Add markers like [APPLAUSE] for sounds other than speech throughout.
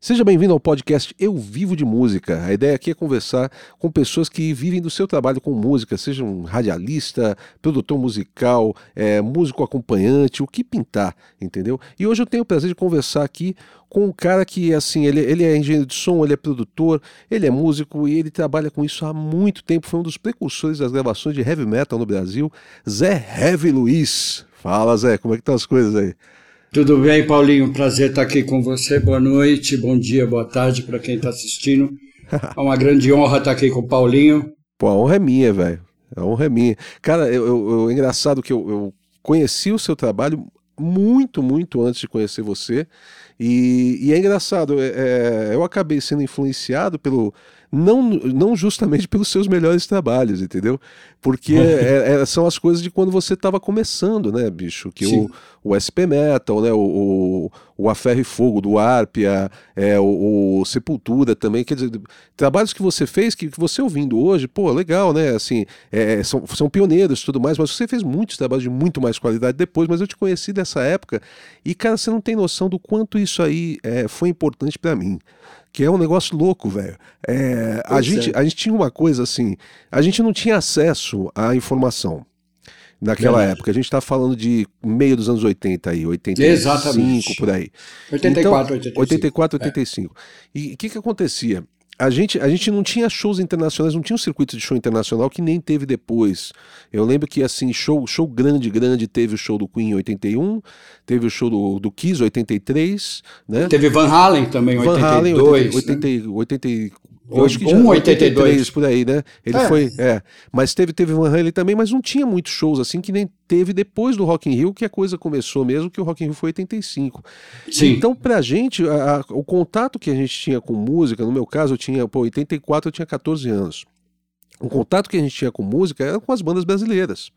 Seja bem-vindo ao podcast Eu Vivo de Música. A ideia aqui é conversar com pessoas que vivem do seu trabalho com música, seja um radialista, produtor musical, é, músico acompanhante, o que pintar, entendeu? E hoje eu tenho o prazer de conversar aqui com um cara que, assim, ele, ele é engenheiro de som, ele é produtor, ele é músico e ele trabalha com isso há muito tempo. Foi um dos precursores das gravações de heavy metal no Brasil, Zé Heavy Luiz. Fala, Zé, como é que estão as coisas aí? Tudo bem, Paulinho? Prazer estar aqui com você. Boa noite, bom dia, boa tarde para quem está assistindo. [LAUGHS] É uma grande honra estar aqui com o Paulinho. Pô, a honra é minha, velho. A honra é minha. Cara, eu, eu, é engraçado que eu, eu conheci o seu trabalho muito, muito antes de conhecer você. E, e é engraçado, é, é eu acabei sendo influenciado pelo, não, não justamente pelos seus melhores trabalhos, entendeu? Porque [LAUGHS] é, é, são as coisas de quando você estava começando, né, bicho? Que o, o SP Metal, né, o, o, A Ferro e Fogo do Arpia, é, o, o, Sepultura também, quer dizer, trabalhos que você fez, que, que você ouvindo hoje, pô, legal, né? Assim, é, são, são pioneiros e tudo mais, mas você fez muitos trabalhos de muito mais qualidade depois, mas eu te conheci dessa época e, cara, você não tem noção do quanto isso aí é, foi importante para mim que é um negócio louco, velho. É, a, gente, é. a gente tinha uma coisa assim, a gente não tinha acesso à informação naquela Verdade. época. A gente está falando de meio dos anos 80 aí, 85 Exatamente. por aí. 84, então, 85. 84, 85. É. E o que que acontecia? a gente, a gente não tinha shows internacionais, não tinha um circuito de show internacional que nem teve depois. Eu lembro que, assim, show, show grande, grande, teve o show do Queen em 81, teve o show do, do Kiss 83, né? Teve Van Halen também, Van 82. Halen, 80, 80, 80, já, 1,82 por aí, né? Ele é. foi, é. Mas teve, teve Van Halen também, mas não tinha muitos shows assim que nem teve depois do Rock in Rio que a coisa começou mesmo, que o Rock in Rio foi 85. Sim. Então, pra gente, a, a, o contato que a gente tinha com música, no meu caso, eu tinha, pô, 84 eu tinha 14 anos. O contato que a gente tinha com música era com as bandas brasileiras.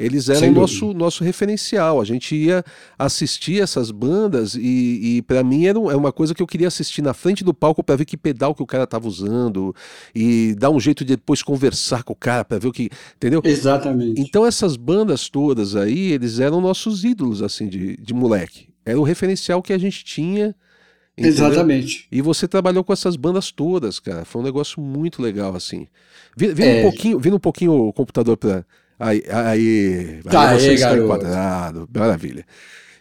Eles eram o nosso, nosso referencial. A gente ia assistir essas bandas e, e para mim era é uma coisa que eu queria assistir na frente do palco para ver que pedal que o cara tava usando e dar um jeito de depois conversar com o cara para ver o que. Entendeu? Exatamente. Então essas bandas todas aí, eles eram nossos ídolos, assim, de, de moleque. Era o referencial que a gente tinha. Entendeu? Exatamente. E você trabalhou com essas bandas todas, cara. Foi um negócio muito legal, assim. Vira, é... um pouquinho, vira um pouquinho o computador para Aí, aí, tá, aí você está enquadrado. Maravilha.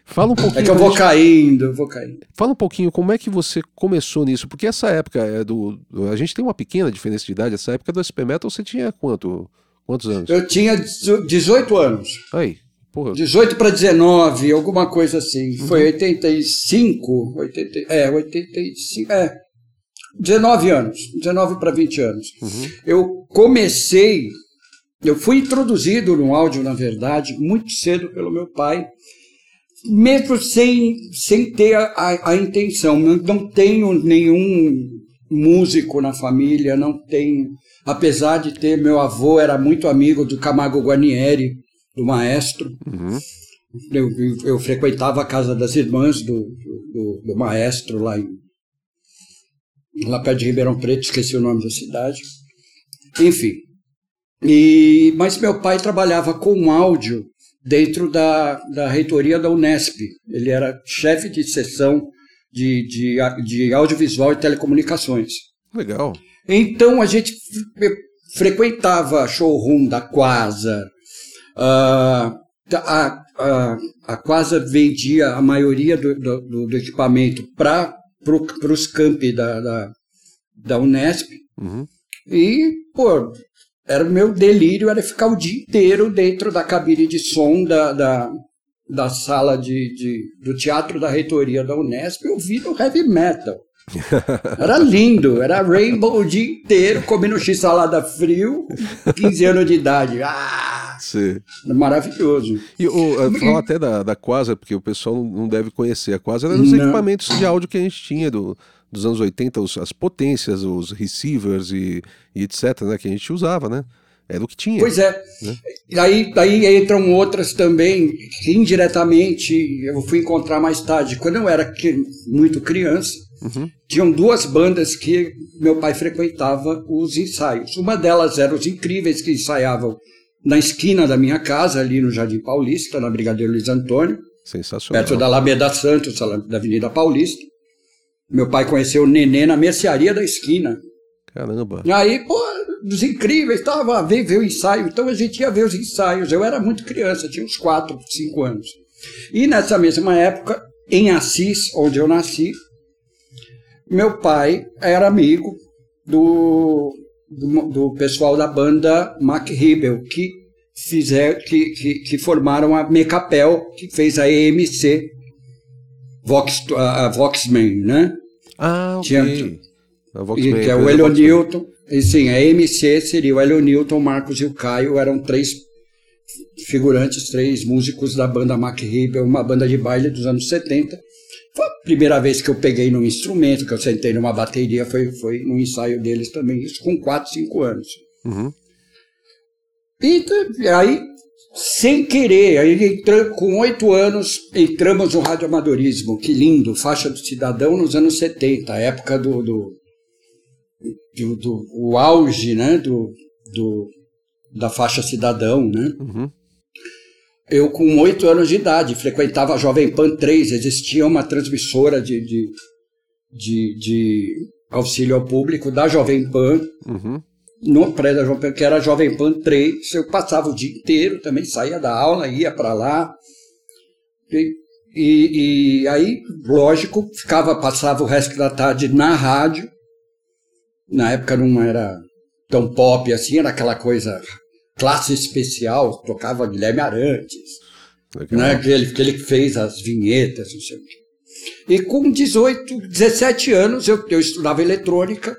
Fala um pouquinho. É que eu vou caindo, eu vou caindo. Fala um pouquinho como é que você começou nisso, porque essa época é do. A gente tem uma pequena diferença de idade. Essa época do SP Metal você tinha quanto? Quantos anos? Eu tinha 18 anos. Aí, porra. 18 para 19, alguma coisa assim. Uhum. Foi 85, 80, é, 85, é. 19 anos, 19 para 20 anos. Uhum. Eu comecei eu fui introduzido no áudio, na verdade, muito cedo pelo meu pai, mesmo sem, sem ter a, a, a intenção. Não, não tenho nenhum músico na família, não tenho. Apesar de ter, meu avô era muito amigo do Camargo Guarnieri, do maestro. Uhum. Eu, eu, eu, frequentava a casa das irmãs do, do, do, maestro lá, em, lá perto de Ribeirão Preto, esqueci o nome da cidade. Enfim, e, mas meu pai trabalhava com áudio dentro da, da reitoria da Unesp. Ele era chefe de seção de, de, de audiovisual e telecomunicações. Legal. Então a gente frequentava showroom da Quasar. Uh, a, a, a Quasar vendia a maioria do, do, do equipamento para pro, os campi da, da, da Unesp. Uhum. E, pô, era o meu delírio, era ficar o dia inteiro dentro da cabine de som da, da, da sala de, de, do teatro da reitoria da Unesp ouvindo heavy metal. [LAUGHS] Era lindo, era Rainbow o dia inteiro, comendo x-salada frio, 15 anos de idade. Ah! Sim. Maravilhoso. E o, fala até da, da Quasar, porque o pessoal não deve conhecer. A Quasar era os equipamentos de áudio que a gente tinha do, dos anos 80, os, as potências, os receivers e, e, etc., né, que a gente usava, né? Era o que tinha. Pois é. Né? Aí, daí entram outras também, que indiretamente eu fui encontrar mais tarde. Quando eu era muito criança, uhum. tinham duas bandas que meu pai frequentava os ensaios. Uma delas era os Incríveis, que ensaiavam na esquina da minha casa, ali no Jardim Paulista, na Brigadeiro Luiz Antônio. Sensacional. Perto da Alameda Santos, da Avenida Paulista. Meu pai conheceu o Nenê na mercearia da esquina. Caramba. Aí, pô, os incríveis, tava, veio ver o ensaio. Então a gente ia ver os ensaios. Eu era muito criança, tinha uns 4, 5 anos. E nessa mesma época, em Assis, onde eu nasci, meu pai era amigo do, do, do pessoal da banda Mac Ribel, que, fizer, que, que, que formaram a Mecapel, que fez a EMC, Vox, a, a Voxman, né? Ah, ok. Tinha- A E, Voxman, que é o Voxman. Newton. E sim, a MC seria o Helio Newton, o Marcos e o Caio, eram três figurantes, três músicos da banda Mac Ribel, uma banda de baile dos anos 70. Primeira vez que eu peguei num instrumento, que eu sentei numa bateria, foi, foi no ensaio deles também, isso com 4, 5 anos. Uhum. E t- aí, sem querer, aí com oito anos, entramos no radioamadorismo. Que lindo, faixa do cidadão nos anos 70, a época do, do, do, do- o auge né, do, do, da faixa cidadão. Né? Uhum. Eu, com oito anos de idade, frequentava a Jovem Pan 3, existia uma transmissora de, de, de, de auxílio ao público da Jovem Pan, Uhum. no prédio da Jovem Pan, que era a Jovem Pan 3. Eu passava o dia inteiro, também saía da aula, ia para lá. E, e, e aí, lógico, ficava, passava o resto da tarde na rádio. Na época não era tão pop assim, era aquela coisa classe especial, tocava Guilherme Arantes Legal. né, que, ele, que ele fez as vinhetas, não sei o quê. E com 18, 17 anos eu, eu estudava eletrônica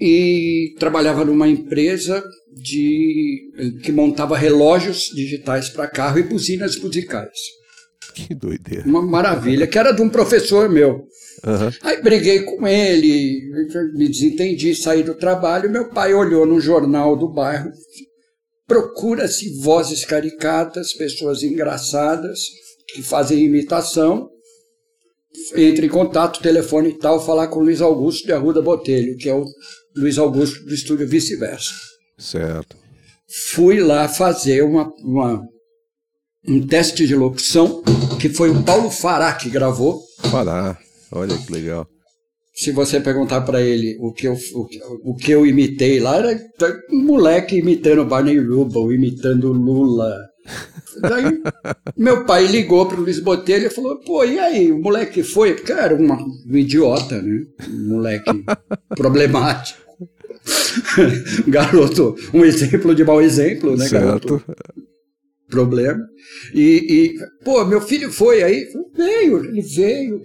e trabalhava numa empresa de que montava relógios digitais para carro e buzinas musicais. Que doideira. Uma maravilha, que era de um professor meu. Aham. Aí briguei com ele, me desentendi, saí do trabalho. Meu pai olhou no jornal do bairro. Procura-se vozes caricatas, pessoas engraçadas que fazem imitação. Entre em contato, telefone e tal, falar com o Luiz Augusto de Arruda Botelho, que é o Luiz Augusto do estúdio Vice-Versa. Certo. Fui lá fazer uma, uma- um teste de locução, que foi o Paulo Fará que gravou. Pará. Olha que legal. se você perguntar para ele o que, eu, o, o que eu imitei lá, era um moleque imitando Barney Rubble, imitando Lula. Daí, [LAUGHS] meu pai ligou para o Luiz Botelho e falou: pô, e aí, o moleque foi? Porque era uma, um idiota, né? Um moleque [LAUGHS] problemático. [LAUGHS] garoto, um exemplo de mau exemplo, né, garoto? certo. problema. E, e, pô, meu filho foi aí, veio, ele veio,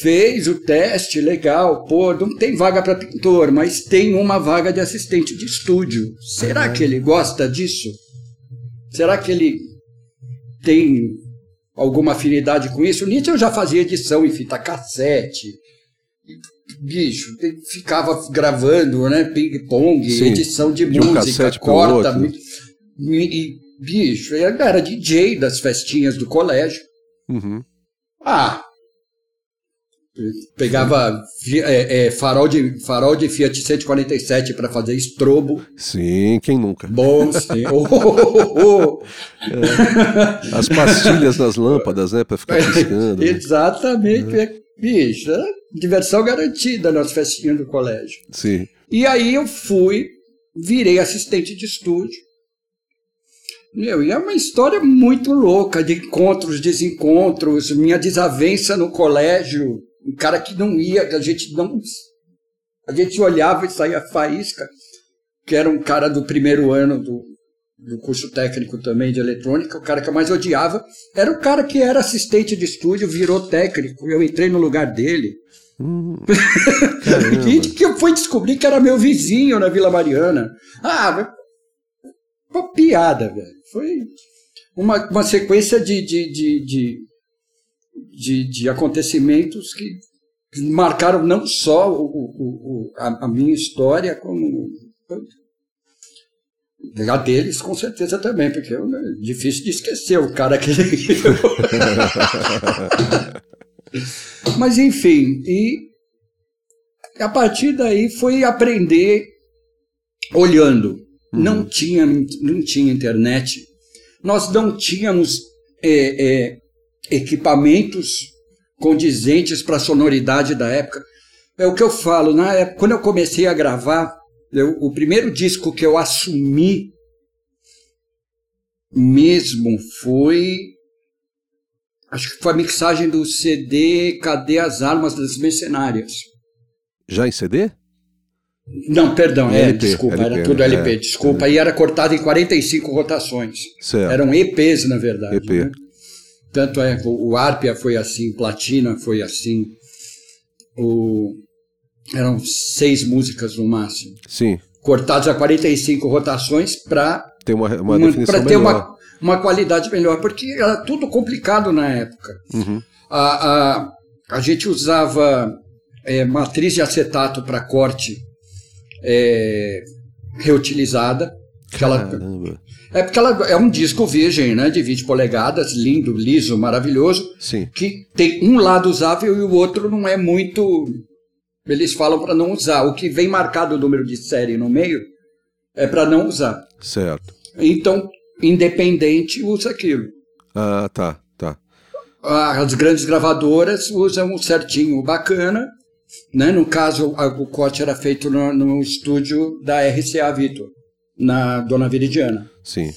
fez o teste, legal, pô, não tem vaga para pintor, mas tem uma vaga de assistente de estúdio. Será que ele gosta disso? Será que ele tem alguma afinidade com isso? Nietzsche eu já fazia edição em fita cassete. Bicho, ficava gravando, né? Ping-pong, edição de, de um música, pro corta. E, bicho, eu era DJ das festinhas do colégio. Uhum. Ah! Pegava é, é, farol, de, farol de Fiat 147 para fazer estrobo. Sim, quem nunca? Bom, sim. [LAUGHS] Oh, oh, oh, oh. As pastilhas nas lâmpadas, né? Pra ficar piscando. né? Exatamente. é, Bicho, diversão garantida nas festinhas do colégio. Sim. E aí eu fui, virei assistente de estúdio. Meu, e é uma história muito louca de encontros, desencontros, minha desavença no colégio, um cara que não ia, que a gente não. A gente olhava e saía faísca, que era um cara do primeiro ano do, do curso técnico também de eletrônica, o cara que eu mais odiava, era o cara que era assistente de estúdio, virou técnico, eu entrei no lugar dele. Hum. [LAUGHS] Gente, que eu fui descobrir que era meu vizinho na Vila Mariana. Ah, uma piada, velho. Foi uma, uma sequência de, de, de, de, de, de acontecimentos que marcaram não só o, o, o- a, a minha história, como a deles, com certeza também, porque é difícil de esquecer o cara que [LAUGHS] Mas enfim, e a partir daí foi aprender olhando. Não, tinha, não tinha internet, nós não tínhamos é, é, equipamentos condizentes para a sonoridade da época. É o que eu falo, na época, quando eu comecei a gravar, eu, o primeiro disco que eu assumi mesmo foi. Acho que foi a mixagem do CD Cadê as Armas das Mercenárias. Já em CD? Não, perdão, é, LP, desculpa, LP, era tudo LP, é, desculpa. É. E era cortado em 45 rotações. Certo. Eram EPs, na verdade. EP. Né? Tanto é, o Arpia foi assim, Platina foi assim. O... Eram seis músicas no máximo. Sim. Cortados a 45 rotações para ter uma, uma, uma definição ter uma, uma qualidade melhor, porque era tudo complicado na época. Uhum. A, a, a gente usava é, matriz de acetato para corte é, reutilizada. Ela, é porque ela é um disco virgem, né, de 20 polegadas, lindo, liso, maravilhoso, Sim. que tem um lado usável e o outro não é muito. Eles falam para não usar. O que vem marcado o número de série no meio é para não usar. Certo. Então, independente usa aquilo. Ah, tá, tá. As grandes gravadoras usam certinho, bacana, né? No caso, o corte era feito no, no estúdio da RCA Vitor, na Dona Viridiana. Sim.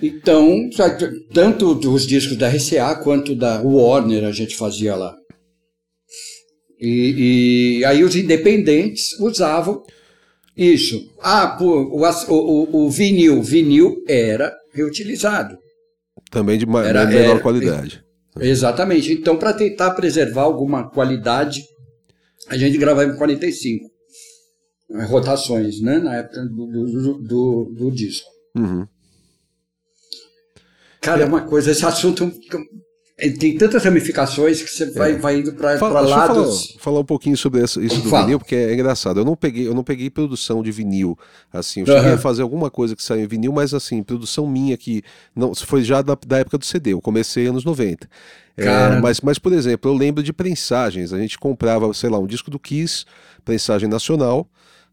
Então, tanto dos discos da RCA quanto da Warner a gente fazia lá. E, e aí os independentes usavam isso. Ah, pô, o, o, o vinil. Vinil era reutilizado. Também de era, menor era, qualidade. Exatamente. Então, para tentar preservar alguma qualidade a gente gravava em 45 eh, rotações, né? Na época do, do, do, do disco. Uhum. Cara, é uma coisa, esse assunto tem tantas ramificações que você vai, é. vai indo para lados. Falar, falar, um pouquinho sobre isso, isso do Fala. vinil, porque é engraçado. Eu não peguei, eu não peguei produção de vinil, assim. Eu cheguei uhum. a fazer alguma coisa que saiu em vinil, mas assim, produção minha que não foi já da, da época do CD. Eu comecei anos 90. É, mas, mas, por exemplo, eu lembro de prensagens. A gente comprava, sei lá, um disco do Kiss, prensagem nacional,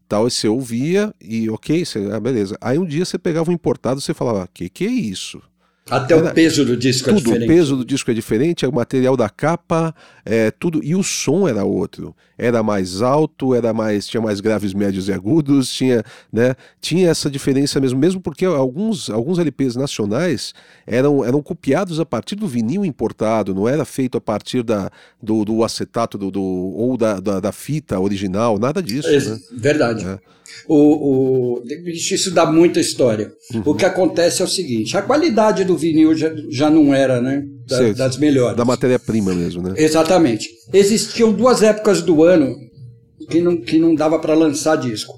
tal, e você ouvia e ok, você, ah, beleza. Aí um dia você pegava um importado e você falava, que que é isso? Até Era, o peso do disco é tudo, é diferente. o peso do disco é diferente, o material da capa, é, tudo. E o som era outro. Era mais alto, era mais. tinha mais graves, médios e agudos, tinha, né, tinha essa diferença mesmo, mesmo porque alguns, alguns LPs nacionais eram, eram copiados a partir do vinil importado, não era feito a partir da, do, do acetato do, do ou da, da, da, fita original, nada disso. É, né? Verdade. É. O, o, isso dá muita história. Uhum. O que acontece é o seguinte: a qualidade do vinil já, já não era né, da, das melhores. Da matéria-prima mesmo, né? Exatamente. Existiam duas épocas do ano que não, que não dava para lançar disco.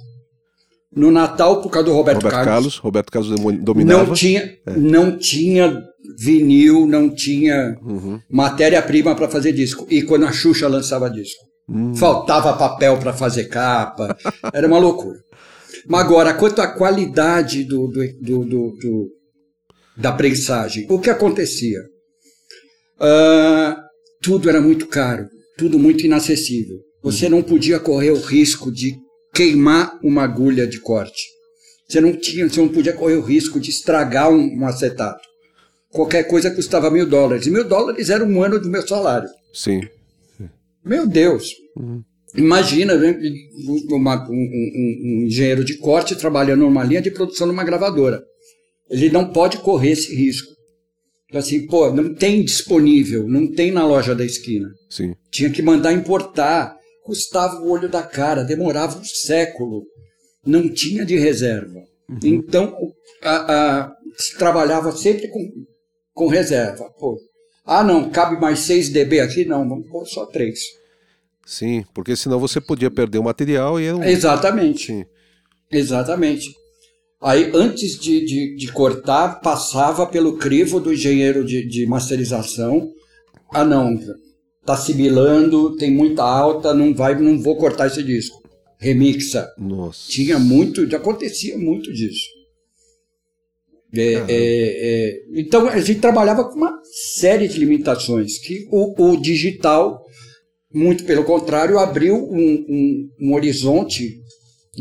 No Natal, por causa do Roberto, Roberto Carlos. Carlos. Roberto Carlos dominava. Não tinha, é. não tinha vinil, não tinha uhum. matéria-prima para fazer disco. E quando a Xuxa lançava disco. Hum. Faltava papel para fazer capa. Era uma loucura. Mas agora, quanto à qualidade do, do, do, do da prensagem, o que acontecia? Uh, tudo era muito caro, tudo muito inacessível. Você uhum. não podia correr o risco de queimar uma agulha de corte. Você não tinha, você não podia correr o risco de estragar um, um acetato. Qualquer coisa custava mil dólares. E mil dólares era um ano do meu salário. Sim. Meu Deus. Uhum. Imagina né, uma, um, um, um, engenheiro de corte trabalhando numa linha de produção numa gravadora. Ele não pode correr esse risco. Então, assim, pô, não tem disponível, não tem na loja da esquina. Sim. Tinha que mandar importar, custava o olho da cara, demorava um século, não tinha de reserva. Uhum. Então, a, a, se trabalhava sempre com, com reserva. Pô, ah, não, cabe mais 6 dB aqui? Não, vamos pôr só 3. Sim, porque senão você podia perder o material e... Um... Exatamente. Sim. Exatamente. Aí, antes de, de, de, cortar, passava pelo crivo do engenheiro de, de masterização. Ah, não, tá sibilando, tem muita alta, não vai, não vou cortar esse disco. Remixa. Nossa. Tinha muito, acontecia muito disso. É, é, é, então a gente trabalhava com uma série de limitações que o, o digital, muito pelo contrário, abriu um, um, um horizonte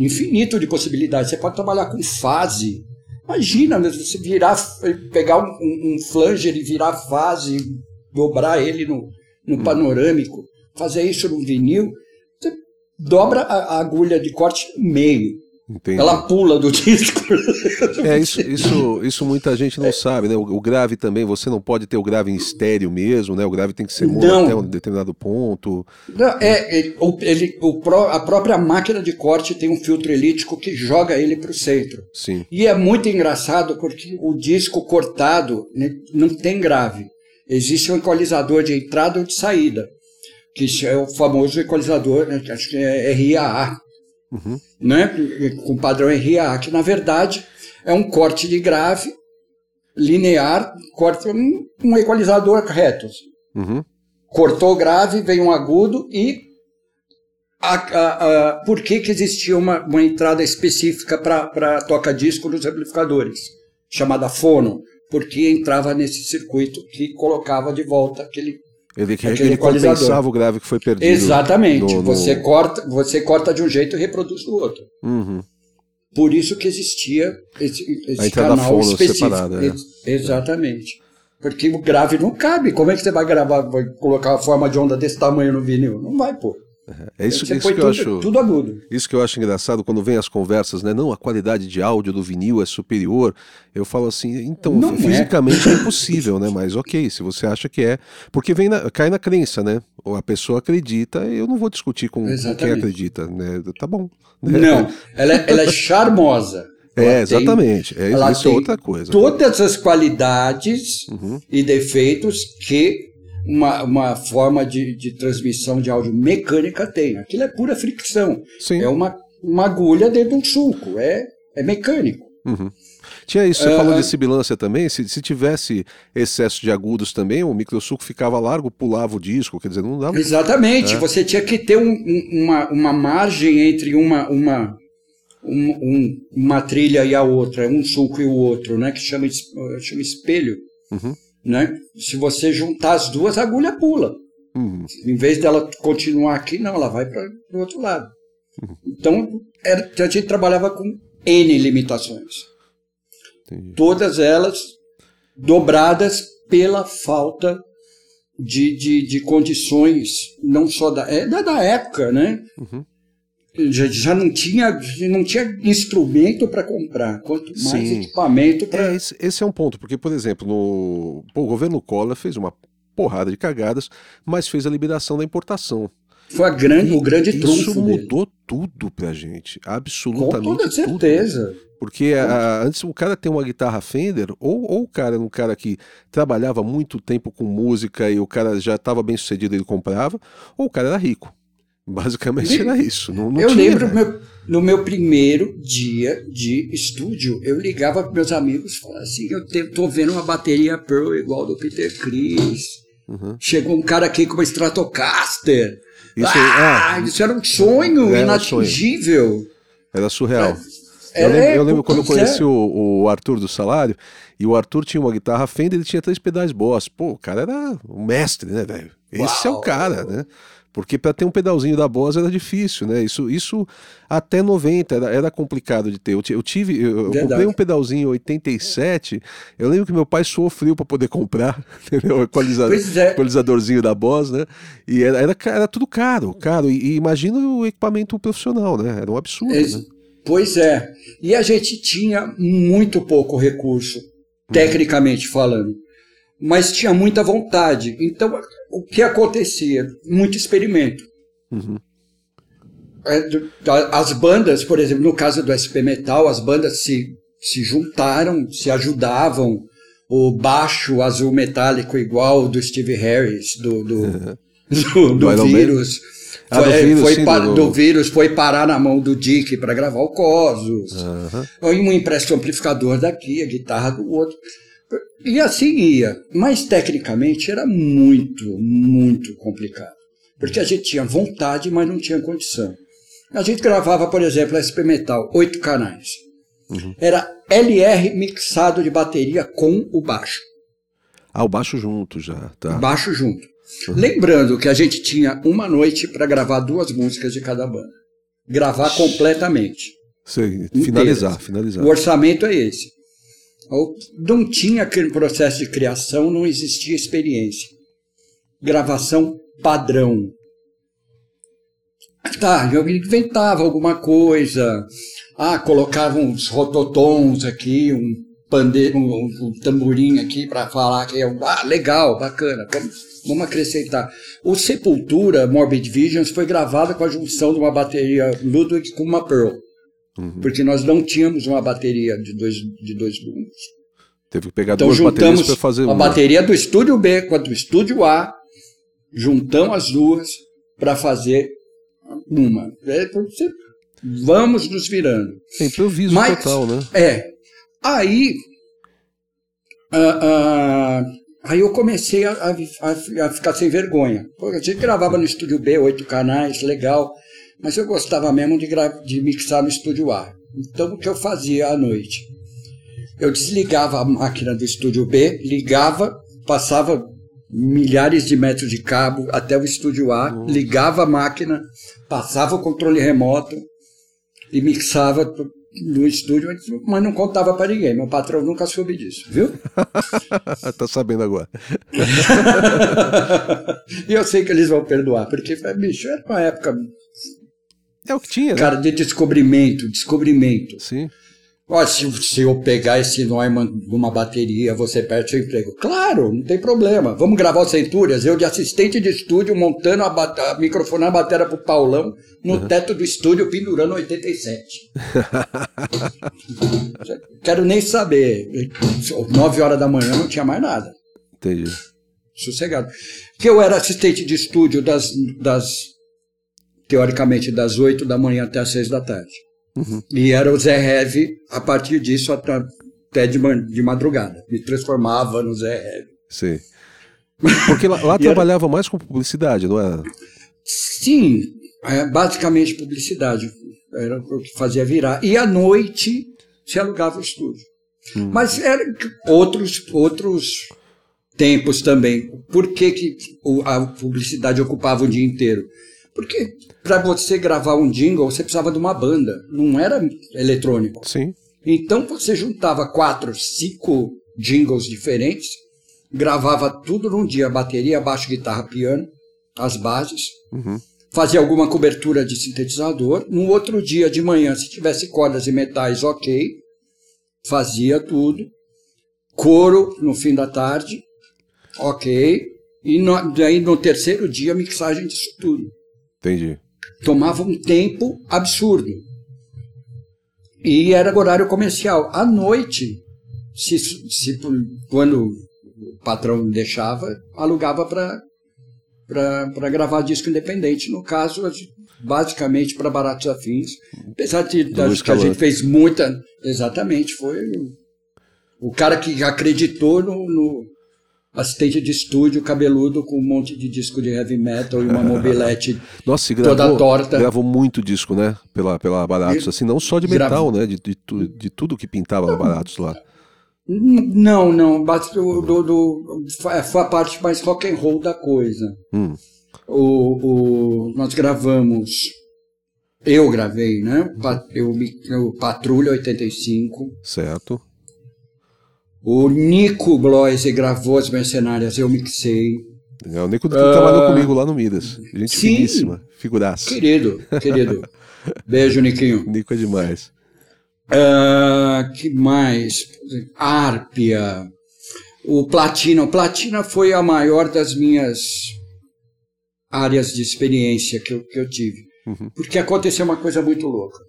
infinito de possibilidades. Você pode trabalhar com fase. Imagina você virar, pegar um, um flanger e virar fase, dobrar ele no, no panorâmico, fazer isso no vinil, você dobra a, a agulha de corte meio. Entendi. Ela pula do [LAUGHS] disco. É, isso, isso, isso muita gente não é. sabe, né? O, o, grave também, você não pode ter o grave em estéreo mesmo, né? O grave tem que ser mono até um determinado ponto. Não, é, ele, ele, o, a própria máquina de corte tem um filtro elíptico que joga ele para o centro. Sim. E é muito engraçado porque o disco cortado né, não tem grave. Existe um equalizador de entrada ou de saída, que é o famoso equalizador, né, acho que é RIAA uhum. né, com padrão RA, que na verdade é um corte de grave linear, corte um, um equalizador reto. Uhum. Cortou grave, vem um agudo e a, a, a, por que, que existia uma, uma entrada específica para toca-disco nos amplificadores, chamada fono? Porque entrava nesse circuito que colocava de volta aquele ele, ele compensava o grave que foi perdido. Exatamente. No, no... Você, corta, você corta de um jeito e reproduz do outro. Uhum. Por isso que existia esse, esse canal específico. Separada, é. Exatamente. Porque o grave não cabe. Como é que você vai gravar, vai colocar uma forma de onda desse tamanho no vinil? Não vai pôr. É isso, isso que tudo, eu acho. Tudo agudo. Isso que eu acho engraçado quando vem as conversas, né? Não, a qualidade de áudio do vinil é superior. Eu falo assim, então, não é. fisicamente é. é impossível, né? Mas ok, se você acha que é. Porque vem na, cai na crença, né? Ou a pessoa acredita, eu não vou discutir com, com quem acredita, né? Tá bom. Não, [LAUGHS] ela é, ela é charmosa. É, exatamente. Tem, é, isso é outra coisa. Todas as qualidades uhum. e defeitos que uma, uma forma de, de transmissão de áudio mecânica tem. Aquilo é pura fricção. Sim. É uma, uma agulha dentro de um sulco. É, é mecânico. Uhum. Tinha isso, você uh, falou de sibilância também, se, se tivesse excesso de agudos também, o microsuco ficava largo, pulava o disco, quer dizer, não dava... Exatamente, é. você tinha que ter um, um, uma, uma margem entre uma, uma, um, uma trilha e a outra, um sulco e o outro, né, que chama, chama espelho. Uhum né? Se você juntar as duas, a agulha pula. Uhum. Em vez dela continuar aqui, não, ela vai para o outro lado. Uhum. Então, era, a gente trabalhava com N limitações. Entendi. Todas elas dobradas pela falta de, de, de condições, não só da, é, da, da época, né? Uhum já, já não tinha não tinha instrumento para comprar, quanto mais Sim. equipamento para. É, esse, esse, é um ponto, porque, por exemplo, no, pô, o governo Collor fez uma porrada de cagadas, mas fez a liberação da importação. Foi a grande, e, o grande trunfo. Isso mudou dele. tudo pra gente. Absolutamente. Com toda certeza. Tudo. Porque a, antes o cara tem uma guitarra Fender, ou, ou o cara era um cara que trabalhava muito tempo com música e o cara já estava bem sucedido, ele comprava, ou o cara era rico. Basicamente era isso. Não, não eu tinha, lembro meu, no meu primeiro dia de estúdio, eu ligava para meus amigos e falava assim: eu estou vendo uma bateria Pearl igual do Peter Chris. Uhum. Chegou um cara aqui com uma Stratocaster. Isso, ah, é, isso era um sonho era inatingível. Sonho. Era surreal. É, eu, lembro, eu lembro quando eu conheci o, o, Arthur do Salário, e o Arthur tinha uma guitarra Fender, ele tinha três pedais Boss. Pô, o cara era um mestre, né, velho? Esse Uau. é o cara, né? Porque para ter um pedalzinho da Boss era difícil, né? Isso, isso até 90 era, era complicado de ter. Eu, eu tive, eu, eu comprei um pedalzinho em 87. Eu lembro que meu pai sofreu para poder comprar, [LAUGHS] entendeu? O equalizador, é. equalizadorzinho da Boss, né? E era, era, era tudo caro, caro. E, e, imagina o equipamento profissional, né? Era um absurdo. É, né? Pois é. E a gente tinha muito pouco recurso, tecnicamente falando mas tinha muita vontade. Então, o que acontecia? Muito experimento. Uhum. É, as bandas, por exemplo, no caso do SP Metal, as bandas se, se juntaram, se ajudavam. O baixo azul metálico igual do Steve Harris, do, do, uhum. do, do, do vírus. Ah, foi, do, vírus, foi sim, do... do... vírus foi parar na mão do Dick para gravar o Cosos. Uhum. Um empresta amplificador daqui, a guitarra do outro. E assim ia. Mas tecnicamente era muito, muito complicado. Porque a gente tinha vontade, mas não tinha condição. A gente gravava, por exemplo, SP Metal, oito canais. Uhum. Era LR mixado de bateria com o baixo. Ah, o baixo junto já, tá. Baixo junto. Uhum. Lembrando que a gente tinha uma noite para gravar duas músicas de cada banda. Gravar completamente. Sim, finalizar, finalizar. O orçamento é esse não tinha aquele processo de criação, não existia experiência. gravação padrão. Tá, eu inventava alguma coisa. Ah, colocava uns rototons aqui, um pandeiro, um, um tamborim aqui para falar que é um. Ah, legal, bacana. Vamos, vamos acrescentar. O Sepultura Morbid Visions foi gravado com a junção de uma bateria Ludwig com uma Pearl. Uhum. Porque nós não tínhamos uma bateria de dois, de dois bumbos. Teve que pegar então, duas baterias para fazer uma. A bateria do estúdio B com a do estúdio A, juntamos as duas para fazer uma. É, vamos nos virando. É improviso Mas, total, né? É. Aí. Uh, uh, aí eu comecei a, a, a, ficar sem vergonha. Porque a gente gravava no estúdio B, oito canais, legal. Mas eu gostava mesmo de, de mixar no estúdio A. Então o que eu fazia à noite? Eu desligava a máquina do estúdio B, ligava, passava milhares de metros de cabo até o estúdio A, Nossa. ligava a máquina, passava o controle remoto e mixava no estúdio, mas não contava para ninguém. Meu patrão nunca soube disso, viu? [LAUGHS] tá sabendo agora. [LAUGHS] e eu sei que eles vão perdoar, porque, bicho, era uma época. É o que tinha. Né? Cara, de descobrimento, descobrimento. Sim. Ó, se, se eu pegar esse Neumann numa bateria, você perde seu emprego. Claro, não tem problema. Vamos gravar o Centúrias, eu de assistente de estúdio, montando a, a microfonando a bateria pro Paulão, no uhum. teto do estúdio, pendurando 87. [LAUGHS] Quero nem saber. Nove horas da manhã não tinha mais nada. Entendi. Sossegado. Porque eu era assistente de estúdio das, das teoricamente, das oito da manhã até as seis da tarde. Uhum. E era o Zé Heavy a partir disso até de, de madrugada. Me transformava no Zé Heavy. Sim. Porque lá, lá [LAUGHS] trabalhava era... mais com publicidade, não é? Sim, é basicamente publicidade. Era o que fazia virar. E à noite se alugava o estúdio. Hum. Mas eram outros, outros tempos também. Por que, que a publicidade ocupava o dia inteiro? Porque para você gravar um jingle, você precisava de uma banda, não era eletrônico. Sim. Então você juntava quatro, cinco jingles diferentes, gravava tudo num dia, bateria, baixo, guitarra, piano, as bases, uhum. fazia alguma cobertura de sintetizador. No outro dia de manhã, se tivesse cordas e metais, ok, fazia tudo. Coro no fim da tarde, ok. E no, daí no terceiro dia, mixagem disso tudo. Entendi. Tomava um tempo absurdo. E era horário comercial. À noite, se, se, quando o patrão deixava, alugava para gravar disco independente. No caso, basicamente para baratos afins. Apesar de, que a gente fez muita. Exatamente, foi o cara que acreditou no, no assistente de estúdio, cabeludo, com um monte de disco de heavy metal e uma mobilete [LAUGHS] Nossa, gravou, toda torta. Gravou muito disco, né? Pela, pela Baratos, assim, não só de metal, né? De, de, de, tudo que pintava na Baratos lá. Não, não. Do, do, do, foi a parte mais rock and roll da coisa. Hum. O, o, nós gravamos. Eu gravei, né? Eu, eu Patrulha 85. Certo. O Nico Bloise gravou as Mercenárias, eu mixei. É, o Nico uh, trabalhou comigo lá no Midas. Gente sim, finíssima, figuraça. Querido, querido. [LAUGHS] Beijo, Niquinho. Nico é demais. Uh, que mais? Árpia. O Platina. O Platina foi a maior das minhas áreas de experiência que eu, que eu tive. Uhum. Porque aconteceu uma coisa muito louca.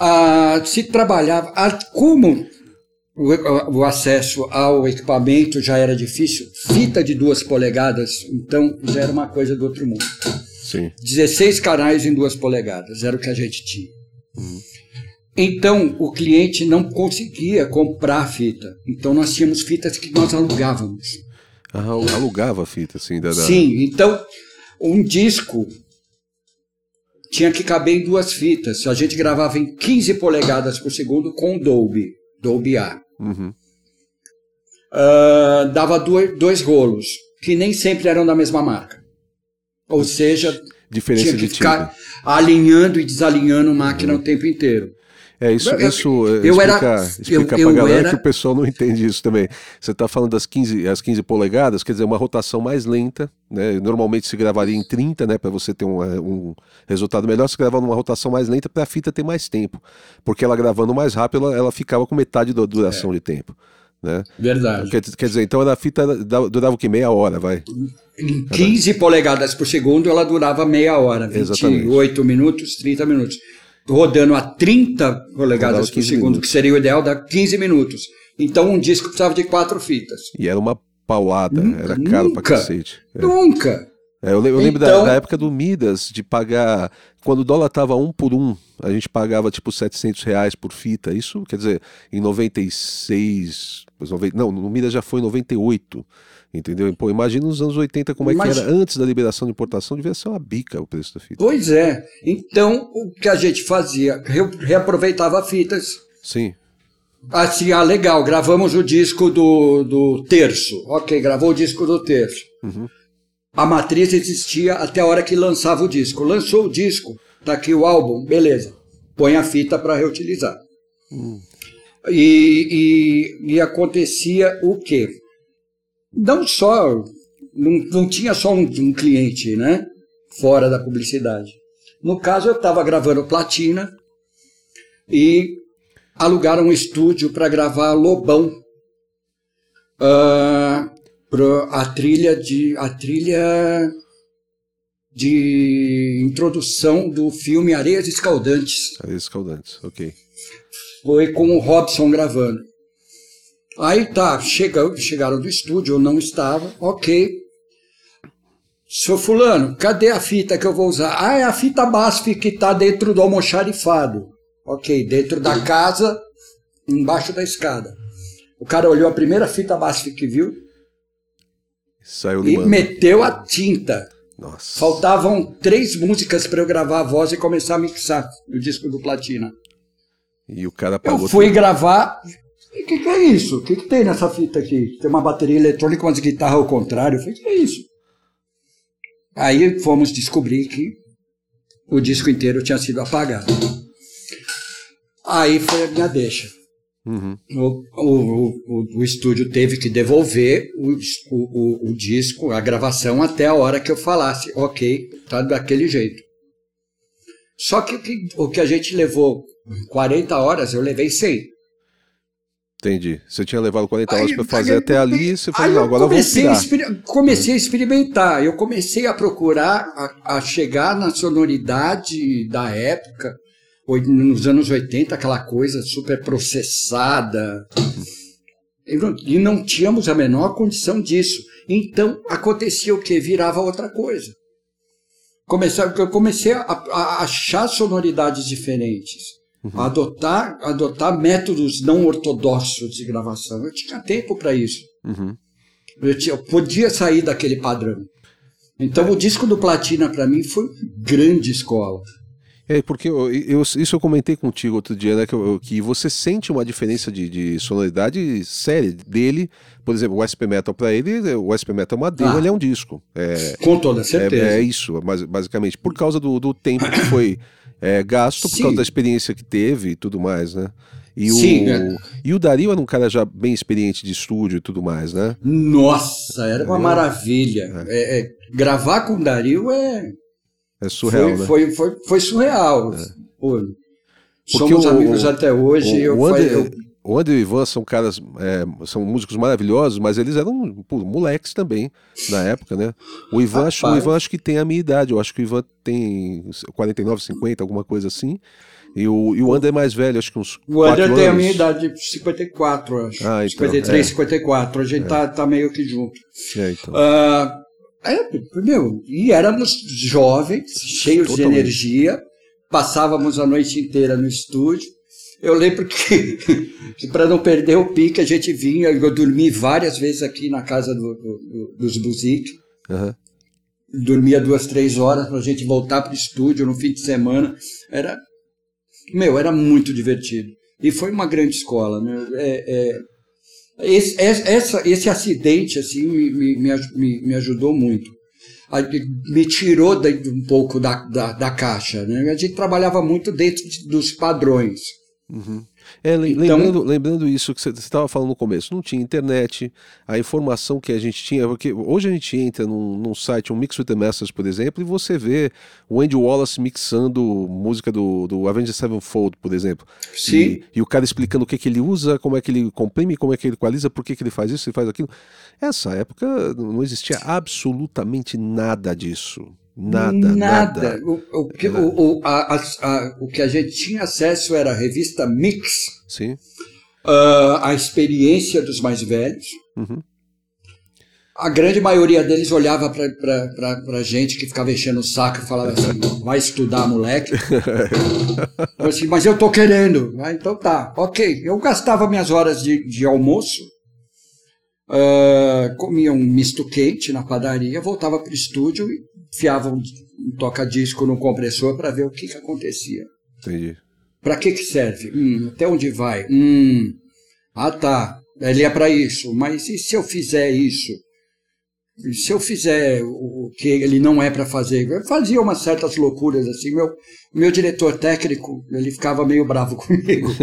Uh, se trabalhava. Uh, como o, o, acesso ao equipamento já era difícil. Fita de duas polegadas, então já era uma coisa do outro mundo. Sim. 16 canais em duas polegadas, era o que a gente tinha. Uhum. Então o cliente não conseguia comprar fita. Então nós tínhamos fitas que nós alugávamos. Ah, alugava a fita, sim. Da, da... Sim, então um disco tinha que caber em duas fitas. A gente gravava em 15 polegadas por segundo com Dolby, Dolby A. Uhum. Uh, dava dois, dois rolos, que nem sempre eram da mesma marca. Ou seja, Diferença tinha que ficar tipo. alinhando e desalinhando máquina uhum. o tempo inteiro. É, isso, isso eu explica, era, explica eu, pra eu galera era, que o pessoal não entende isso também. Você está falando das 15, as 15 polegadas, quer dizer, uma rotação mais lenta, né? Normalmente se gravaria em 30, né, para você ter um, um, resultado melhor, se gravar numa rotação mais lenta para a fita ter mais tempo. Porque ela gravando mais rápido, ela, ela ficava com metade da duração é. de tempo. Né? Verdade. Quer, quer, dizer, então a fita durava o que? Meia hora, vai? Em 15 polegadas por segundo, ela durava meia hora, 28 Exatamente. minutos, 30 minutos rodando a 30 polegadas por segundo, minutos. que seria o ideal, dá 15 minutos. Então um disco precisava de quatro fitas. E era uma paulada, nunca, era caro nunca, pra cacete. É. Nunca! É, eu, eu, lembro então, da, da, época do Midas, de pagar. Quando o dólar tava um por um, a gente pagava tipo 700 reais por fita. Isso, quer dizer, em 96. Não, no Midas já foi em 98. Entendeu? Pô, imagina nos anos 80 como é que era antes da liberação de importação, devia ser uma bica o preço da fita. Pois é. Então, o que a gente fazia? Reaproveitava fitas. Sim. Assim, ah, legal, gravamos o disco do, do terço. Ok, gravou o disco do terço. Uhum. A matriz existia até a hora que lançava o disco. Lançou o disco, tá aqui o álbum, beleza. Põe a fita para reutilizar. Hum. E, e, e acontecia o quê? Não só, não, não tinha só um, um cliente, né? Fora da publicidade. No caso, eu estava gravando Platina e alugaram um estúdio para gravar Lobão. Uh, a trilha de a trilha de introdução do filme Areias Escaldantes. Areias Escaldantes, ok. Foi com o Robson gravando. Aí tá, chega, chegaram do estúdio, eu não estava, ok. Sou fulano, cadê a fita que eu vou usar? Ah, é a fita BASF que está dentro do almoxarifado. Ok, dentro da casa, embaixo da escada. O cara olhou a primeira fita BASF que viu Saiu e meteu a tinta. Nossa. Faltavam três músicas para eu gravar a voz e começar a mixar o disco do Platina. E o cara. Eu fui tudo. gravar, o que, que, é isso? O que, que, tem nessa fita aqui? Tem uma bateria eletrônica com as guitarras ao contrário. Eu falei, o que é isso? Aí fomos descobrir que o disco inteiro tinha sido apagado. Aí foi a minha deixa. Uhum. O, o, o, o, estúdio teve que devolver o, disco, a gravação, até a hora que eu falasse, ok, tá daquele jeito. Só que o que, o que a gente levou 40 horas, eu levei 100. Entendi. Você tinha levado 40 horas para fazer aí, até ali, você falou, não, agora comecei eu vou Comecei a experimentar, eu comecei a procurar, a, a, chegar na sonoridade da época, nos anos 80, aquela coisa super processada. E não tínhamos a menor condição disso. Então, acontecia o que? Virava outra coisa. Comecei, eu comecei a, a achar sonoridades diferentes uhum. adotar, adotar métodos não ortodoxos de gravação. Eu tinha tempo para isso. Uhum. Eu, tinha, eu podia sair daquele padrão. Então é. o disco do Platina para mim foi grande escola. É, porque eu, eu, isso eu comentei contigo outro dia, né? Que, que você sente uma diferença de, de, sonoridade séria dele. Por exemplo, o SP Metal para ele, o SP Metal é uma demo, ah, ele é um disco. É, com toda certeza. É, é isso, basicamente. Por causa do, do tempo que foi é, gasto por Sim. causa da experiência que teve e tudo mais, né? E Sim, o, é. e o Dario era um cara já bem experiente de estúdio e tudo mais, né? Nossa, era uma maravilha. É. é. É, gravar com o Dario é. É surreal, foi, né? Foi, foi, foi surreal. É. Pô, somos o, amigos o, até hoje. O, eu, o André, eu, o André e o Ivan são caras, é, são músicos maravilhosos, mas eles eram pô, moleques também na época, né? O Ivan, acho, o Ivan acho que tem a minha idade, eu acho que o Ivan tem 49, 50, alguma coisa assim. E o, e o André é mais velho, acho que uns. O André tem a minha idade, 54, acho. Ah, então, 53, é. 54. A gente é. tá, tá meio que junto. É, então. Uh, é, meu, e éramos jovens, cheios Totalmente. de energia, passávamos a noite inteira no estúdio. Eu lembro que, [LAUGHS] que para não perder o pique, a gente vinha, eu dormi várias vezes aqui na casa do, do, dos Buzik. Uhum. Dormia duas, três horas para a gente voltar para o estúdio no fim de semana. Era, meu, era muito divertido. E foi uma grande escola. Né? É, é, esse, essa, esse acidente assim me, me, me, ajudou muito. Me tirou um pouco da, da, da caixa. Né? A gente trabalhava muito dentro dos padrões. Uhum. É, então, lembrando, lembrando isso que você estava falando no começo, não tinha internet, a informação que a gente tinha, porque hoje a gente entra num, num site, um Mix with the Masters, por exemplo, e você vê o Andy Wallace mixando música do, do Avenged Sevenfold, por exemplo. Sim. E, e, o cara explicando o que, que ele usa, como é que ele comprime, como é que ele equaliza, por que, que ele faz isso, ele faz aquilo. Essa época não existia absolutamente nada disso. Nada, nada. nada. O, o, que, o, o, a, a, o que a gente tinha acesso era a revista Mix. Sim. Uh, a experiência dos mais velhos. Uhum. A grande maioria deles olhava para a gente que ficava enchendo o saco e falava assim: vai estudar, moleque. [LAUGHS] eu assim, mas eu tô querendo. Ah, então tá, ok. Eu gastava minhas horas de, de almoço, uh, comia um misto quente na padaria, voltava para o estúdio e enfiava um, um toca-disco no compressor para ver o que, que acontecia. Entendi. Para que, que serve? Hum, até onde vai? Hum, ah, tá. Ele é para isso. Mas e se eu fizer isso? E se eu fizer o que ele não é para fazer? Eu fazia umas certas loucuras assim. Meu, meu diretor técnico, ele ficava meio bravo [LAUGHS] comigo. [LAUGHS]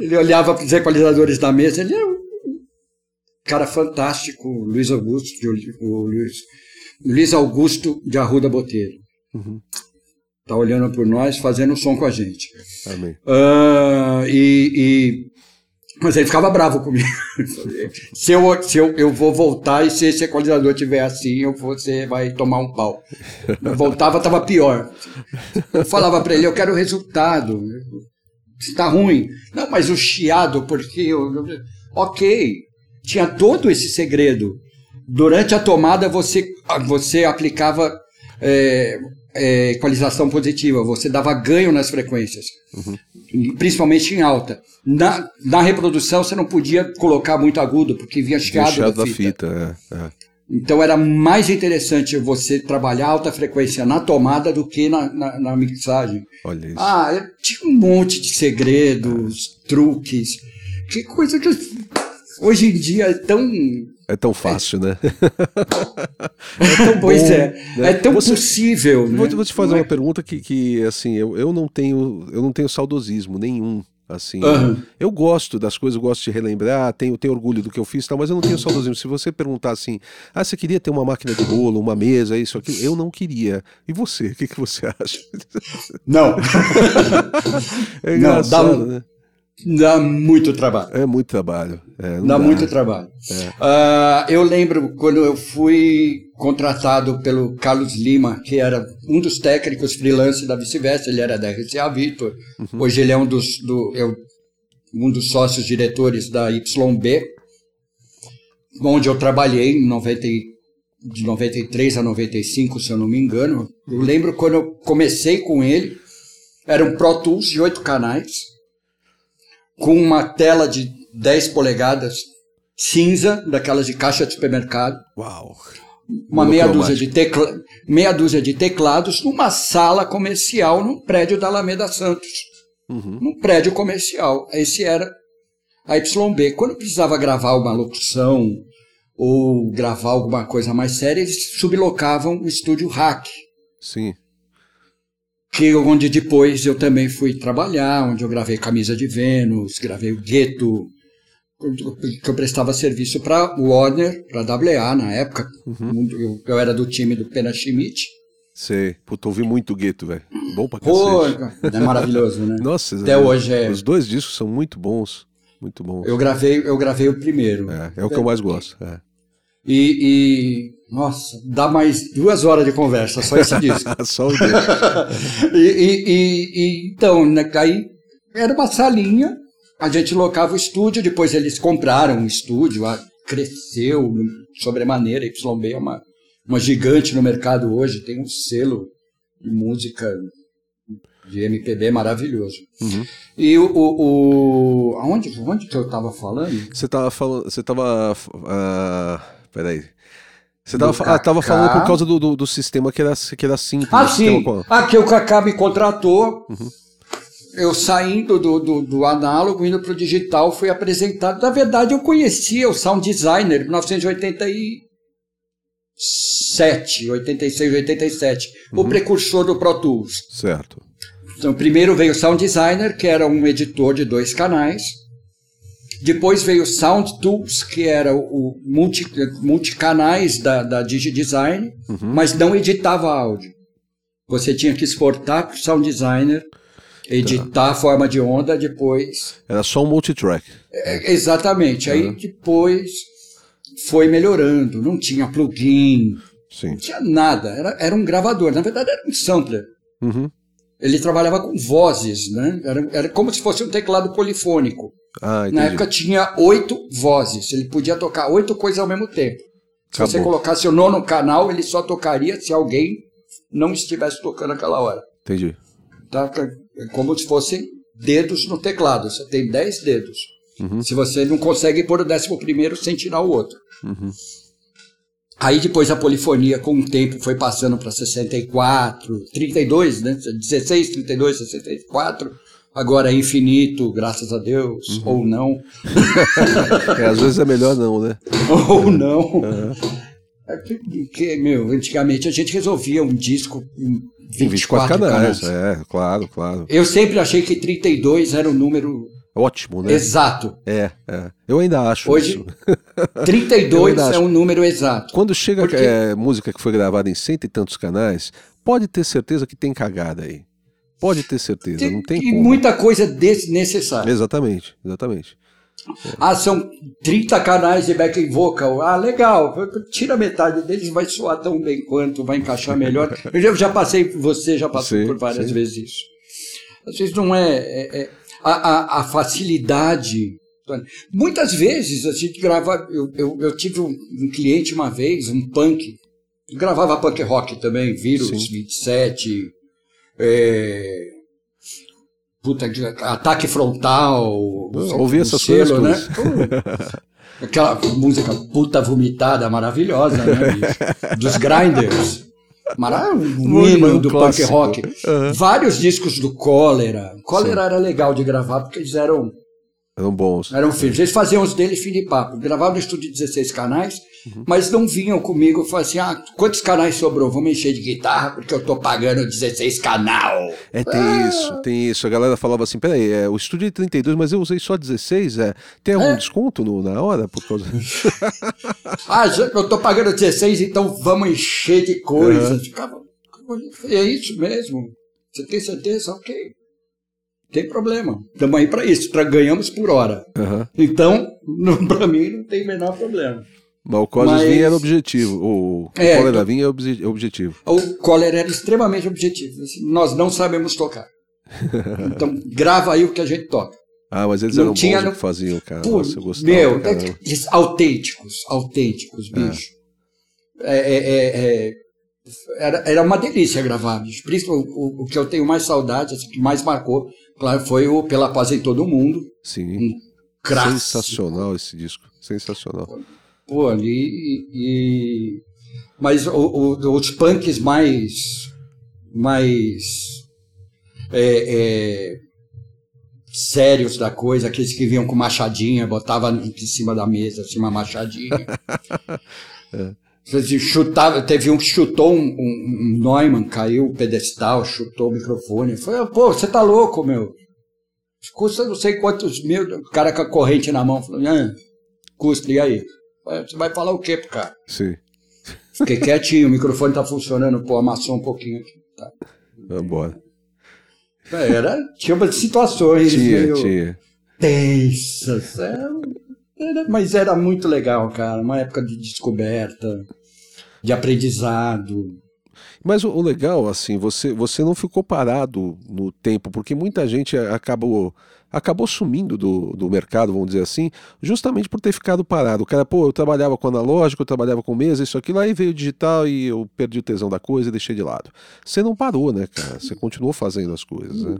ele olhava para os equalizadores da mesa, ele cara fantástico, Luiz Augusto, o Luiz, Luiz Augusto de Arruda Botelho. Uhum. Tá olhando por nós, fazendo som com a gente. Amém. Uh, e, e, mas ele ficava bravo comigo. [LAUGHS] se eu, se eu, eu vou voltar e se esse equalizador tiver assim, eu, você vai tomar um pau. Eu voltava, estava pior. Eu falava para ele, eu quero resultado. Está ruim. Não, mas o chiado, porque eu, ok, tinha todo esse segredo. Durante a tomada, você, você aplicava é, é, equalização positiva, você dava ganho nas frequências, uhum. principalmente em alta. Na, na reprodução, você não podia colocar muito agudo, porque vinha chiado, da, da fita. fita é, é. Então era mais interessante você trabalhar alta frequência na tomada do que na, na, na mixagem. Olha isso. Ah, tinha um monte de segredos, truques. Que coisa que hoje em dia é tão. É tão fácil, é, né? é tão [LAUGHS] pois bom, é. Né? É tão Você, possível. Vou, né? vou te fazer uma é? pergunta que, que assim, eu, eu não tenho eu não tenho saudosismo nenhum. Assim, uhum. eu gosto das coisas, eu gosto de relembrar, tenho, tenho orgulho do que eu fiz, tal, mas eu não tenho saudosismo. Se você perguntar assim, ah, você queria ter uma máquina de bolo, uma mesa, isso, aquilo, eu não queria. E você, o que, que você acha? Não. [LAUGHS] é não, dá, né? Dá muito trabalho. É muito trabalho. É, dá, dá, muito trabalho. É. Uh, eu lembro quando eu fui contratado pelo Carlos Lima, que era um dos técnicos freelance da Vice-Versa, ele era da RCA Victor. Uhum. Hoje ele é um dos, do, eu, um dos sócios diretores da YB, onde eu trabalhei em 90, de 93 a 95, se eu não me engano. Eu lembro quando eu comecei com ele, era um Pro Tools de oito canais com uma tela de 10 polegadas cinza, daquelas de caixa de supermercado. Uau! Uma meia dúzia, de tecla, meia dúzia de teclados numa sala comercial num prédio da Alameda Santos. Uhum. Num prédio comercial. Esse era a YB. Quando precisava gravar uma locução ou gravar alguma coisa mais séria, eles sublocavam o estúdio Hack. Sim que onde depois eu também fui trabalhar, onde eu gravei Camisa de Vênus, gravei o Gueto, que eu prestava serviço para Warner, para WA na época. Uhum. Eu, eu, era do time do Pena Schmidt. Sei, puta, ouvi muito Gueto, velho. Bom pra Pô, é maravilhoso, né? [LAUGHS] Nossa, até hoje é. Os dois discos são muito bons, muito bons. Eu gravei, eu gravei o primeiro. É, é o que eu mais gosto. É. E, e, nossa, dá mais duas horas de conversa, só esse disco. [LAUGHS] só o [LAUGHS] e, e, e, então, né, aí era uma salinha, a gente locava o estúdio, depois eles compraram um estúdio, cresceu sobremaneira, YB é uma, uma gigante no mercado hoje, tem um selo de música de MPB maravilhoso. Uhum. E o, o, o, aonde, onde que eu estava falando? Você estava falando, você estava uh Peraí. Você tava, ah, tava falando por causa do, do, do, sistema que era, que era simples. Ah, sim. Com... Aqui o Kaká me contratou. Uhum. Eu saindo do, do, do análogo, indo para o digital, fui apresentado. Na verdade, eu conhecia o Sound Designer em 1987, 86, 87. Uhum. O precursor do Pro Tools. Certo. Então, primeiro veio o Sound Designer, que era um editor de dois canais. Depois veio o Sound Tools, que era o multi, multicanais da, da DigiDesign, uhum. mas não editava áudio. Você tinha que exportar para o Sound Designer, editar tá. a forma de onda, depois. Era só um multitrack. É, exatamente. Uhum. Aí depois foi melhorando. Não tinha plugin, Sim. não tinha nada. Era, era um gravador. Na verdade, era um sampler. Uhum. Ele trabalhava com vozes, né? Era, era como se fosse um teclado polifônico. Ah, Na época tinha oito vozes. Ele podia tocar oito coisas ao mesmo tempo. Se Acabou. você colocasse o nono canal, ele só tocaria se alguém não estivesse tocando aquela hora. Entendi. Tá? É como se fossem dedos no teclado. Você tem dez dedos. Uhum. Se você não consegue pôr o décimo primeiro sem tirar o outro. Uhum. Aí depois a polifonia, com o tempo, foi passando para 64, 32, né? 16, 32, 64. Agora é infinito, graças a Deus, uhum. ou não. [LAUGHS] é, às vezes é melhor não, né? ou não. Uhum. É que, que, meu, antigamente a gente resolvia um disco em 24, 24 canais. canais. É, claro, claro. Eu sempre achei que 32 era um número ótimo, né? Exato. É, é. Eu ainda acho Hoje, isso. [LAUGHS] 32 é um número exato. Quando chega Porque... é, música que foi gravada em cento e tantos canais, pode ter certeza que tem cagada aí. Pode ter certeza, não tem E como. muita coisa desnecessária. Exatamente, exatamente. Ah, são 30 canais de backing vocal. Ah, legal. Tira metade deles, vai soar tão bem quanto, vai encaixar melhor. [LAUGHS] Eu já, já passei, você já passou sim, por várias sim. vezes isso. Às vezes não é, é, é a, a, a, facilidade. Muitas vezes a gente grava. Eu, eu, eu tive um, um, cliente uma vez, um punk, gravava punk rock também, Vírus sim. 27, é, puta, ataque frontal. Ouvi essas selo, coisas. Né? [LAUGHS] Aquela música puta vomitada maravilhosa, né? Dos Grinders. Maravilhoso do punk rock. Uhum. Vários discos do Cólera. Cólera Sim. era legal de gravar porque eles eram eram bons. Eram filhos. Eles faziam os deles fim de papo. Gravavam no estúdio de 16 canais, uhum. mas não vinham comigo e assim: ah, quantos canais sobrou? Vamos encher de guitarra porque eu tô pagando 16 canal. É, tem ah. isso, tem isso. A galera falava assim: peraí, é, o estúdio é 32, mas eu usei só 16. É, tem algum é. desconto no, na hora? Por causa... [LAUGHS] ah, eu tô pagando 16, então vamos encher de coisas. Uhum. Ficava, é isso mesmo. Você tem certeza? Ok tem problema. Estamos aí para isso, ganhamos por hora. Uhum. Então, [LAUGHS] para mim, não tem o menor problema. Mas o Cosas Mas... vinha era objetivo. O, é, cólera então, vinha é objetivo. O cólera era extremamente objetivo. Assim, nós não sabemos tocar. então, [LAUGHS] grava aí o que a gente toca. Ah, mas eles não eram tinha, bons que faziam, cara. Pô, Nossa, eu gostava, meu, é, autênticos, autênticos, é. bicho. É. É, é, era, era uma delícia gravar, bicho. Principalmente o, o, que eu tenho mais saudade, assim, que mais marcou, Claro, foi o Pela Paz em Todo Mundo. Sim. Um. Sensacional esse disco. Sensacional. Pô, ali. E, mas o, o, os punks mais. mais. É, é, sérios da coisa, aqueles que vinham com machadinha, botava em cima da mesa, assim, uma machadinha. [LAUGHS] é. Chutava, teve um que chutou um, um, um, Neumann, caiu o pedestal, chutou o microfone. Foi, pô, você tá louco, meu. Custa não sei quantos mil, o cara com a corrente na mão, falou, ah, custa, e aí? Você vai falar o quê pro cara? Sim. Fiquei quietinho, o microfone tá funcionando, pô, amassou um pouquinho aqui. Tá. Vambora. É, era, tinha umas situações tinha, meio tinha. tensas. É, era, mas era muito legal, cara. Uma época de descoberta, de aprendizado. Mas o, o, legal, assim, você, você não ficou parado no tempo, porque muita gente acabou, acabou sumindo do, do mercado, vamos dizer assim, justamente por ter ficado parado. O cara, pô, eu trabalhava com analógico, eu trabalhava com mesa, isso, aquilo, aí veio digital e eu perdi o tesão da coisa e deixei de lado. Você não parou, né, cara? Você continuou fazendo as coisas, né?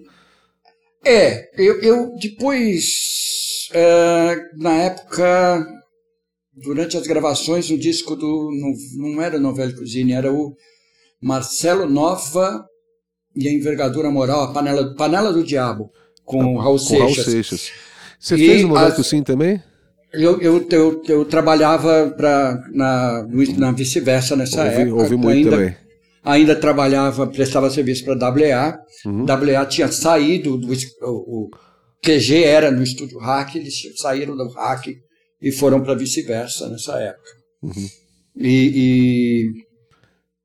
É, eu, eu depois é, na época, durante as gravações do disco do. Não, não era Novel Cozinha, era o Marcelo Nova e a Envergadura Moral, a Panela, Panela do Diabo, com, Raul, com Seixas. Raul Seixas. Você e fez o Novel Cozinha também? Eu, eu, eu, eu trabalhava pra, na, na vice-versa nessa ouvi, época. Ouvi muito ainda, também. ainda trabalhava, prestava serviço para a WA. Uhum. WA tinha saído do o, o QG era no estúdio Hack, eles saíram do Hack e foram para vice-versa nessa época. Uhum. E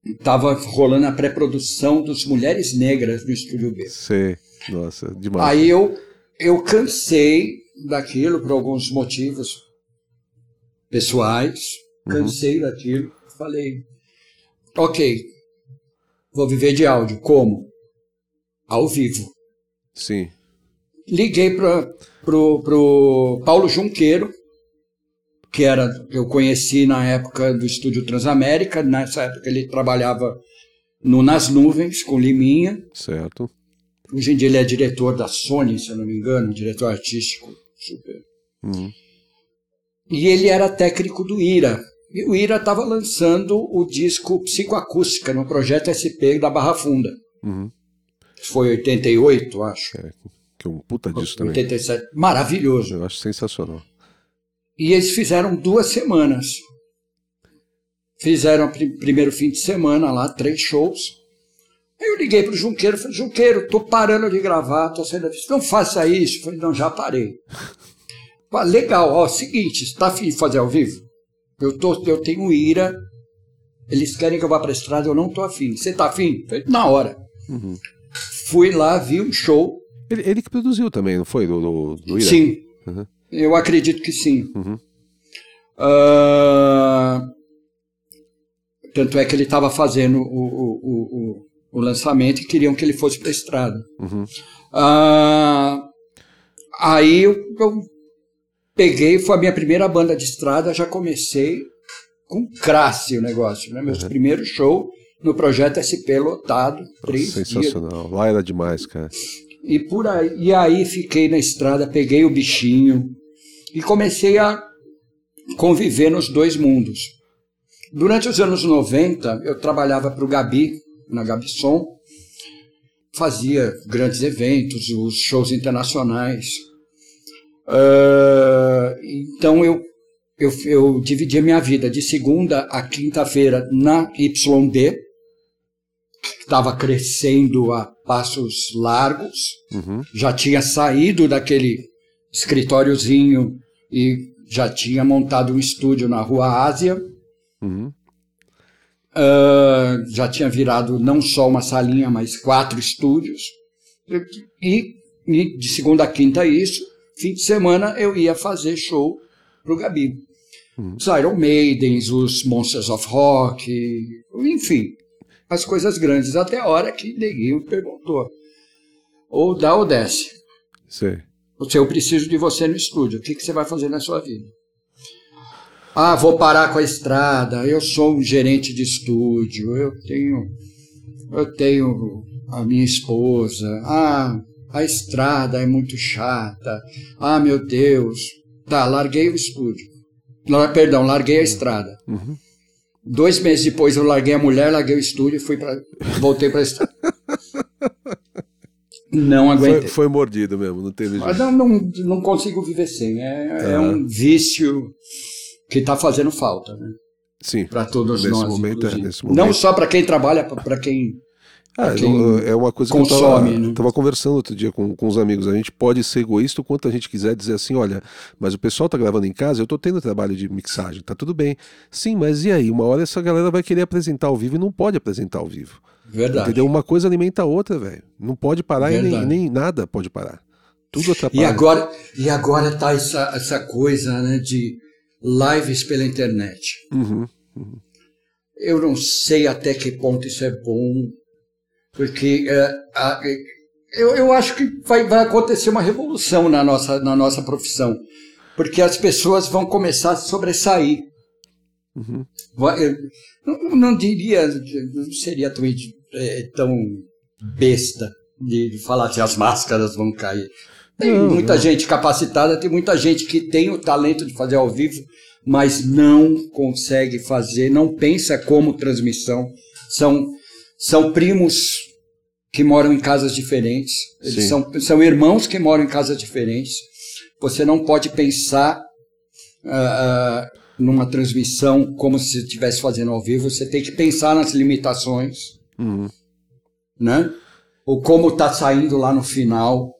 estava rolando a pré-produção dos Mulheres Negras no estúdio B. Sei, nossa, demais. Aí eu, eu cansei daquilo por alguns motivos pessoais, cansei uhum. daquilo, falei, ok, vou viver de áudio, como? Ao vivo. Sim. Liguei para pro, pro Paulo Junqueiro, que era eu conheci na época do Estúdio Transamérica, nessa época ele trabalhava no Nas Nuvens com Liminha. Certo. Hoje em dia ele é diretor da Sony, se eu não me engano, diretor artístico, super. Uhum. E ele era técnico do IRA. E o IRA estava lançando o disco Psicoacústica no projeto SP da Barra Funda. Uhum. Foi 88, acho. É, que é um puta disso 87. também. 87. Maravilhoso. Eu acho sensacional. E eles fizeram duas semanas. Fizeram o pr primeiro fim de semana lá, três shows. Aí eu liguei para o Junqueiro e falei, Junqueiro, tô parando de gravar, tô saindo da Não faça isso. Eu falei, não, já parei. Falei, Legal, ó, seguinte, está afim de fazer ao vivo? Eu, tô, eu tenho ira, eles querem que eu vá para a estrada, eu não tô afim. Você tá afim? Falei, na hora. Uhum. Fui lá, vi um show. Ele, ele que produziu também, não foi? Do, do, do Ira? Sim. Uhum. Eu acredito que sim. Uhum. Uh, tanto é que ele estava fazendo o, o, o, o, lançamento e queriam que ele fosse para a estrada. Uhum. Uh, aí eu, eu, peguei, foi a minha primeira banda de estrada, já comecei com crasse o negócio, né? Meus uhum. primeiros shows no projeto SP lotado, três Sensacional, dias. lá era demais, cara. E por aí, e aí fiquei na estrada, peguei o bichinho, e comecei a conviver nos dois mundos. Durante os anos 90, eu trabalhava para o Gabi, na Gabson, fazia grandes eventos, os shows internacionais. Uh, então eu, eu, eu dividia minha vida de segunda a quinta-feira na YD, que estava crescendo a passos largos, uhum. já tinha saído daquele escritóriozinho e já tinha montado um estúdio na Rua Ásia. Uhum. Uh, já tinha virado não só uma salinha, mas quatro estúdios. E, e, de segunda a quinta isso. Fim de semana eu ia fazer show pro Gabi. Uhum. Os Iron Maidens, os Monsters of Rock, enfim, as coisas grandes. Até a hora que Neguinho perguntou, ou dá ou desce. Sei. Você, eu preciso de você no estúdio. O que, que você vai fazer na sua vida? Ah, vou parar com a estrada. Eu sou um gerente de estúdio. Eu tenho, eu tenho a minha esposa. Ah, a estrada é muito chata. Ah, meu Deus. Tá, larguei o estúdio. Perdão, larguei a estrada. Uhum. Dois meses depois eu larguei a mulher, larguei o estúdio e fui para, voltei para estrada. Não aguentei. Foi, foi, mordido mesmo, não teve jeito. Não, não, não consigo viver sem. É, é um vício que está fazendo falta, né? Sim. Para todos nesse nós. Momento, é, nesse momento. Não só para quem trabalha, para quem. Ah, é uma coisa consome, que eu estava né? conversando outro dia com, com os amigos. A gente pode ser egoísta o quanto a gente quiser dizer assim: olha, mas o pessoal está gravando em casa, eu estou tendo trabalho de mixagem, tá tudo bem. Sim, mas e aí? Uma hora essa galera vai querer apresentar ao vivo e não pode apresentar ao vivo. Verdade. Entendeu? Uma coisa alimenta a outra, velho. Não pode parar e nem, nem, nada pode parar. Tudo atrapalha. E agora, e agora tá essa, essa coisa né, de lives pela internet. Uhum, uhum. Eu não sei até que ponto isso é bom, porque é, a, eu, eu acho que vai, vai acontecer uma revolução na nossa, na nossa profissão, porque as pessoas vão começar a sobressair. Uhum. Não, não, diria, não seria tão é, tão besta de, falar que as máscaras vão cair. Tem não, muita não. gente capacitada, tem muita gente que tem o talento de fazer ao vivo, mas não consegue fazer, não pensa como transmissão. São, são primos que moram em casas diferentes, eles são, são irmãos que moram em casas diferentes. Você não pode pensar uh, numa transmissão como se estivesse fazendo ao vivo, você tem que pensar nas limitações Uhum. Né? Ou como tá saindo lá no final.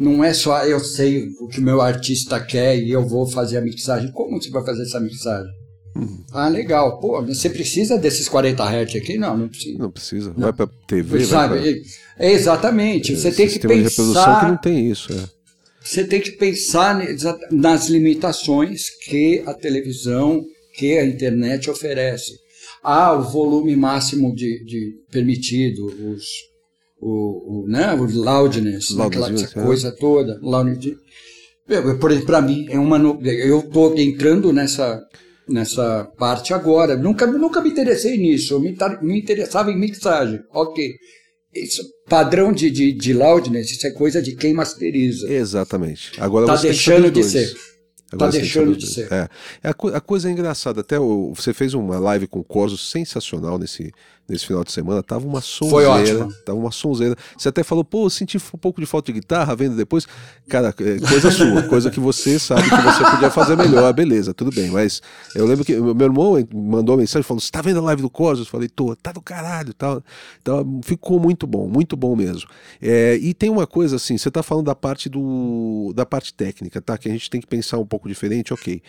Não é só eu sei o que o meu artista quer e eu vou fazer a mixagem. Como você vai fazer essa mixagem? Uhum. Ah, legal. Pô, você precisa desses 40 Hz aqui? Não, não precisa. Não precisa. Não. Vai para TV. Sabe? Vai pra... Exatamente. Você é, tem que pensar. De reprodução que não tem isso. É. Você tem que pensar nas limitações que a televisão, que a internet oferece. Ah, o volume máximo de, de permitido, os, o, o, né, o loudness, né, aquela é. coisa toda. Loudness. Por exemplo, para mim, é uma, eu estou entrando nessa, nessa parte agora. Nunca, nunca me interessei nisso. Eu me, me interessava em mixagem. Ok. Isso, padrão de, de, de loudness, isso é coisa de quem masteriza. Exatamente. Agora tá deixando de ser. Está deixando de ser. É. A, a, coisa é engraçada. Até o, você fez uma live com o Corso sensacional nesse, nesse final de semana. Tava uma sonzeira. Tava uma sonzeira. Você até falou, pô, eu senti um pouco de falta de guitarra vendo depois. Cara, é coisa sua, [LAUGHS] coisa que você sabe que você podia fazer melhor. Beleza, tudo bem. Mas eu lembro que meu irmão mandou uma mensagem falou: Você tá vendo a live do Corso? Eu falei, tô, tá do caralho tal. Então ficou muito bom, muito bom mesmo. É, e tem uma coisa assim, você tá falando da parte do da parte técnica, tá? Que a gente tem que pensar um pouco diferente, ok.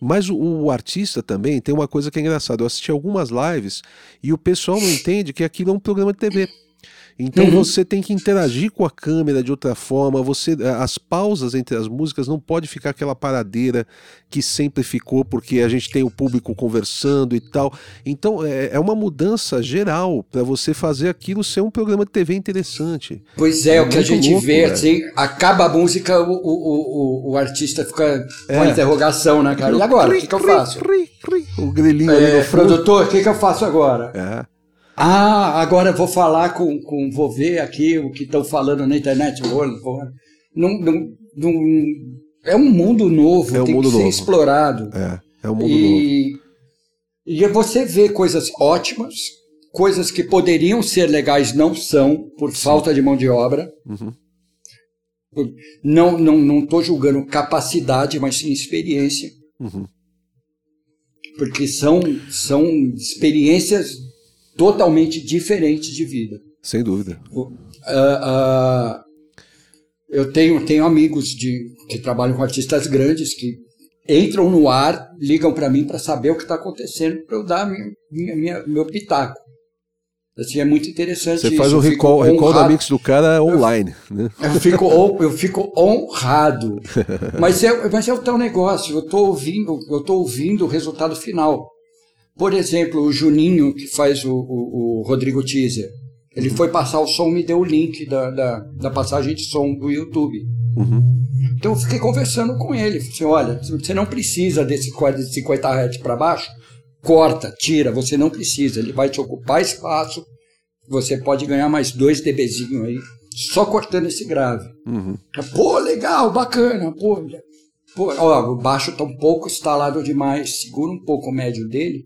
Mas o, o, artista também tem uma coisa que é engraçada. Eu assisti algumas lives e o pessoal não entende que aquilo é um programa de TV. Então uhum. você tem que interagir com a câmera de outra forma. Você, eh, as pausas entre as músicas não pode ficar aquela paradeira que sempre ficou porque a gente tem o público conversando e tal. Então é, é uma mudança geral para você fazer aquilo ser um programa de TV interessante. Pois é, é o que a gente louco, vê, assim, acaba a música, o, o, o, o artista fica com é. a interrogação, né, cara? E agora? O que, que eu faço? O grilinho é, Produtor, o que, que eu faço agora? É. Ah, agora vou falar com, com vou ver aqui o que estão falando na internet. Não, não, não, é um mundo novo, é um tem mundo que novo. ser explorado. É, é um mundo e, novo. E você vê coisas ótimas, coisas que poderiam ser legais não são, por Sim. falta de mão de obra. Uhum. Não estou não, não julgando capacidade, mas sim experiência. Uhum. Porque são, são experiências totalmente diferentes de vida. Sem dúvida. Uh, uh, eu tenho, tenho amigos de, que trabalham com artistas grandes que entram no ar, ligam para mim para saber o que está acontecendo, para eu dar minha, minha, minha, meu pitaco. Assim, é muito interessante. Você faz o recall, recall da mix do cara online. Eu, né? eu, fico, eu fico honrado. [LAUGHS] mas, é, mas é o tal negócio. Eu estou ouvindo, eu tô ouvindo o resultado final. Por exemplo, o Juninho, que faz o, o, o Rodrigo Teaser, ele foi passar o som, me deu o link da, da, da passagem de som do YouTube. Uhum. Então eu fiquei conversando com ele. Falei assim, olha, você não precisa desse 50 Hz para baixo, corta, tira, você não precisa. Ele vai te ocupar espaço, você pode ganhar mais dois dBzinho aí, só cortando esse grave. Uhum. Pô, legal, bacana, pô. pô ó, o baixo está um pouco instalado demais, segura um pouco o médio dele,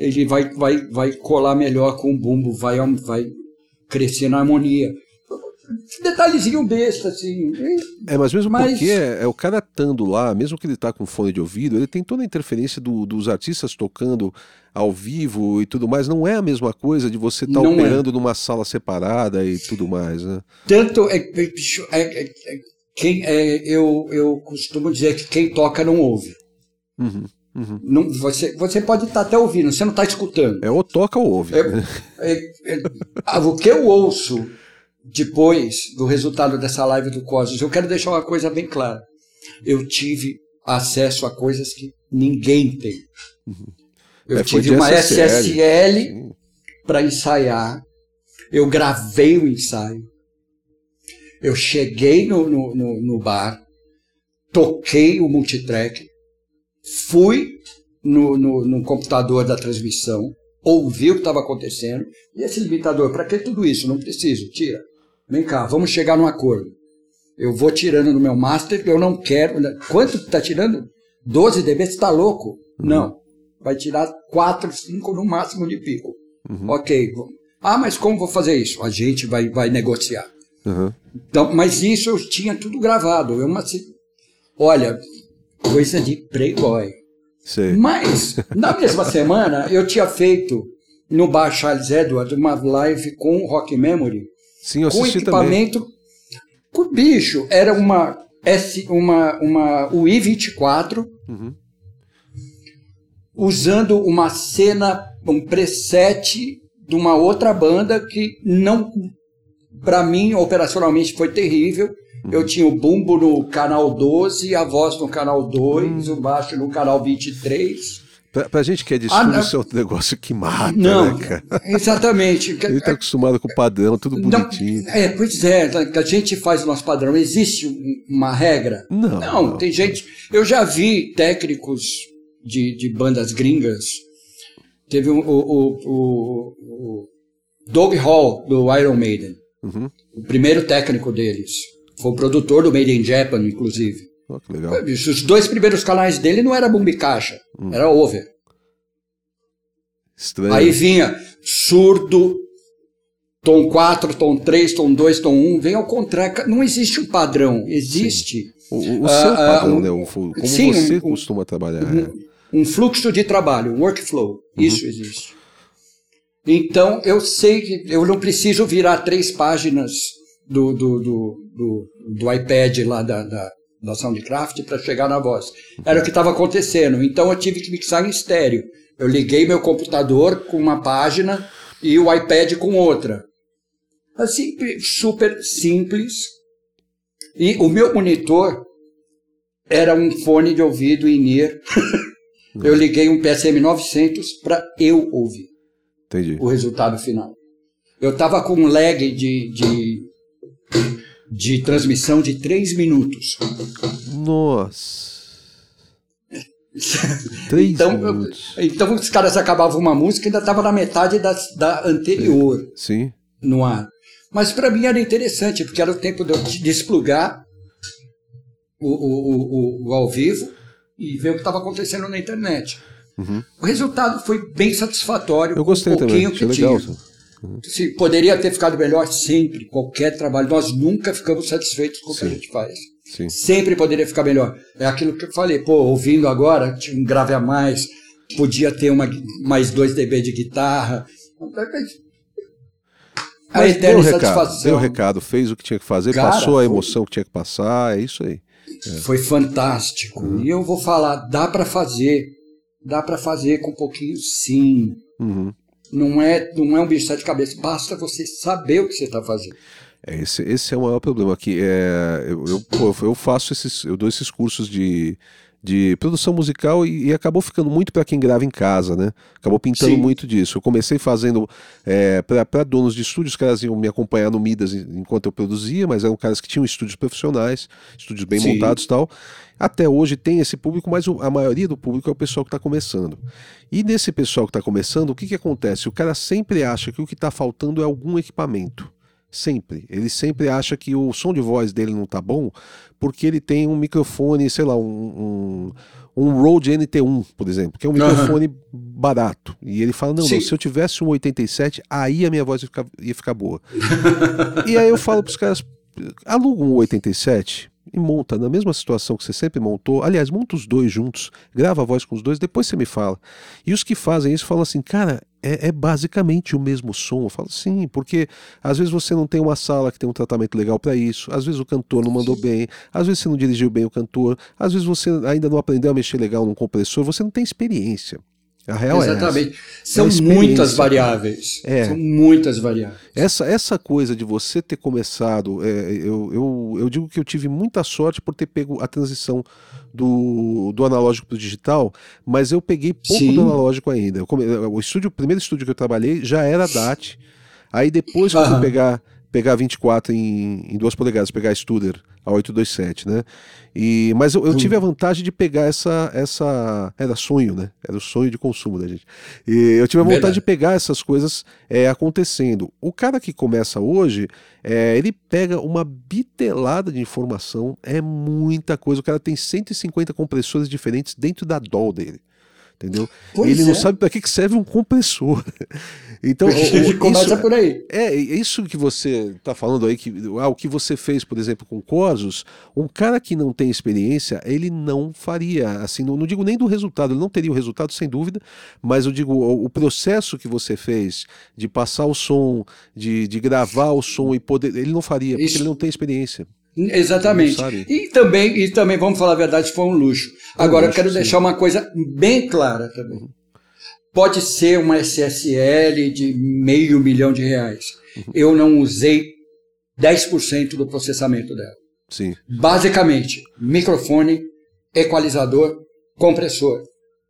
ele vai, vai, vai colar melhor com o bumbo, vai, vai crescer na harmonia. Detalhezinho besta, assim. É, mas mesmo mas... porque é, é, o cara estando lá, mesmo que ele tá com fone de ouvido, ele tem toda a interferência do, dos artistas tocando ao vivo e tudo mais. Não é a mesma coisa de você estar tá é. operando é. numa sala separada e tudo mais, né? Tanto é, é, é, é quem, eu, eu costumo dizer que quem toca não ouve. Uhum. Uhum. Não, você, você pode estar tá até ouvindo, você não está escutando. É ou toca ou ouve. É, é, é, o que eu ouço depois do resultado dessa live do Cosmos, eu quero deixar uma coisa bem clara. Eu tive acesso a coisas que ninguém tem. Uhum. Eu é, tive uma SSL, SSL para ensaiar. Eu gravei o ensaio. Eu cheguei no, no, no, no bar, toquei o multitrack, fui no, no, no computador da transmissão, ouvi o que estava acontecendo, e esse limitador, para que tudo isso? Não preciso, tira. Vem cá, vamos chegar num acordo. Eu vou tirando no meu master, eu não quero. Né? Quanto está tirando? 12 dB, você está louco? Uhum. Não. Vai tirar 4, 5 no máximo de pico. Uhum. Ok. Ah, mas como vou fazer isso? A gente vai, vai negociar. Uhum. Então, mas isso eu tinha tudo gravado. Eu, uma, olha, coisa de playboy. Mas, na [LAUGHS] mesma semana, eu tinha feito no bar Charles Edward uma live com Rock Memory. Sim, eu com assisti equipamento. Com bicho, era uma S, uma, uma UI 24 Uhum. usando uma cena, um preset de uma outra banda que não, para mim, operacionalmente foi terrível. Eu tinha o bumbo no canal 12, a voz no canal 2, Hum. o baixo no canal 23. Pra, pra gente que é de Ah, estúdio, não. isso é um negócio que mata, Não, né, cara? exatamente. Ele tá acostumado com o padrão, tudo Não, bonitinho. é, pois é, a gente faz o nosso padrão. Existe um- uma regra? Não, Não, não. tem gente. Eu já vi técnicos de, de bandas gringas. Teve um- o, o, o, o Doug Hall, do Iron Maiden, Uhum. o primeiro técnico deles. Foi o produtor do Made in Japan, inclusive. Ó, que legal. Os dois primeiros canais dele não era e caixa, Hum. era over. Estranho. Aí vinha surdo, tom 4, tom 3, tom 2, tom 1, vem ao contrário. Não existe um padrão, existe o o- o ah, seu ah, padrão, um- né? Como sim, você um- costuma trabalhar. é. um, um fluxo de trabalho, um workflow. Uhum. Isso existe. Então, eu sei que eu não preciso virar três páginas do, do, do, do, iPad lá da, da, da Soundcraft para chegar na voz. Era o que estava acontecendo. Então, eu tive que mixar em estéreo. Eu liguei meu computador com uma página e o iPad com outra. Assim, super simples. E o meu monitor era um fone de ouvido in-ear. [LAUGHS] eu liguei um PSM 900 para eu ouvir Entendi. o resultado final. Eu estava com um lag de, de, de transmissão de 3 minutos. Nossa. [LAUGHS] Três Então, minutos. então os caras acabavam uma música e ainda estava na metade da, da anterior Sim. no ar. Mas para mim era interessante, porque era o tempo de eu desplugar o, o, o, o ao vivo e ver o que estava acontecendo na internet. Uhum. O resultado foi bem satisfatório. Eu gostei um pouquinho também. Que legal. tinha. Se poderia ter ficado melhor sempre, qualquer trabalho. Nós nunca ficamos satisfeitos com o que a Sim. gente faz. Sim. Sempre poderia ficar melhor. É aquilo que eu falei, pô, ouvindo agora, tinha um grave a mais, podia ter uma, mais 2 dB de guitarra. A Mas deu eterna o recado, satisfação. deu o recado, fez o que tinha que fazer, Cara, passou a foi- emoção que tinha que passar, é isso aí. Foi fantástico. Uhum. E eu vou falar, dá para fazer. Dá para fazer com um pouquinho sim. Uhum. Não é, não é um bicho de sete cabeças, basta você saber o que você está fazendo. É, esse, esse é o maior problema aqui. É, eu, eu, eu faço esses, eu dou esses cursos de, de produção musical e, e acabou ficando muito para quem grava em casa, né? Acabou pintando Sim. muito disso. Eu comecei fazendo é, para donos de estúdios, os caras iam me acompanhar no Midas en- enquanto eu produzia, mas eram caras que tinham estúdios profissionais, estúdios bem Sim. montados e tal. Até hoje tem esse público, mas a maioria do público é o pessoal que está começando. E nesse pessoal que está começando, o que, que acontece? O cara sempre acha que o que está faltando é algum equipamento. Sempre. Ele sempre acha que o som de voz dele não tá bom porque ele tem um microfone, sei lá, um, um, um Rode NT1, por exemplo, que é um microfone barato. E ele fala: não, não, se eu tivesse um 87, aí a minha voz ia ficar, ia ficar boa. [LAUGHS] e aí eu falo pros caras: aluga um 87 e monta na mesma situação que você sempre montou. Aliás, monta os dois juntos, grava a voz com os dois, depois você me fala. E os que fazem isso falam assim, cara, é, é basicamente o mesmo som. Eu falo, sim, porque às vezes você não tem uma sala que tem um tratamento legal para isso, às vezes o cantor não mandou bem, às vezes você não dirigiu bem o cantor, às vezes você ainda não aprendeu a mexer legal num compressor, você não tem experiência. A real é Exatamente. essa. São É muitas variáveis. É. São muitas variáveis. Essa, essa coisa de você ter começado, é, eu, eu, eu digo que eu tive muita sorte por ter pego a transição do, do analógico para o digital, mas eu peguei pouco Sim. do analógico ainda. Come- o, estúdio, o primeiro estúdio que eu trabalhei já era DAT, aí depois que eu fui pegar, pegar 24 em, em 2 polegadas, pegar a Studer a 827, né? E, mas eu, eu tive a vantagem de pegar essa, essa. Era sonho, né? Era o sonho de consumo da gente. E eu tive a vontade Verdade. de pegar essas coisas é, acontecendo. O cara que começa hoje, é, ele pega uma bitelada de informação, é muita coisa. O cara tem 150 compressores diferentes dentro da DAW dele. Entendeu? Pois ele é. não sabe para que serve um compressor. [LAUGHS] Então, o, começa isso, por aí. É, isso que você está falando aí, que, ah, o que você fez, por exemplo, com Corsos, um cara que não tem experiência, ele não faria, assim, não, não, digo nem do resultado, ele não teria o resultado, sem dúvida, mas eu digo, o, o processo que você fez de passar o som, de, de gravar o som e poder, ele não faria, porque isso. ele não tem experiência. Exatamente. E também, e também, vamos falar a verdade, foi um luxo. Agora, eu quero sim. deixar uma coisa bem clara também. Uhum. Pode ser uma SSL de meio milhão de reais. Uhum. Eu não usei 10% do processamento dela. Sim. Basicamente, microfone, equalizador, compressor.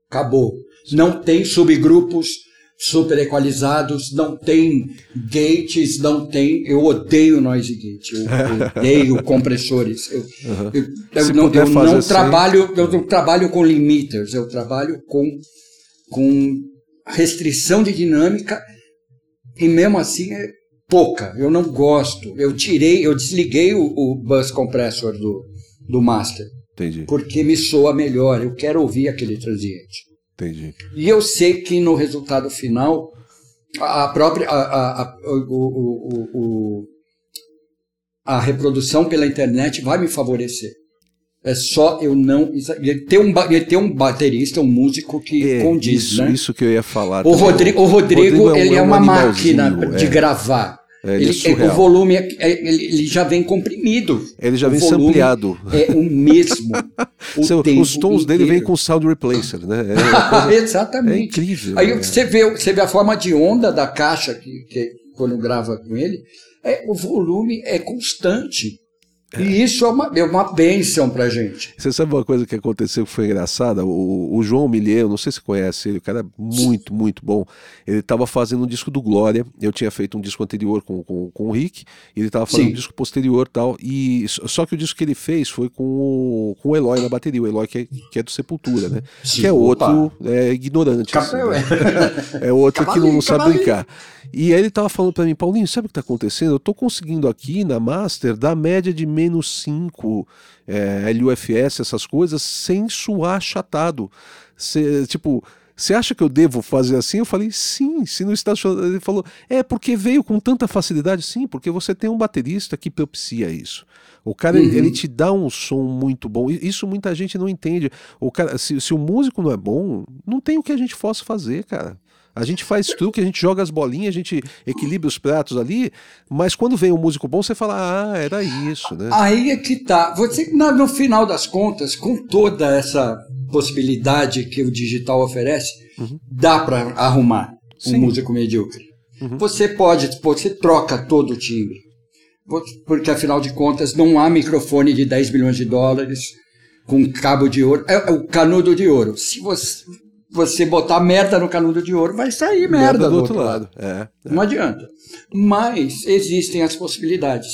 Acabou. Sim. Não tem subgrupos super equalizados, não tem gates, não tem. Eu odeio noise gate, eu [LAUGHS] odeio compressores. Eu, uhum. eu, eu não, eu não assim... trabalho, eu não trabalho com limiters, eu trabalho com, com restrição de dinâmica e mesmo assim é pouca. Eu não gosto. Eu tirei, eu desliguei o, o bus compressor do, do master. Entendi. Porque me soa melhor. Eu quero ouvir aquele transiente. Entendi. E eu sei que no resultado final, a própria. A, a, a, o, o, o, a reprodução pela internet vai me favorecer. É só eu não. Ter um, ter um baterista, um músico que é, condiz. Isso, né? isso que eu ia falar. O, Rodrigo, o Rodrigo, Rodrigo é um, ele é, uma máquina de é. gravar. É, ele, ele é o volume é, é, ele, já vem comprimido. Ele já o vem sampleado. É o mesmo. [LAUGHS] O Seu, os tons inteiro. dele vêm com sound replacer, né? É [LAUGHS] Exatamente. É incrível. Aí você, vê, você vê a forma de onda da caixa que, que quando grava com ele, é, o volume é constante. É. E isso é uma, é uma bênção pra gente. Você sabe uma coisa que aconteceu que foi engraçada? O, o João Milier, não sei se conhece ele, o cara é muito, muito bom. Ele estava fazendo um disco do Glória. Eu tinha feito um disco anterior com, com, com o Rick, e ele estava fazendo Sim. um disco posterior tal. E só que o disco que ele fez foi com o, com o Eloy na bateria, o Eloy que é, que é do Sepultura, né? Sim, que é outro é, ignorante. Assim, né? [LAUGHS] É outro que não, não sabe brincar. E aí ele estava falando para mim, Paulinho, sabe o que está acontecendo? Eu estou conseguindo aqui na Master dar média de menos 5 é, LUFS, essas coisas, sem suar achatado. Cê, tipo, você acha que eu devo fazer assim? Eu falei, sim, se não está Ele falou, é porque veio com tanta facilidade. Sim, porque você tem um baterista que propicia isso. O cara, uhum. ele, ele, te dá um som muito bom. Isso muita gente não entende. O cara, se, se o músico não é bom, não tem o que a gente possa fazer, cara. A gente faz truque, a gente joga as bolinhas, a gente equilibra os pratos ali, mas quando vem um músico bom, você fala, ah, era isso, né? Aí é que tá. Você, no final das contas, com toda essa possibilidade que o digital oferece, uhum. dá para arrumar Sim. um músico medíocre. Uhum. Você pode, você troca todo o timbre. Porque afinal de contas, não há microfone de 10 milhões de dólares com cabo de ouro. É, é o canudo de ouro. Se você você botar merda no canudo de ouro, vai sair merda, merda do, do, outro lado. lado. É, é. Não adianta. Mas existem as possibilidades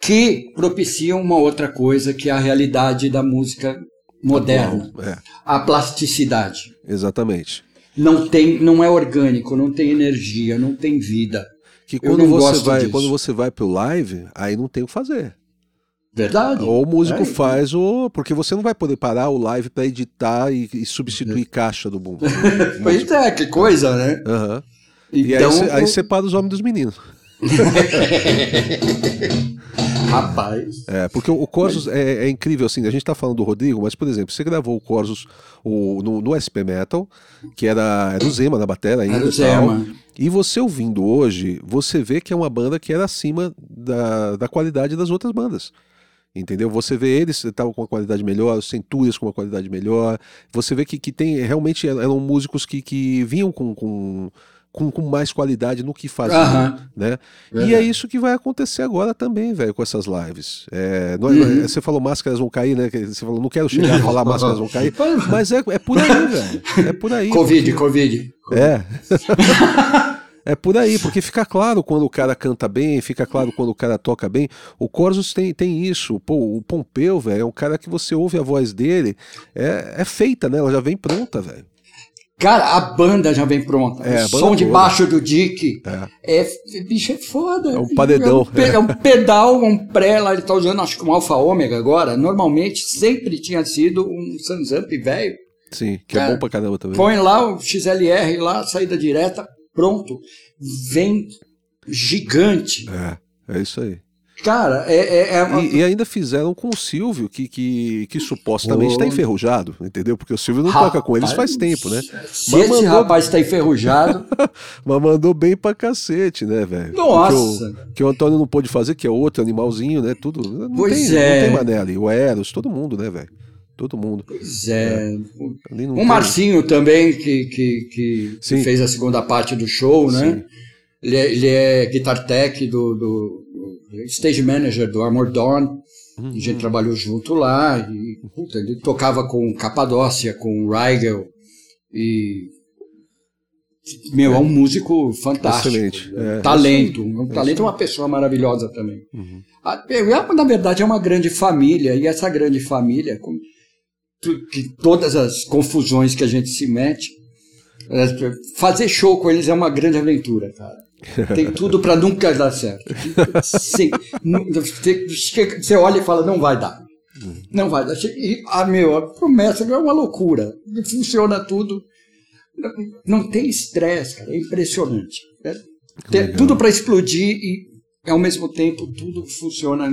que propiciam uma outra coisa que é a realidade da música moderna, é. a plasticidade. Exatamente. Não tem, não é orgânico, não tem energia, não tem vida. Que quando você vai, disso. quando você vai pro live, aí não tem o que fazer. Verdade. Ou o músico é. faz, ou porque você não vai poder parar o live para editar e, e, substituir caixa do bumbo. [LAUGHS] pois é, que coisa, né? Uhum. Então, e aí, separa os homens dos meninos. [LAUGHS] Rapaz. É, porque o, o Corsos mas... é, é, incrível, assim, a gente tá falando do Rodrigo, mas, por exemplo, você gravou o Corsos o, no, no, SP Metal, que era, era o Zema na bateria ainda. Era o Zema. E você ouvindo hoje, você vê que é uma banda que era acima da, da qualidade das outras bandas. Entendeu? Você vê eles estavam com uma qualidade melhor, os Centúrias com uma qualidade melhor. Você vê que, que tem realmente eram músicos que, que vinham com, com, com, com mais qualidade no que faziam. Né? E é isso que vai acontecer agora também, velho, com essas lives. É, não, é, uhum. Você falou máscaras vão cair, né? Você falou, não quero chegar a [LAUGHS] falar máscaras vão cair. mas é, é por aí, velho. É por aí. Covid, porque... Covid. É. [LAUGHS] É por aí, [LAUGHS] porque fica claro quando o cara canta bem, fica claro quando o cara toca bem. O Corsos tem, tem isso. Pô, o Pompeu, velho, é um cara que você ouve a voz dele, é, é feita, né? Ela já vem pronta, velho. Cara, a banda já vem pronta. É, o som de baixo do Dick. É. é. Bicho, é foda. É um paredão. É um, é um pedal, um pré lá, ele tá usando acho que um Alfa Ômega agora. Normalmente sempre tinha sido um Sansamp velho. Sim, que é, é bom pra caramba também. Põe lá o XLR, lá, saída direta, pronto. Vem gigante. É, é isso aí. Cara, é. é, é uma... e, e, ainda fizeram com o Silvio, que, que, que supostamente está enferrujado, entendeu? Porque o Silvio não rapaz, toca com eles faz tempo, né? Se Mas esse mandou... rapaz está enferrujado. [LAUGHS] Mas mandou bem pra cacete, né, velho? Nossa! Que o, que o, Antônio não pôde fazer, que é outro animalzinho, né? Tudo. Não pois tem, é. Não tem mané ali. O Eros, todo mundo, né, velho? Todo mundo. Pois é. é. O Marcinho também, que, que, que, que, fez a segunda parte do show, né? Ele é, ele é guitar tech do, do stage manager do Armor Dawn. Uhum. A gente trabalhou junto lá. E, puta, ele tocava com Capadócia, com Rigel. E. Meu, é, um músico fantástico. Excelente. É, talento. Um talento é uma pessoa maravilhosa também. Uhum. A, na verdade, é uma grande família. E essa grande família, que todas as confusões que a gente se mete, é, fazer show com eles é uma grande aventura, cara. [LAUGHS] Tem tudo para nunca dar certo. Sim, você olha e fala, não vai dar. Não vai dar. E, ah, meu, a promessa é uma loucura. Funciona tudo. Não tem estresse, cara. É impressionante. É, tem tudo para explodir e, ao mesmo tempo, tudo funciona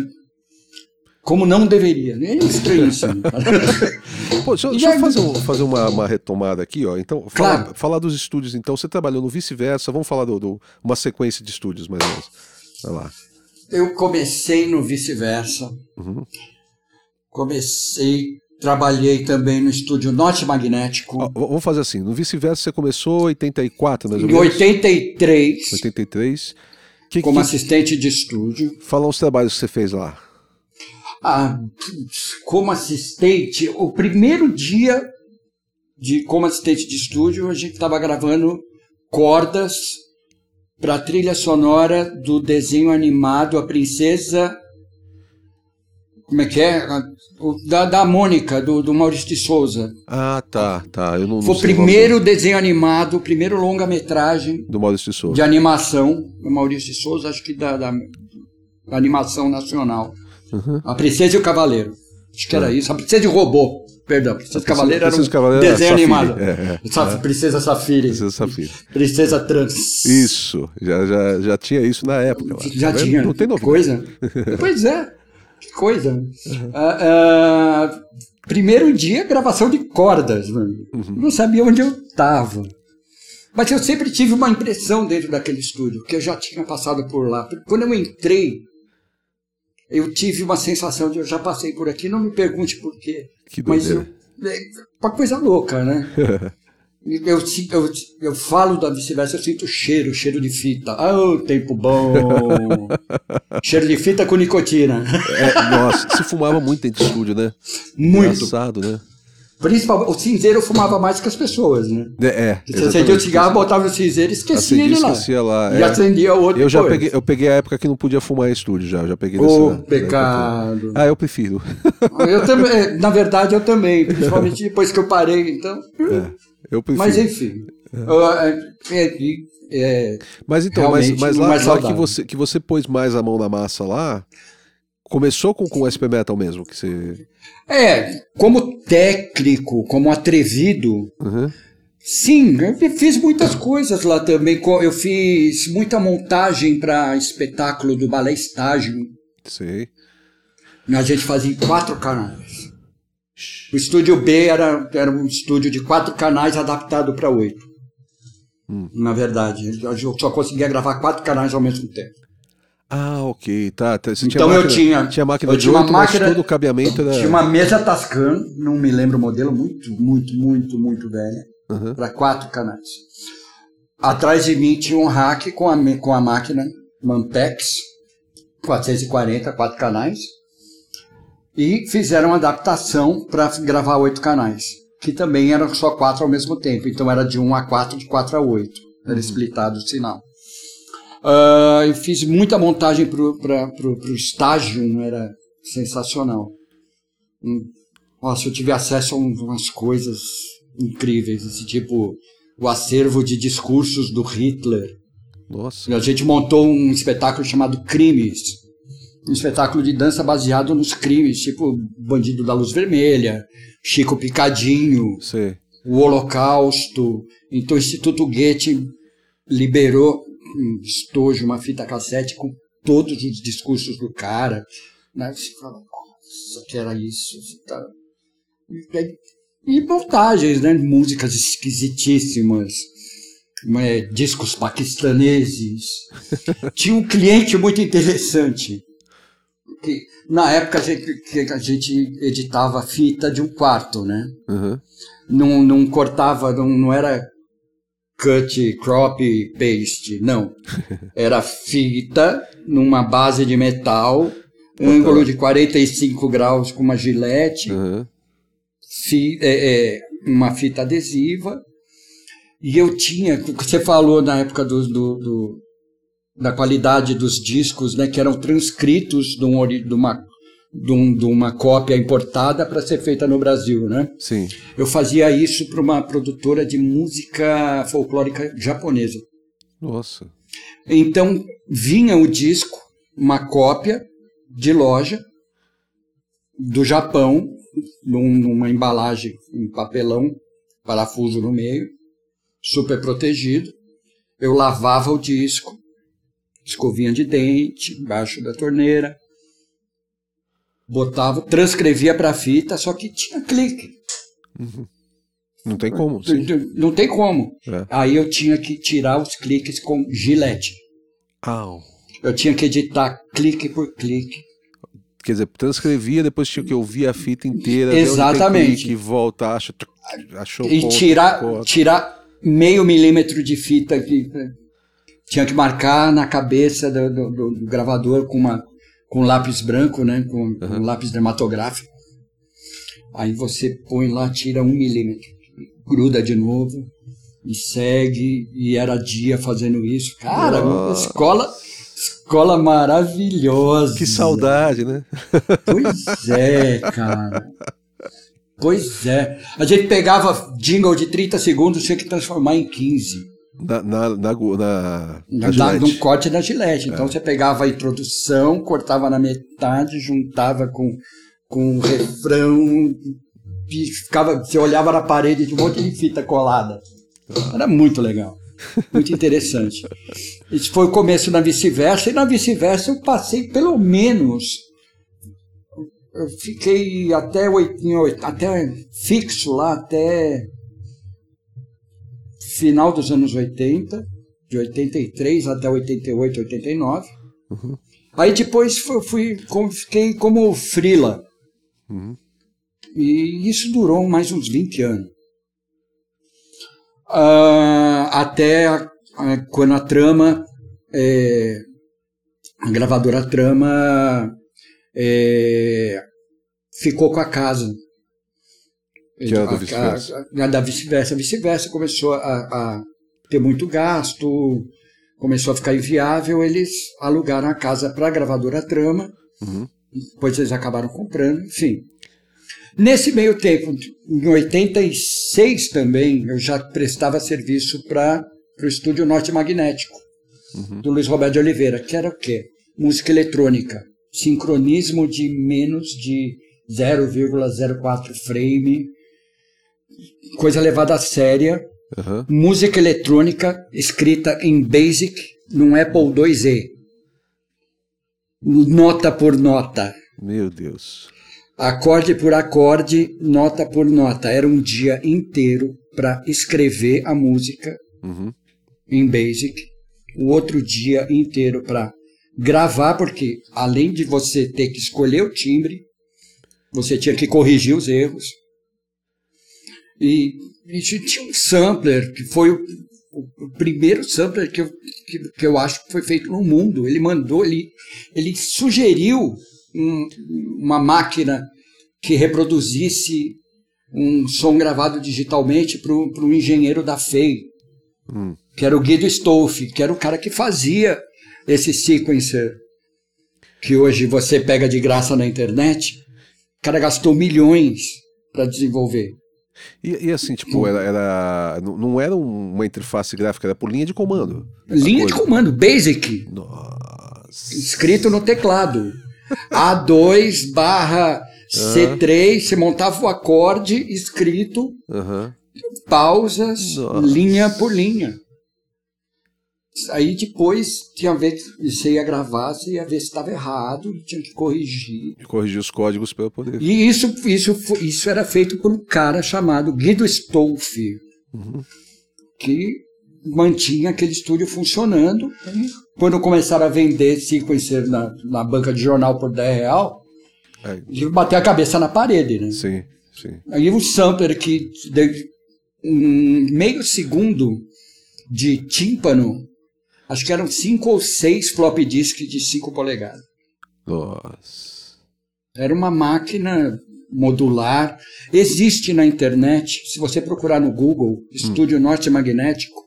como não deveria. É estranhíssimo. [LAUGHS] Pô, deixa, deixa eu fazer, um, fazer uma, uma, retomada aqui, ó. Então, fala, claro. falar dos estúdios, então. Você trabalhou no vice-versa, vamos falar do, uma sequência de estúdios, mais ou menos. Vai lá. Eu comecei no vice-versa. Uhum. Comecei, trabalhei também no estúdio Norte Magnético. Ó, vamos fazer assim, no vice-versa você começou em 84, mais ou menos? Em 83. 83. Que, como que... assistente de estúdio. Fala uns trabalhos que você fez lá. Ah, como assistente, o primeiro dia de como assistente de estúdio, a gente estava gravando cordas para a trilha sonora do desenho animado A Princesa. Como é que é? Da, da Mônica, do, do Maurício de Souza. Ah, tá, tá. Eu não, Foi o primeiro desenho animado, o primeiro longa-metragem. Do Maurício de Souza. De animação, do Maurício de Souza, acho que da, da, da animação nacional. Uhum. A Princesa e o Cavaleiro. Acho que era uhum. isso. A Princesa e o Robô. Perdão, Princesa e Cavaleiro era um Cavaleiro desenho animado. É, é, é. Princesa Safira. Princesa Safira. Princesa Trans. Isso, já, já, já tinha isso na época. Já tá tinha. Não tem novidade. Coisa. [LAUGHS] pois é, que coisa. Uhum. Uh, uh, primeiro dia, gravação de cordas. Uhum. Não sabia onde eu estava. Mas eu sempre tive uma impressão dentro daquele estúdio, que eu já tinha passado por lá. Quando eu entrei, eu tive uma sensação de eu já passei por aqui, não me pergunte por quê. Que mas eu, é uma coisa louca, né? [LAUGHS] eu, eu, eu falo da vice-versa, eu sinto cheiro, cheiro de fita. Ah, oh, tempo bom! [LAUGHS] cheiro de fita com nicotina. É, nossa, se fumava muito dentro do estúdio, né? Muito. Engraçado, né? Principalmente, o cinzeiro fumava mais que as pessoas, né? É. Você acendia o cigarro, botava no cinzeiro e esquecia ele lá. Esquecia lá. E é. acendia o outro. Eu já peguei, eu peguei a época que não podia fumar em estúdio já. Já peguei dessa. Oh, pecado. Ah, eu prefiro. Eu também, [LAUGHS] é, na verdade, eu também. Principalmente depois que eu parei, então. É, eu prefiro. Mas enfim. É. é, é mas então, mas, mas lá, lá que, você, que você pôs mais a mão na massa lá, começou com, com o SP Metal mesmo? Que você... É, como técnico, como atrevido. Uhum. Sim, eu fiz muitas coisas lá também. Eu fiz muita montagem para espetáculo do Balé Estágio. Sei. A gente fazia em quatro canais. O estúdio B era, era um estúdio de quatro canais adaptado para oito. Hum. Na verdade, eu só conseguia gravar quatro canais ao mesmo tempo. Ah, ok, tá. Você então máquina, eu tinha. Tinha máquina eu de tinha 8, uma máquina, todo o cabeamento era... Tinha uma mesa Tascam, não me lembro o modelo, muito, muito, muito, muito velha, uhum. para quatro canais. Atrás de mim tinha um rack com a, com a máquina Manpex 440, quatro canais. E fizeram uma adaptação para gravar oito canais, que também eram só quatro ao mesmo tempo. Então era de 1 a 4, de 4 a 8. Era uhum. splitado o sinal. Uh, eu fiz muita montagem para o estágio, era sensacional. Hum, nossa, eu tive acesso a umas coisas incríveis, esse tipo o acervo de discursos do Hitler. Nossa. A gente montou um espetáculo chamado Crimes, um espetáculo de dança baseado nos crimes, tipo Bandido da Luz Vermelha, Chico Picadinho. Sim. o Holocausto. Então o Instituto Goethe liberou um estojo, uma fita cassete com todos os discursos do cara. Né? Você fala, nossa, que era isso. Tá... E montagens, né? Músicas esquisitíssimas. Né? Discos paquistaneses. [LAUGHS] Tinha um cliente muito interessante. Que, na época a gente, a gente editava fita de um quarto, né? Uhum. Não, não cortava, não, não era cut, crop, paste, não. [LAUGHS] Era fita numa base de metal, ângulo de 45 graus com uma gilete, Uhum. fi, é, é, uma fita adesiva. E eu tinha, você falou na época do, do, do- da qualidade dos discos, né, que eram transcritos de, um de uma, de, um- de uma cópia importada para ser feita no Brasil, né? Sim. Eu fazia isso para uma produtora de música folclórica japonesa. Nossa. Então vinha o disco, uma cópia de loja do Japão, num- numa embalagem em papelão, parafuso no meio, super protegido. Eu lavava o disco, escovinha de dente, embaixo da torneira, botava, transcrevia para fita, só que tinha clique. Não tem como. Sim. Não tem como. É. Aí eu tinha que tirar os cliques com gilete. Au. Eu tinha que editar clique por clique. Quer dizer, transcrevia, depois tinha que ouvir a fita inteira. Exatamente. clique, volta, acha, achou E ponto, tirar, corta. tirar meio milímetro de fita. Que, tinha que marcar na cabeça do- do- do gravador com, uma, com lápis branco, né? Com, com lápis dermatográfico. Aí você põe lá, tira um milímetro, gruda de novo e segue. E era dia fazendo isso. Cara, Nossa. escola, escola maravilhosa. Que saudade, né? Pois é, cara. Pois é. A gente pegava jingle de 30 segundos, tinha que transformar em 15. Na, na, na, na, na Na, Gillette. num corte da gilete. Então você pegava a introdução, cortava na metade, juntava com, com o refrão, e ficava, você olhava na parede de um monte de fita colada. Era muito legal. Muito interessante. Isso foi o começo na vice-versa, e na vice-versa eu passei pelo menos. Eu fiquei até, oit- em oit- até fixo lá, até final dos anos 80, de 83 até 88, 89. Aí depois fui, fui como- fiquei como frila. E isso durou mais uns 20 anos. Ah, até a- a- quando a trama, é, a gravadora trama é, ficou com a casa. Que do A- vice-versa. a- a- da vice-versa. A vice-versa começou a, a ter muito gasto, começou a ficar inviável, eles alugaram a casa para a gravadora Trama, Uhum. depois eles acabaram comprando, enfim. Nesse meio tempo, em 86 também, eu já prestava serviço para o Estúdio Norte Magnético, do Luiz Roberto de Oliveira, que era o quê? Música eletrônica, sincronismo de menos de 0,04 frame, coisa levada a séria, Aham. música eletrônica escrita em Basic num Apple IIe. Nota por nota, Meu Deus. acorde por acorde, nota por nota. Era um dia inteiro para escrever a música Uhum. em Basic, o outro dia inteiro para gravar, porque além de você ter que escolher o timbre, você tinha que corrigir os erros. E, e tinha um sampler, que foi o, o- primeiro sampler que eu, que, que eu acho que foi feito no mundo. Ele mandou, ele, ele sugeriu um- uma máquina que reproduzisse um som gravado digitalmente para o engenheiro da FEI, Hum. que era o Guido Stolfi, que era o cara que fazia esse sequencer, que hoje você pega de graça na internet. O cara gastou milhões para desenvolver. E, e assim, tipo, era, era- não era um- uma interface gráfica, era por linha de comando. Linha de coisa. comando, Basic, Nossa. escrito no teclado. A2 barra C3, você montava o acorde escrito pausas, Nossa. linha por linha. Aí depois tinha vez você ia gravar, você ia ver se estava errado, tinha que corrigir. Corrigir os códigos para poder. E isso, isso, isso era feito por um cara chamado Guido Stolfi, uhum. que mantinha aquele estúdio funcionando. Quando começaram a vender sequencer na, na banca de jornal por 10 real, é. bater a cabeça na parede, né? Sim, sim. Aí um sampler que um meio segundo de tímpano Acho que eram cinco ou seis flop disks de 5 polegadas. Nossa. Era uma máquina modular. Existe na internet, se você procurar no Google, Estúdio hum. Norte Magnético,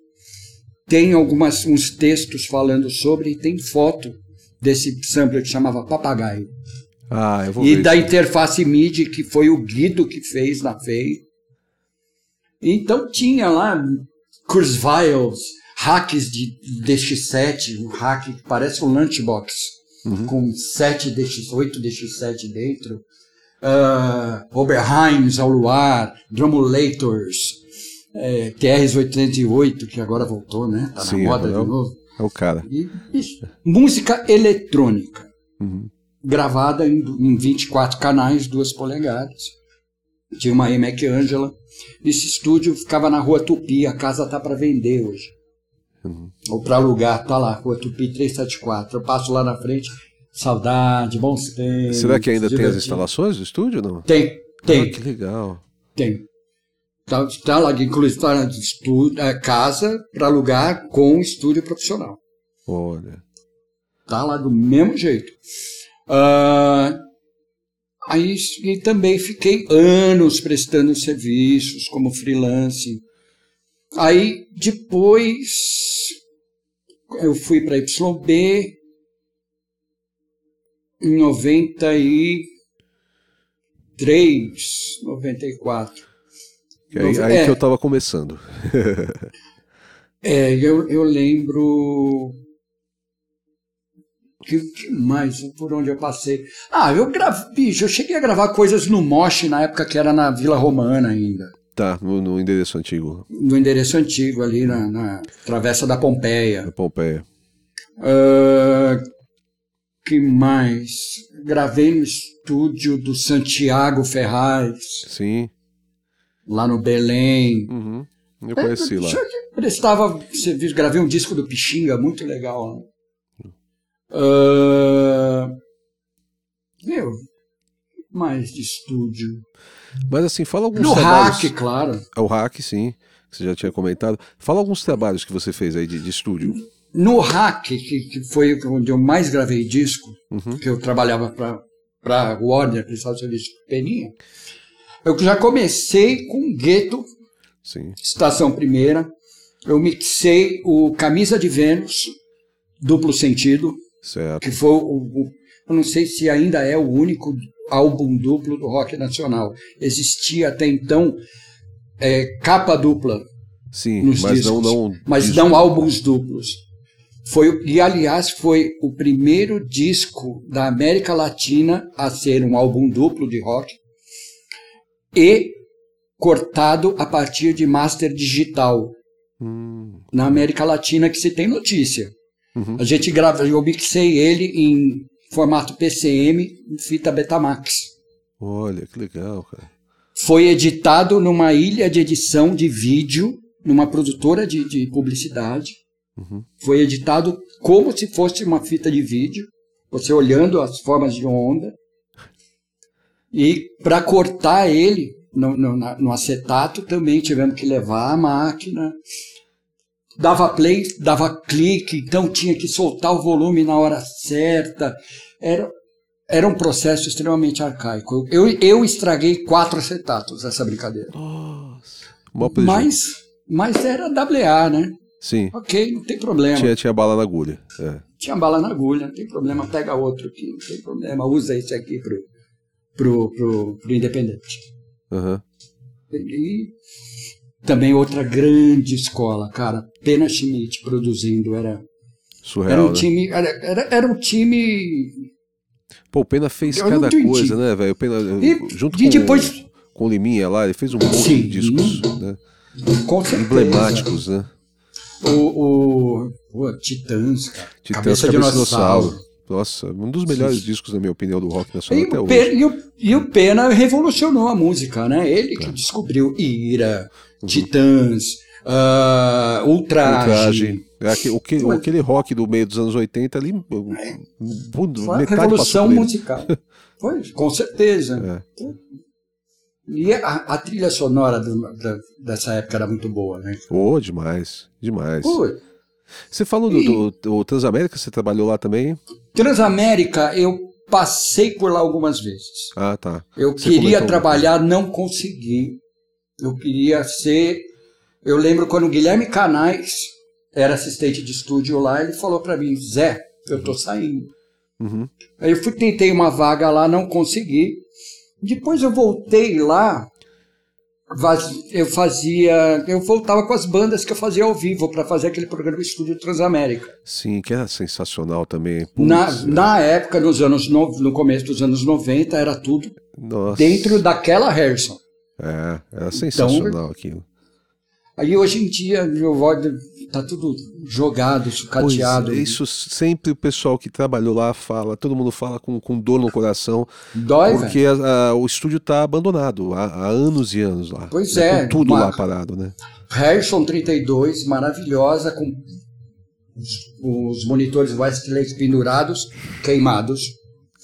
tem algumas uns textos falando sobre e tem foto desse sampler que chamava Papagaio. Ah, eu vou e da isso. interface MIDI que foi o Guido que fez na FEI. Então tinha lá Kurzweils, hacks de DX7, um hack que parece um lunchbox, uhum. com 7 DX, 8 DX7 dentro. Uh, Oberheims ao luar, Drumolators, é, TRs-808, que agora voltou, né? Tá Sim, na moda é, de novo. É o cara. E, música eletrônica, uhum. gravada em, em 24 canais, 2 polegadas. Tinha uma Mac Angela. Esse estúdio ficava na rua Tupi, a casa tá para vender hoje. Uhum. Ou para alugar, tá lá, Rua Tupi 374. Eu passo lá na frente, saudade, bons tempos. Será que ainda divertido. tem as instalações do estúdio não? Tem, tem. Ah, que legal. Tem. Tá, tá lá, inclusive, tá na estúdio, é, casa para alugar com estúdio profissional. Olha. Tá lá do mesmo jeito. Uh, aí e também fiquei anos prestando serviços como freelance Aí depois eu fui para YB em 93, 94. E aí, aí é, que eu estava começando. [LAUGHS] é, eu, eu lembro. Que, que mais? Por onde eu passei? Ah, eu gravei. Bicho, eu cheguei a gravar coisas no Mosh na época que era na Vila Romana ainda. Tá, no, no, endereço antigo. No endereço antigo, ali na, na Travessa da Pompeia. Da Pompeia. Uh, que mais? Gravei no estúdio do Santiago Ferraz. Sim. Lá no Belém. Uhum. Eu conheci é, lá. Prestava serviço, gravei um disco do Pixinga, muito legal. Né? Uh, meu, mais de estúdio. Mas assim, fala alguns no trabalhos. hack, claro. É o hack, sim, que você já tinha comentado. Fala alguns trabalhos que você fez aí de, de estúdio. No hack, que, que, foi onde eu mais gravei disco, uhum. que eu trabalhava para Warner, Cristal Serviço Peninha, eu já comecei com Gueto, sim. Estação Primeira. Eu mixei o Camisa de Vênus, duplo sentido, certo. que foi o, o eu não sei se ainda é o único álbum duplo do rock nacional. Existia até então é, capa dupla. Sim, nos mas discos, não, não mas disco. não álbuns duplos. Foi, e aliás, foi o primeiro disco da América Latina a ser um álbum duplo de rock e cortado a partir de master digital. Hum. Na América Latina que se tem notícia. Uhum. A gente grava, eu mixei ele em formato PCM, fita Betamax. Olha, que legal, cara. Foi editado numa ilha de edição de vídeo, numa produtora de, de publicidade. Uhum. Foi editado como se fosse uma fita de vídeo, você olhando as formas de onda. E para cortar ele no, no, no, acetato também tivemos que levar a máquina, dava play, dava clique, então tinha que soltar o volume na hora certa. Era, era um processo extremamente arcaico. Eu, eu estraguei quatro acetatos essa brincadeira. Nossa, mas, mas era WA, né? Sim. Ok, não tem problema. Tinha, tinha bala na agulha. É. Tinha bala na agulha, não tem problema. Pega outro aqui, não tem problema. Usa esse aqui pro, pro, pro, pro Independente. Uhum. E também outra grande escola, cara. Pena Schmidt produzindo, era. Surreal, era um né? time. Era, era, era um time. Pô, o Pena fez eu cada coisa, né, velho? Pena, e, junto e com, depois... com o Liminha lá, ele fez um monte Sim. de discos, né? Emblemáticos, né? O, o, o Titãs, cara. Titãs, Cabeça, de Dinossauro. Nossa, um dos melhores discos, na minha opinião, do rock nacional E até hoje. E, o, e o Pena revolucionou a música, né? Ele que descobriu Ira, Titãs, ah, Ultraje. Ultraje. É aque- o que- aquele rock do meio dos anos 80 ali. um- Foi metade revolução musical. [LAUGHS] Foi, com certeza. É. E a, a trilha sonora do- da- dessa época era muito boa, né? Oh, demais, demais. Você falou do, do, do Transamérica, você trabalhou lá também? Transamérica, eu passei por lá algumas vezes. Ah, tá. Eu Você queria trabalhar, não consegui. Eu queria ser. Eu lembro quando o Guilherme Canais era assistente de estúdio lá, ele falou para mim: Zé, eu tô saindo. Uhum. Aí eu fui, tentei uma vaga lá, não consegui. Depois eu voltei lá, eu fazia. Eu voltava com as bandas que eu fazia ao vivo para fazer aquele programa Estúdio Transamérica. Sim, que era sensacional também. Na, na época, nos anos no, no começo dos anos 90, era tudo Nossa. dentro daquela Harrison. É, Então, era sensacional aquilo. Aí hoje em dia o Void tá tudo jogado, sucateado. Pois, isso sempre o pessoal que trabalhou lá fala, todo mundo fala com, com dor no coração, Dói, porque a- a- o estúdio está abandonado há, há anos e anos lá. Pois Né, é, tudo lá parado, né? Harrison 32, maravilhosa, com os, os monitores Westlake pendurados, queimados.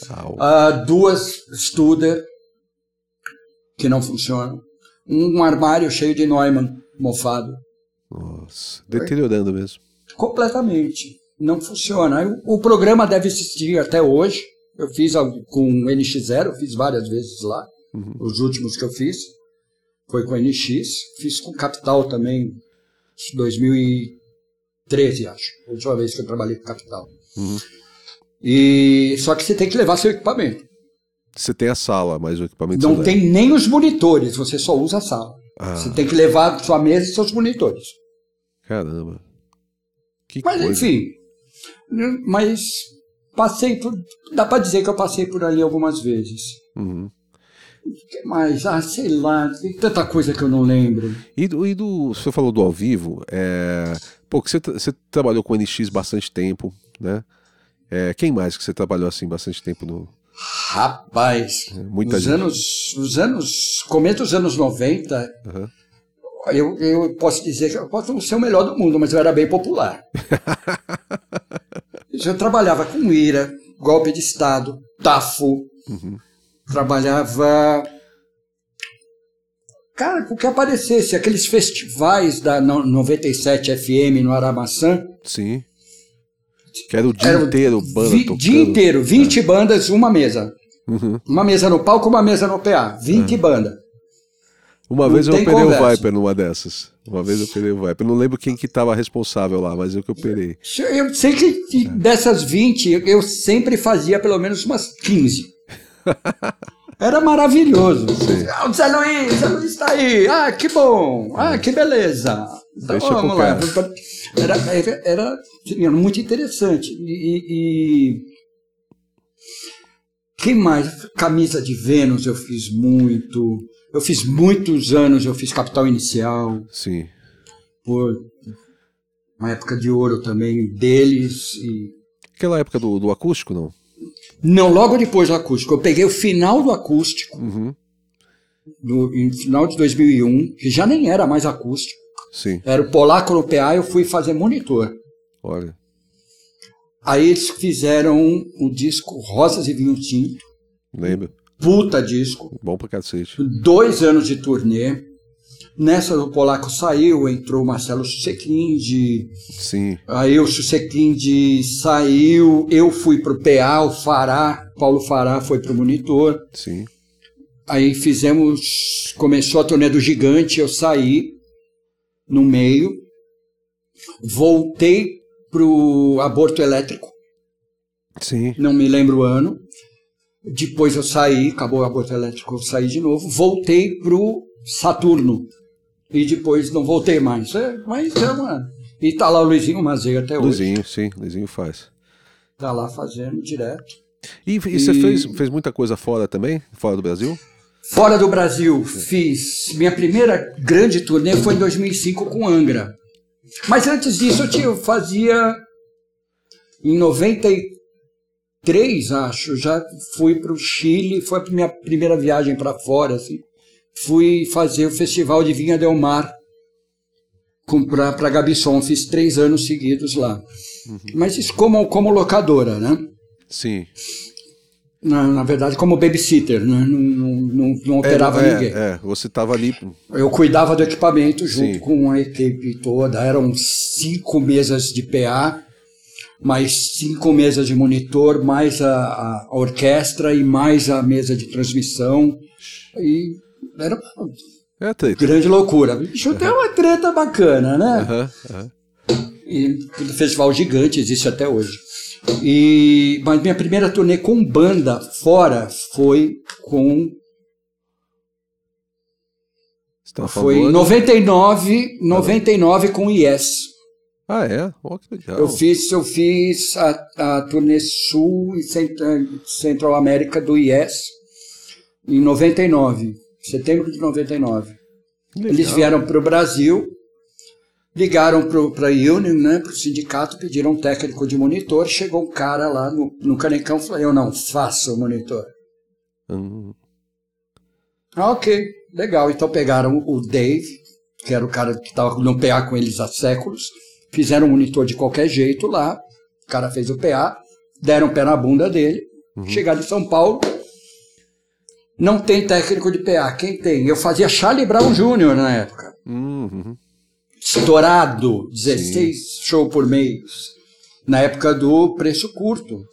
Ah, Ah, duas Studer que não funcionam. Um armário cheio de Neumann mofado. nossa, deteriorando mesmo. Completamente. Não funciona. O, programa deve existir até hoje. Eu fiz com o NX0, eu fiz várias vezes lá. Os últimos que eu fiz foi com o NX. Fiz com Capital também, 2013, acho. A última vez que eu trabalhei com Capital. E só que você tem que levar seu equipamento. Você tem a sala, mas o equipamento Não tem nem os monitores, você só usa a sala. Ah. Você tem que levar sua mesa e seus monitores. leva. Caramba. Que Mas coisa. enfim, mas passei por. Dá pra dizer que eu passei por ali algumas vezes. Uhum. Mais? Ah, sei lá, tem tanta coisa que eu não lembro. E do, e do- você falou do ao vivo, é, pô, você, você trabalhou com o NX bastante tempo, né? É, quem mais que você trabalhou assim bastante tempo no Rapaz, muita os gente. anos, os anos, começo dos anos 90, Aham. eu, eu posso dizer que eu posso não ser o melhor do mundo, mas eu era bem popular. [LAUGHS] eu trabalhava com IRA, golpe de Estado, TAFO, Uhum. trabalhava. Cara, com o que aparecesse, aqueles festivais da no- 97 FM no Aramaçã, Sim. Que era o dia Era o inteiro, banda vi- tocando. dia inteiro, 20 bandas, uma mesa. Uhum. Uma mesa no palco, uma mesa no PA, 20 bandas. Uma Não vez eu operei o conversa. Viper numa dessas. Uma vez eu operei o Viper. Não lembro quem que estava responsável lá, mas eu que operei. Eu sei que que dessas 20, eu- eu sempre fazia pelo menos umas 15. [LAUGHS] Era maravilhoso. Ah, o Zé Luiz, Zé Luiz está aí. Ah, que bom. Ah, que beleza. Então Deixa vamos lá. Era, era, era, era muito interessante. E, e- que mais? Camisa de Vênus eu fiz muito. Eu fiz muitos anos, eu fiz Capital Inicial Sim. por uma época de ouro também deles e Aquela época do, do acústico, não? não logo depois do acústico eu peguei o final do acústico Uhum. no em final de 2001 que já nem era mais acústico Sim. era o polaco no PA eu fui fazer monitor Olha. aí eles fizeram o disco Rosas e Vinho Tinto Lembra? puta disco Bom pra cacete. dois anos de turnê nessa o polaco saiu entrou o Marcelo Susequinde Sim. Aí o Susequinde saiu, eu fui pro PA, o Fará, Paulo Fará foi pro monitor. Sim. Aí fizemos, começou a turnê do Gigante, eu saí no meio, voltei pro Aborto Elétrico, Sim. não me lembro o ano. Depois eu saí, acabou o Aborto Elétrico, eu saí de novo, voltei pro Saturno. E depois não voltei mais. É, mas é uma... E tá lá o Luizinho Mazeiro até hoje. Luizinho, sim. Luizinho faz. Tá lá fazendo direto. E, e você E- fez, fez muita coisa fora também? Fora do Brasil? Fora do Brasil, fiz. Minha primeira grande turnê foi em 2005 com Angra. Mas antes disso, eu, tinha, eu fazia. Em 93, acho, já fui para o Chile, foi a minha primeira viagem para fora. Assim. Fui fazer o Festival de Vinha Del Mar para Gabisson. Fiz três anos seguidos lá. Uhum. Mas isso como, como locadora, né? Sim na, na verdade, como babysitter, né? não, não, não, não operava é, ninguém. É, você estava ali. Eu cuidava do equipamento junto Sim. com a equipe toda. Eram cinco mesas de PA, mais cinco mesas de monitor, mais a, a orquestra e mais a mesa de transmissão. E era uma é grande loucura. Bicho, tem uma treta bacana, né? Uhum, uhum. E o festival gigante existe até hoje. E, mas minha primeira turnê com banda fora foi com. Foi em 99, 99 com Yes. Ah, é? Oh, que legal. Eu fiz, eu fiz a, a turnê Sul e Central América do Yes em 99, setembro de 99. Legal. Eles vieram para o Brasil Ligaram para a Union, né, para o sindicato, pediram um técnico de monitor. Chegou um cara lá no, no canecão e falou: Eu não faço monitor. Uhum. Ah, ok, legal. Então pegaram o Dave, que era o cara que estava no PA com eles há séculos, fizeram um monitor de qualquer jeito lá. O cara fez o PA, deram o pé na bunda dele. Uhum. Chegaram em São Paulo, não tem técnico de PA. Quem tem? Eu fazia Charlie Brown Jr. na época. Uhum estourado, 16 shows por mês, na época do preço curto.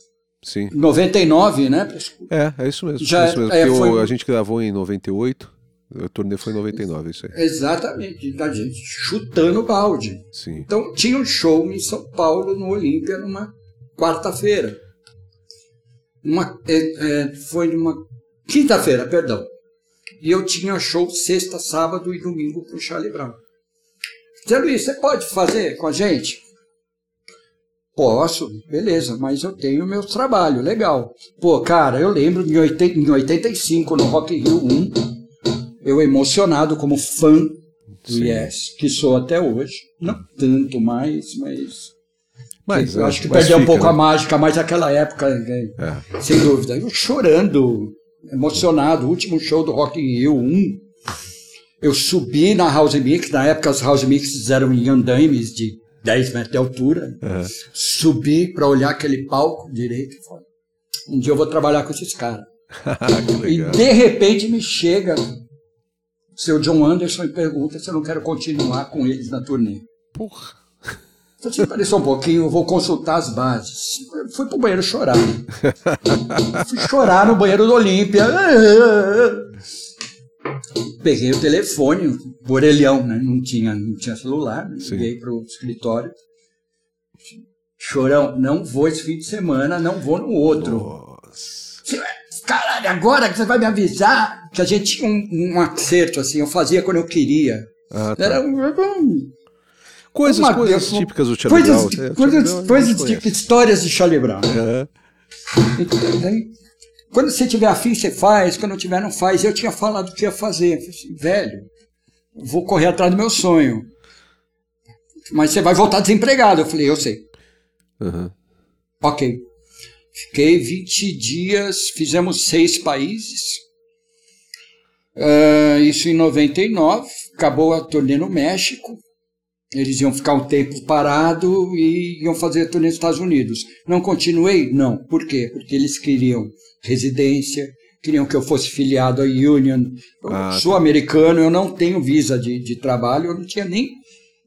Sim. 99, né? É, é isso mesmo. Já, é isso mesmo. É, foi... a gente gravou em 98, o turnê foi em 99, isso aí. Exatamente, a gente chutando balde. Sim. Então tinha um show em São Paulo, no Olímpia, numa quarta-feira. Uma, é, é, foi numa quinta-feira, perdão. E eu tinha show sexta, sábado e domingo com o Charlie Brown. Zé Luiz, você pode fazer com a gente? Posso, beleza, mas eu tenho meu trabalho, legal. Pô, cara, eu lembro em, 80, em 85, no Rock Rio 1, eu emocionado como fã do Sim. Yes, que sou até hoje. Não tanto mais, mas. Mas, eu acho que perdeu um pouco né? a mágica, mas naquela época, né, é. sem dúvida. Eu chorando, emocionado, o último show do Rock in Rio 1, eu subi na House Mix, na época as House Mixes eram em andaimes de 10 metros de altura. Uhum. Subi para olhar aquele palco direito e falei, um dia eu vou trabalhar com esses caras. [LAUGHS] e de repente me chega o seu John Anderson e pergunta se eu não quero continuar com eles na turnê. Porra. Então, assim, pareceu um pouquinho, eu vou consultar as bases. Eu fui pro banheiro chorar. [LAUGHS] fui chorar no banheiro do Olímpia. [LAUGHS] Peguei o telefone, o orelhão, né? Não tinha, não tinha celular, né? liguei para o escritório. Chorão, não vou esse fim de semana, não vou no outro. Nossa. Caralho, agora que você vai me avisar que a gente tinha um, um acerto, assim, eu fazia quando eu queria. Ah, tá. Era um, coisas, uma, coisas típicas do Charlie coisas, Brown. Coisas, coisas, coisas de, histórias de Charlie Brown. Uhum. Então, daí, quando você tiver afim, você faz. Quando não tiver, não faz. Eu tinha falado que ia fazer. Eu falei assim, velho, vou correr atrás do meu sonho. Mas você vai voltar desempregado. Eu falei, eu sei. Uhum. Ok. Fiquei 20 dias, fizemos seis países. Uh, isso em 99. Acabou a turnê no México. Eles iam ficar um tempo parado e iam fazer turnê nos Estados Unidos. Não continuei? Não. Por quê? Porque eles queriam residência, queriam que eu fosse filiado à Union. Eu ah, tá. sou tá. americano, eu não tenho visa de, de trabalho, eu não tinha nem,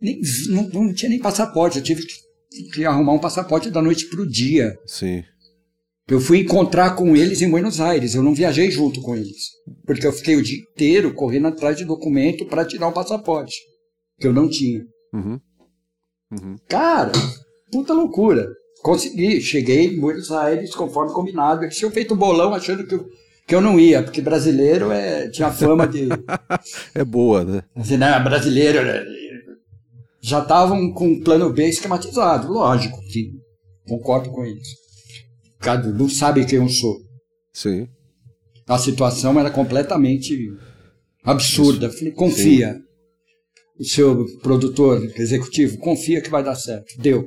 nem não, não, tinha nem passaporte, eu tive que, que arrumar um passaporte da noite para o dia. Sim. Eu fui encontrar com eles em Buenos Aires, eu não viajei junto com eles, porque eu fiquei o dia inteiro correndo atrás de documento para tirar um passaporte, que eu não tinha. Uhum. Uhum. Cara, puta loucura. Consegui, cheguei em Buenos Aires conforme combinado. Eles tinham feito um bolão achando que eu, que eu não ia, porque brasileiro é, tinha fama de. [LAUGHS] é boa, né? Assim, né? Brasileiro. Né? Já estavam com um plano B esquematizado, lógico, que concordo com eles. Cada não sabe quem eu sou. Sim. A situação era completamente absurda. Falei, confia. Sim. O seu produtor executivo, confia que vai dar certo. Deu.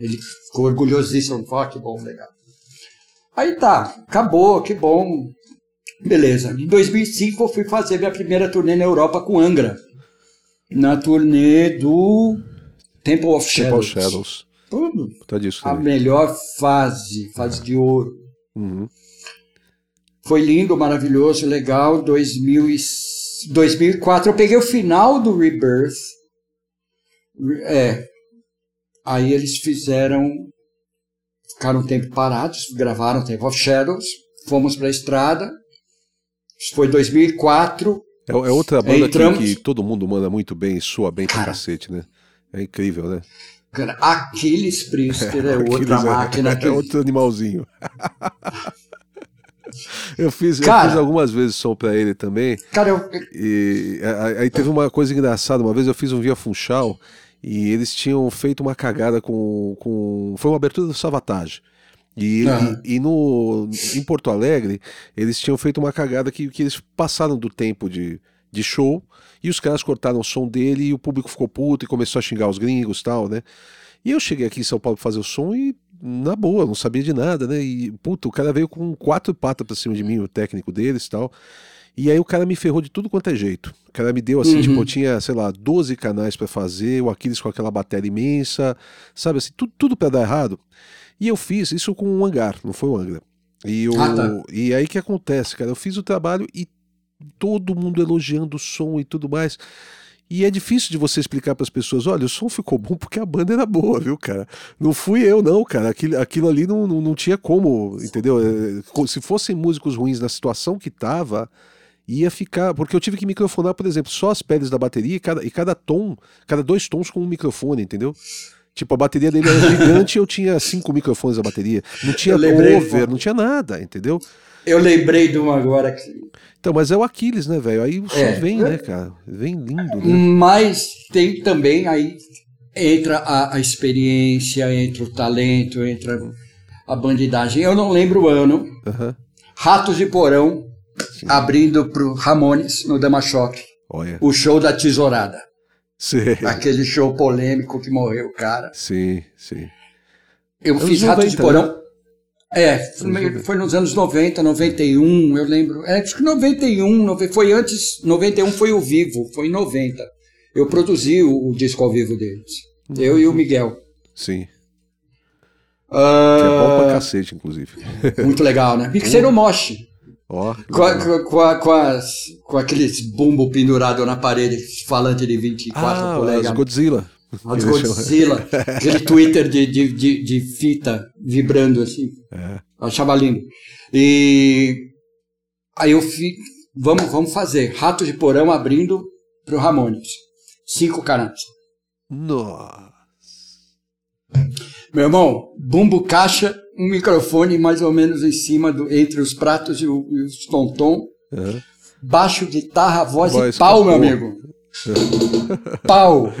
Ele ficou orgulhosíssimo. Falou, ah, que bom, legal. Aí tá, acabou, que bom. Beleza. Em 2005 eu fui fazer minha primeira turnê na Europa com Angra. Na turnê do Temple of Shadows. Temple of Shadows. Tudo. Tá disso A melhor fase, fase de ouro. Uhum. Foi lindo, maravilhoso, legal. 2000 e... 2004 eu peguei o final do Rebirth. É. Aí eles fizeram. Ficaram um tempo parados, gravaram Temple of Shadows. Fomos para a estrada. Isso foi 2004. É, é outra banda Entramos... que, que, todo mundo manda muito bem, soa bem pra Cara, cacete, né? É incrível, né? Cara, Aquiles Priester é, [LAUGHS] é outra Aquiles máquina. [LAUGHS] É, que... é outro animalzinho. [LAUGHS] [LAUGHS] eu fiz, cara, eu fiz algumas vezes som pra ele também. Cara, eu... E aí teve uma coisa engraçada. Uma vez eu fiz um Via Funchal e eles tinham feito uma cagada com. com... Foi uma abertura do Savatage. E, uhum. e, e, no, em Porto Alegre, eles tinham feito uma cagada que, que eles passaram do tempo de, de show e os caras cortaram o som dele e o público ficou puto e começou a xingar os gringos e tal, né? E eu cheguei aqui em São Paulo pra fazer o som e, na boa, não sabia de nada, né? E, puto, o cara veio com quatro patas pra cima de mim, o técnico deles e tal. E aí o cara me ferrou de tudo quanto é jeito. O cara me deu assim, uhum. tipo, eu tinha, sei lá, 12 canais para fazer, o Aquiles com aquela bateria imensa, sabe assim, tudo, tudo para dar errado. E eu fiz isso com um hangar, não foi o Angra. E, eu, ah, tá. e aí que acontece, cara? Eu fiz o trabalho e todo mundo elogiando o som e tudo mais. E é difícil de você explicar para as pessoas: olha, o som ficou bom porque a banda era boa, viu, cara? Não fui eu, não, cara. Aquilo, aquilo ali não, não, não tinha como, entendeu? É, se fossem músicos ruins na situação que tava, ia ficar. Porque eu tive que microfonar, por exemplo, só as peles da bateria e cada, e cada tom, cada dois tons com um microfone, entendeu? Tipo, a bateria dele era [LAUGHS] gigante e eu tinha cinco microfones da bateria. Não tinha cover, não tinha nada, entendeu? Eu lembrei de um agora que. Então, mas é o Aquiles, né, velho? Aí o som é, vem, né, cara? Vem lindo, né? Mas tem também aí entra a, a experiência, entra o talento, entra a bandidagem. Eu não lembro o ano. Uhum. Ratos de Porão Sim. abrindo pro Ramones no Damachoque. Olha. O show da tesourada. Sim. Aquele show polêmico que morreu o cara. Sim, sim. Eu, fiz Ratos de Porão. Né? É, foi, foi, nos anos 90, 91, eu lembro. É, acho que 91, foi antes, 91 foi o vivo, foi em 90. Eu produzi o, o disco ao vivo deles. Uhum. Eu e o Miguel. Sim. Uh, que é bom pra cacete, inclusive. Muito legal, né? Mixeiro Moshi. Oh, com, com, com, as, com aqueles bumbo pendurado na parede, falante de 24 ah, polegadas. Godzilla. As Godzilla. aquele Twitter de, de, de, de, fita vibrando assim. É. Achava lindo. E aí eu fiz, vamos, vamos fazer. Rato de Porão abrindo pro Ramones. Cinco canais. Nossa. Meu irmão, bumbo caixa um microfone mais ou menos em cima, do, entre os pratos e, o, e os tom-tom. Uhum. Baixo, guitarra, voz, voz e pau, meu amigo. [LAUGHS] pau. [LAUGHS]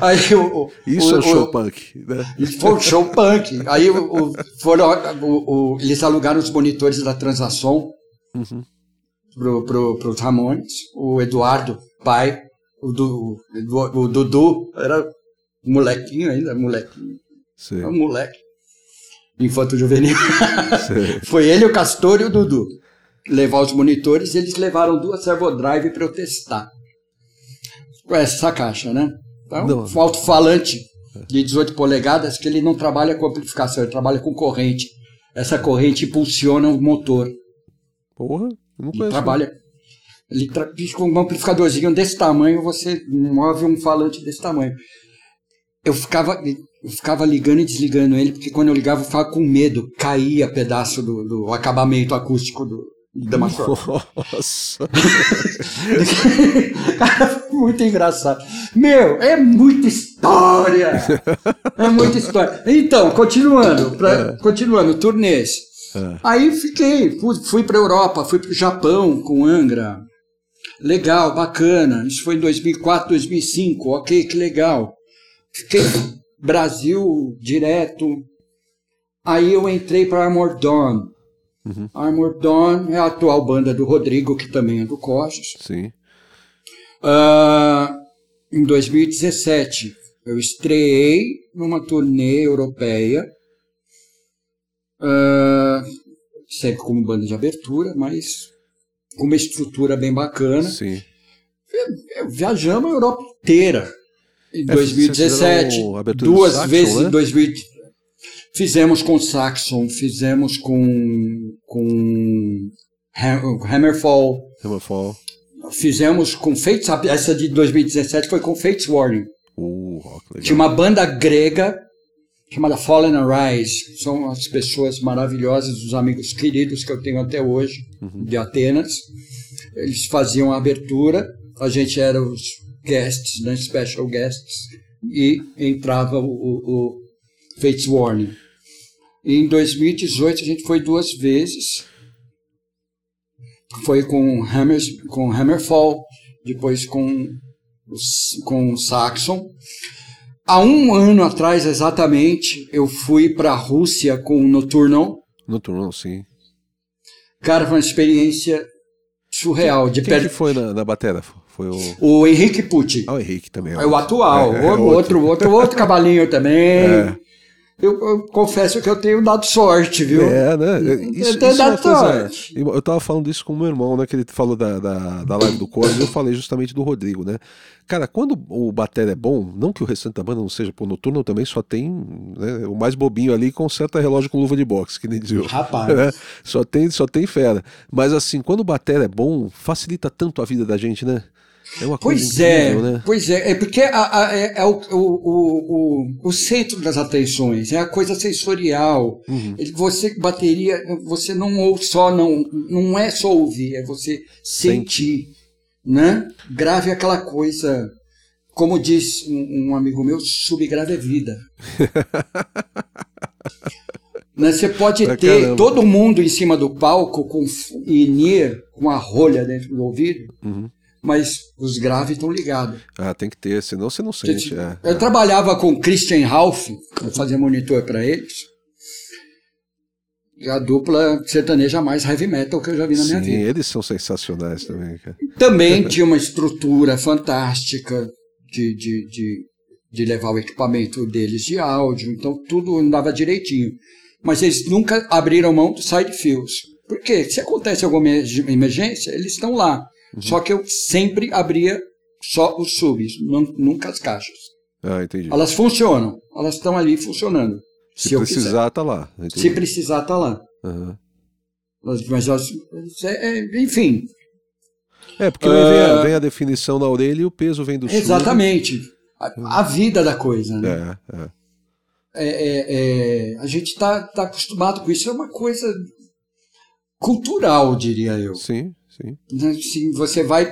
aí o, Isso o, é show o, punk, né? Foi um show punk. Aí o, foram, o, eles alugaram os monitores da Transação uhum. pro, pro, pros Ramones. O Eduardo, pai, o, du, o Dudu, era molequinho ainda, molequinho. Sim. É um moleque. Infanto juvenil. [LAUGHS] Foi ele, o Castor e o Dudu. Levar os monitores, eles levaram duas servodrive para eu testar. Essa caixa, né? Então, um alto-falante de 18 polegadas que ele não trabalha com amplificação, ele trabalha com corrente. Essa corrente impulsiona o motor. Porra, não conheço. Ele trabalha. Ele tra... com um amplificadorzinho desse tamanho, você move um falante desse tamanho. Eu ficava, eu ficava ligando e desligando ele, porque quando eu ligava eu ficava com medo, caía pedaço do, do acabamento acústico do, da Nossa! [LAUGHS] Cara, muito engraçado. Meu, é muita história! É muita história. Então, continuando, pra, é. continuando, turnês. É. Aí fiquei, fui, fui para Europa, fui para o Japão com Angra. Legal, bacana. Isso foi em 2004, 2005. Ok, que legal. Fiquei Brasil direto. Aí eu entrei para Armor Dawn. Uhum. Armored Dawn é a atual banda do Rodrigo, que também é do Cojos. Sim. Uh, em 2017, eu estreiei numa turnê europeia, uh, sempre como banda de abertura, mas com uma estrutura bem bacana. Sim. Viajamos a Europa inteira em é, 2017, duas vezes né? em 2000. Fizemos com Saxon, fizemos com, com Hammerfall. Hammerfall. Fizemos com Fates, essa de 2017 foi com Fates Warning. Uh, Tinha uma banda grega chamada Fallen Arise. São as pessoas maravilhosas, os amigos queridos que eu tenho até hoje, uhum. de Atenas. Eles faziam a abertura, a gente era os guests, né, special guests, e entrava o, o, o Fates Warning. Em 2018 a gente foi duas vezes. Foi com, Hammer, com Hammerfall, depois com, com Saxon. Há um ano atrás, exatamente, eu fui para a Rússia com o Nocturnal. Nocturnal, sim. Cara, foi uma experiência surreal. Quem, de quem per... que foi na, na batera? Foi o... o Henrique Pucci. Ah, o Henrique também. É, é o atual. É, é outro, outro, outro, outro cavalinho também. [LAUGHS] É eu, eu, confesso que eu tenho dado sorte, viu? É, né? Isso, eu tenho dado é sorte. Eu tava falando isso com o meu irmão, né? Que ele falou da, da, da live do Cortes, eu falei justamente do Rodrigo, né? Cara, quando o bater é bom, não que o restante da banda não seja, pô, noturno também só tem né, o mais bobinho ali conserta relógio com luva de boxe, que nem dizia. Rapaz. Né? [LAUGHS] Só, tem, só tem fera. Mas assim, quando o bater é bom, facilita tanto a vida da gente, né? É uma coisa pois é, incrível, é, né? Pois é, é porque a, a, é, é o, o, o, o, centro das atenções, é a coisa sensorial. Uhum. Você bateria, você não ou só não, não é só ouvir, é você sentir, Sente. né? Grave é aquela coisa, como diz um, um amigo meu, subgrave é vida. [LAUGHS] né? Você pode pra ter caramba. todo mundo em cima do palco com in com a rolha dentro do ouvido. Uhum mas os graves estão ligados. Ah, tem que ter, senão você não sente. É, eu é. trabalhava com Christian Ralph, eu fazia monitor para eles. A dupla sertaneja mais heavy metal que eu já vi na minha vida. Sim, eles são sensacionais também. Cara. Também tinha uma estrutura fantástica de, de, de, de levar o equipamento deles de áudio, então tudo andava direitinho. Mas eles nunca abriram mão do side fields. Por quê? Se acontece alguma emergência, eles estão lá. Uhum. Só que eu sempre abria só os subs, nunca as caixas. Ah, entendi. Elas funcionam, elas estão ali funcionando. Se, se precisar, tá lá. Entendi. Se precisar, tá lá. Uhum. Mas, elas, é, é, enfim. É, porque uh, vem, a, vem, a, definição na orelha e o peso vem do Exatamente. A, a, vida da coisa, né? É, é. É, é, é, a gente está tá acostumado com isso, é uma coisa cultural, diria eu. Sim, sim. Né, você vai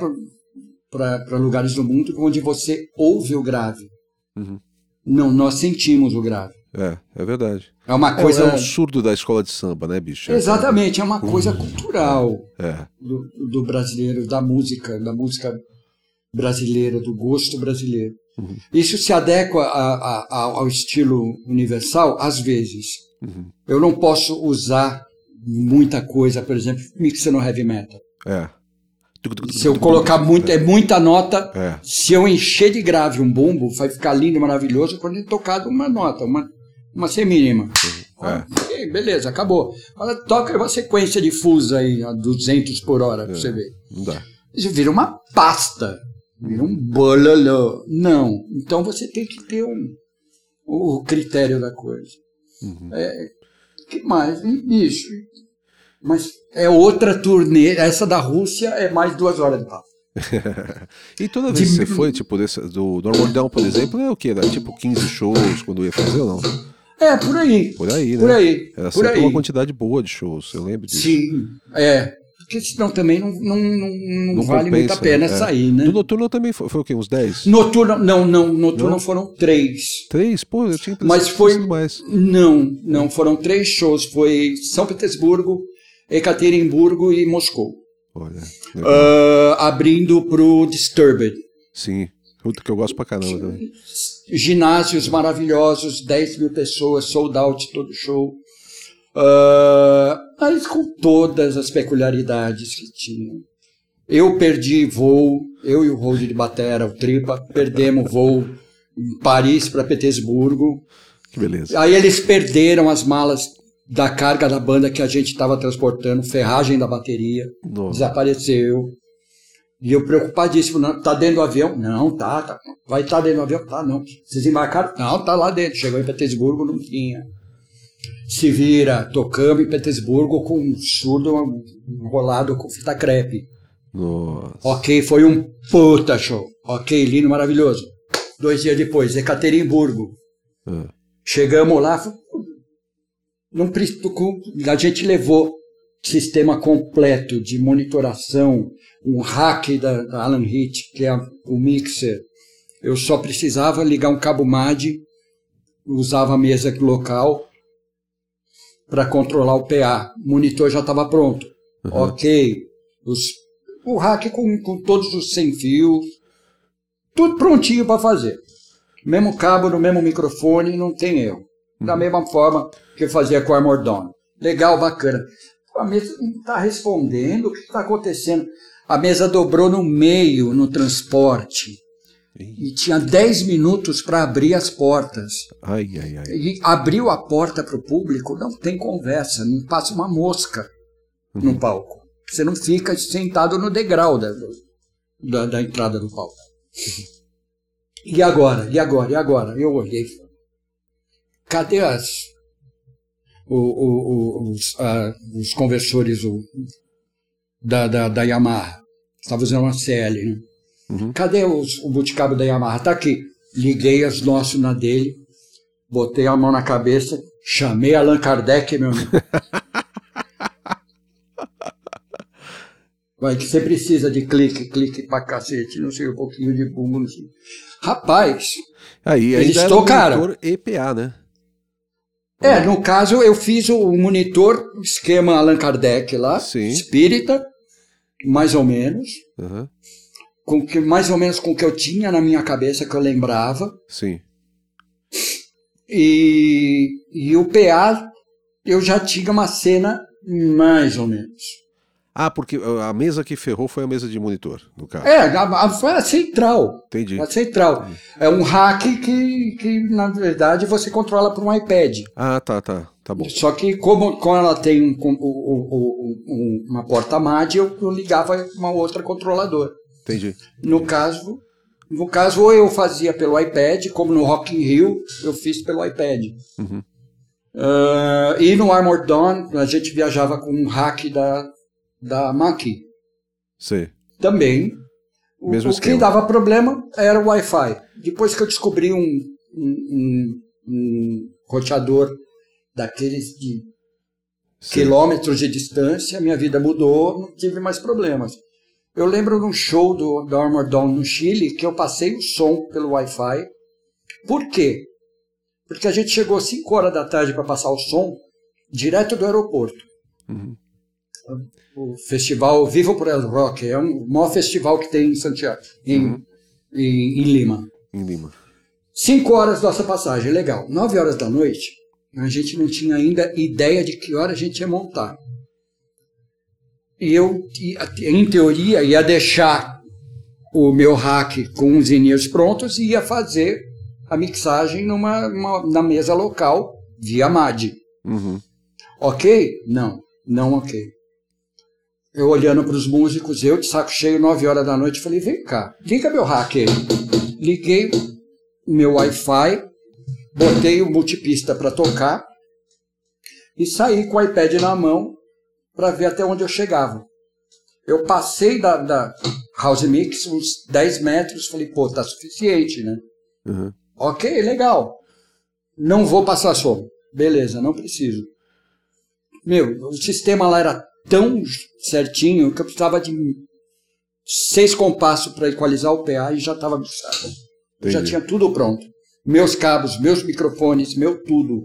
para lugares do mundo onde você ouve o grave. Uhum. Não, nós sentimos o grave. É, é verdade. É uma coisa. É, é um surdo da escola de samba, né, bicho? Exatamente, é uma coisa cultural é. do, do, brasileiro, da música, da música brasileira, do gosto brasileiro. Uhum. Isso se adequa a, a, a, ao estilo universal, às vezes. Uhum. Eu não posso usar muita coisa, por exemplo, mixando heavy metal. É. Se eu colocar muito, é muita nota. É. Se eu encher de grave um bumbo, vai ficar lindo e maravilhoso quando ele tocar uma nota, uma, uma semínima. É. beleza, acabou. Agora toca uma sequência difusa aí a 200 por hora, pra é. você ver. Não dá. Isso vira uma pasta. Vira um bololô. Não. Então você tem que ter um, o critério da coisa. Uhum. É, que mais? Bicho. Mas é outra turnê. Essa da Rússia é mais duas horas de papo. [LAUGHS] e toda vez de... que você foi, tipo, desse, do Normandão, por exemplo, é o que? Era tipo 15 shows quando ia fazer ou não? É, por aí. Por aí, né? Por aí. Era por aí. uma quantidade boa de shows, eu lembro disso. Sim, é. Porque senão também não, não, não, não, não vale compensa, muito a pena é. sair, né? Do Noturno também foi, foi o quê? Uns 10? Noturno, não, não. Noturno não? foram três. Três? Pô, eu tinha Mas foi. Mais. Não, não. Foram três shows. Foi São Petersburgo, Ekaterimburgo e Moscou. Olha. Uh, abrindo pro Disturbed. Sim. Outro que eu gosto pra caramba também. Ginásios maravilhosos, 10 mil pessoas, sold out todo show. Uh, mas com todas as peculiaridades que tinha. Eu perdi voo, eu e o Rold de Batera, o Tripa, perdemos voo em Paris para Petersburgo. Que beleza. Aí eles perderam as malas da carga da banda que a gente estava transportando, ferragem da bateria, desapareceu. E eu preocupadíssimo, não, tá dentro do avião? Não, tá, tá. Vai estar tá dentro do avião? Tá, não. Vocês embarcaram? Não, tá lá dentro. Chegou em Petersburgo, não tinha. Se vira, tocamos em Petersburgo com um surdo enrolado com fita crepe. Nossa. Ok, foi um puta show. Ok, lindo, maravilhoso. Dois dias depois, Ekaterimburgo. Ah. Chegamos lá, não, a gente levou sistema completo de monitoração, um hack da, da Alan Heath, que é o mixer. Eu só precisava ligar um cabo MAD, usava a mesa local para controlar o PA. O monitor já estava pronto. Uhum. Ok. Os, o hack com, com todos os sem fios, tudo prontinho para fazer. Mesmo cabo no mesmo microfone, não tem erro. Da uhum. mesma forma que fazia com o Armor Dawn. Legal, bacana. A mesa não está respondendo, o que está acontecendo? A mesa dobrou no meio no transporte. E tinha 10 minutos para abrir as portas. Ai, ai, ai. E abriu a porta para o público, não tem conversa, não passa uma mosca uhum. no palco. Você não fica sentado no degrau da, da, da entrada do palco. Uhum. E agora? E agora? E agora? Eu olhei. Cadê as, o, o, os, os conversores da, da, da Yamaha? Estava usando uma CL, né? Uhum. Cadê os, o boticabo da Yamaha? Tá aqui. Liguei as nossas na dele, botei a mão na cabeça, chamei Allan Kardec, meu amigo. [LAUGHS] Vai que você precisa de clique, clique pra cacete, não sei, um pouquinho de bumbo, não sei. Rapaz, aí, eles tocaram. EPA, né? É, no caso eu fiz o monitor esquema Allan Kardec lá, Sim. espírita, mais ou menos. Uhum com que mais ou menos com o que eu tinha na minha cabeça que eu lembrava. Sim. E, e o PA eu já tinha uma cena mais ou menos. Ah, porque a mesa que ferrou foi a mesa de monitor, no caso. É, a, a, foi a central. Entendi. A central. É um hack que, que, na verdade, você controla por um iPad. Ah, tá, tá. Tá bom. Só que como, como ela tem um, um, um, uma porta MAD, eu, eu ligava uma outra controladora. Entendi. No caso, no caso, ou eu fazia pelo iPad, como no Rock in Rio, eu fiz pelo iPad. Uhum. Uh, e no Armored Dawn, a gente viajava com um hack da, da Mac. Sim. Também. O, Mesmo o que dava problema era o Wi-Fi. Depois que eu descobri um, um, um, um roteador daqueles de Sim. quilômetros de distância, minha vida mudou, não tive mais problemas. Eu lembro de um show do, do Armor Dawn no Chile que eu passei o som pelo Wi-Fi. Por quê? Porque a gente chegou às 5 horas da tarde para passar o som direto do aeroporto. Uhum. O festival Vivo por El Rock é o maior festival que tem em Santiago, em, uhum. em, em Lima. Em Lima. 5 horas nossa passagem, legal. 9 horas da noite, a gente não tinha ainda ideia de que hora a gente ia montar. E eu, em teoria, ia deixar o meu hack com os inírios prontos e ia fazer a mixagem numa, uma, na mesa local via MAD. Uhum. Ok? Não, não ok. Eu olhando para os músicos, eu de saco cheio, 9 horas da noite, falei: vem cá, liga meu hack aí. Liguei meu Wi-Fi, botei o multipista para tocar e saí com o iPad na mão para ver até onde eu chegava. Eu passei da, da House Mix uns 10 metros, falei, pô, tá suficiente, né? Uhum. Ok, legal. Não vou passar som. Beleza, não preciso. Meu, o sistema lá era tão certinho que eu precisava de seis compassos para equalizar o PA e já estava mixado. Já tinha tudo pronto. Meus cabos, meus microfones, meu tudo.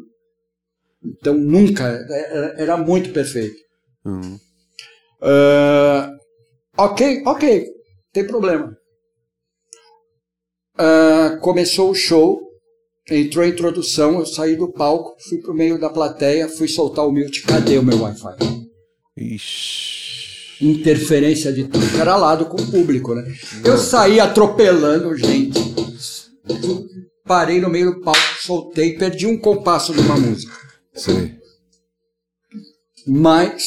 Então nunca, era, era muito perfeito. Uhum. Uh, ok, ok, tem problema. Uh, começou o show, entrou a introdução, eu saí do palco, fui pro meio da plateia, fui soltar o mute, cadê o meu Wi-Fi? Ixi. Interferência de tudo, que era lado com o público, né? Eu saí atropelando gente, parei no meio do palco, soltei, perdi um compasso de uma música. Sei. Mas,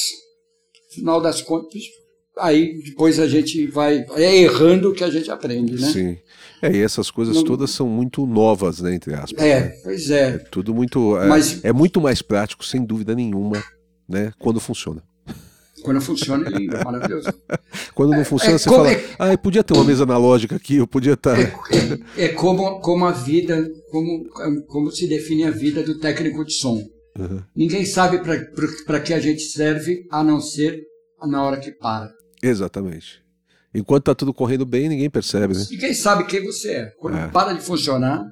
final das contas, aí depois a gente vai. É errando que a gente aprende, né? Sim. É, e essas coisas Não- todas são muito novas, né, entre aspas. É, pois é. Tudo muito. É, Mas- é muito mais prático, sem dúvida nenhuma, né? Quando funciona. Quando funciona, é lindo, é maravilhoso. [LAUGHS] Quando não funciona, é você fala, é- ah, eu podia ter uma mesa analógica aqui, eu podia estar. É, é como, como a vida, como, como se define a vida do técnico de som. Uhum. Ninguém sabe para que a gente serve a não ser na hora que para. Exatamente. Enquanto tá tudo correndo bem, ninguém percebe, né? Ninguém sabe quem você é. Quando É. para de funcionar,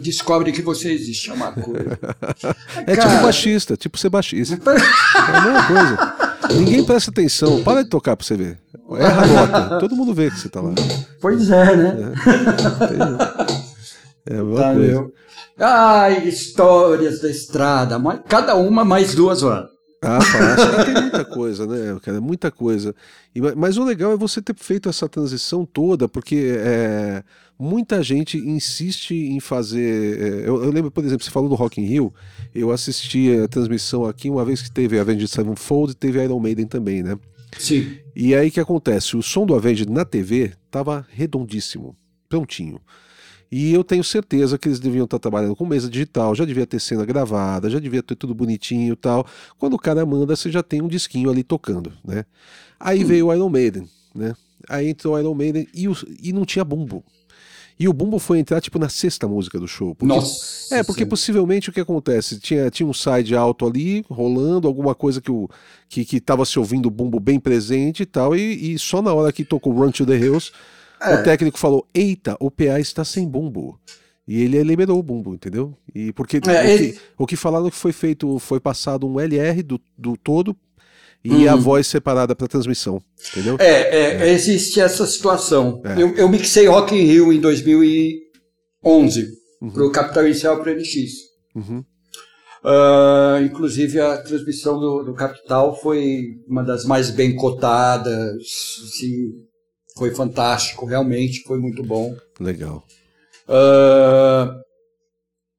descobre que você existe. É uma coisa. [LAUGHS] É tipo baixista, tipo ser baixista. [LAUGHS] É a mesma coisa. Ninguém presta atenção. Para de tocar pra você ver. Erra a nota. [LAUGHS] Todo mundo vê que você tá lá. Pois é, né? É a mesma Tá, coisa. Ai, histórias da estrada. Cada uma mais duas horas. Ah, fácil. Tem muita coisa, né, cara? Muita coisa. E, ma- mas o legal é você ter feito essa transição toda, porque é, muita gente insiste em fazer. é, eu, eu lembro, por exemplo, você falou do Rock in Rio, eu assisti a transmissão aqui uma vez que teve Avenged Sevenfold e teve Iron Maiden também, né? Sim. E aí o que acontece? O som do Avenged na TV tava redondíssimo, prontinho. E eu tenho certeza que eles deviam estar trabalhando com mesa digital, já devia ter cena gravada, já devia ter tudo bonitinho e tal. Quando o cara manda, você já tem um disquinho ali tocando, né? Aí veio o Iron Maiden, né? Aí entrou o Iron Maiden e, o- e não tinha bumbo. E o bumbo foi entrar tipo na sexta música do show. porque- Nossa. é, porque possivelmente o que acontece? Tinha, tinha um side alto ali, rolando, alguma coisa que o que, que tava se ouvindo o bumbo bem presente e tal, e, e só na hora que tocou Run to the Hills, É. o técnico falou: Eita, o PA está sem bumbo. E ele liberou o bumbo, entendeu? E porque É, o, ele- que, o que falaram que foi feito, foi passado um LR do, do todo e a voz separada para transmissão, entendeu? Uhum. É, é, existe essa situação. É. Eu, eu mixei Rock in Rio em 2011 Uhum. para o Capital Inicial para NX. Uhum. Ah, inclusive a transmissão do, do Capital foi uma das mais bem cotadas. Assim, foi fantástico, realmente foi muito bom. Legal. Ah,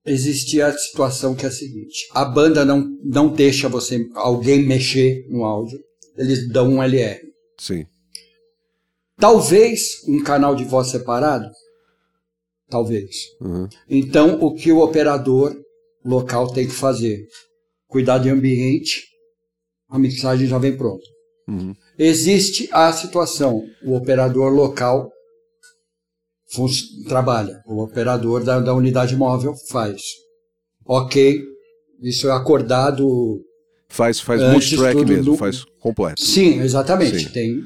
existia a situação que é a seguinte: a banda não, não deixa você alguém mexer no áudio, eles dão um LR. Sim. Talvez um canal de voz separado? Talvez. Uhum. Então, o que o operador local tem que fazer? Cuidar de ambiente, a mixagem já vem pronta. Uhum. Existe a situação, o operador local trabalha, o operador da, da unidade móvel faz. Ok, isso é acordado. Faz, faz multitrack mesmo, do- faz completo. Sim, exatamente. Sim. Tem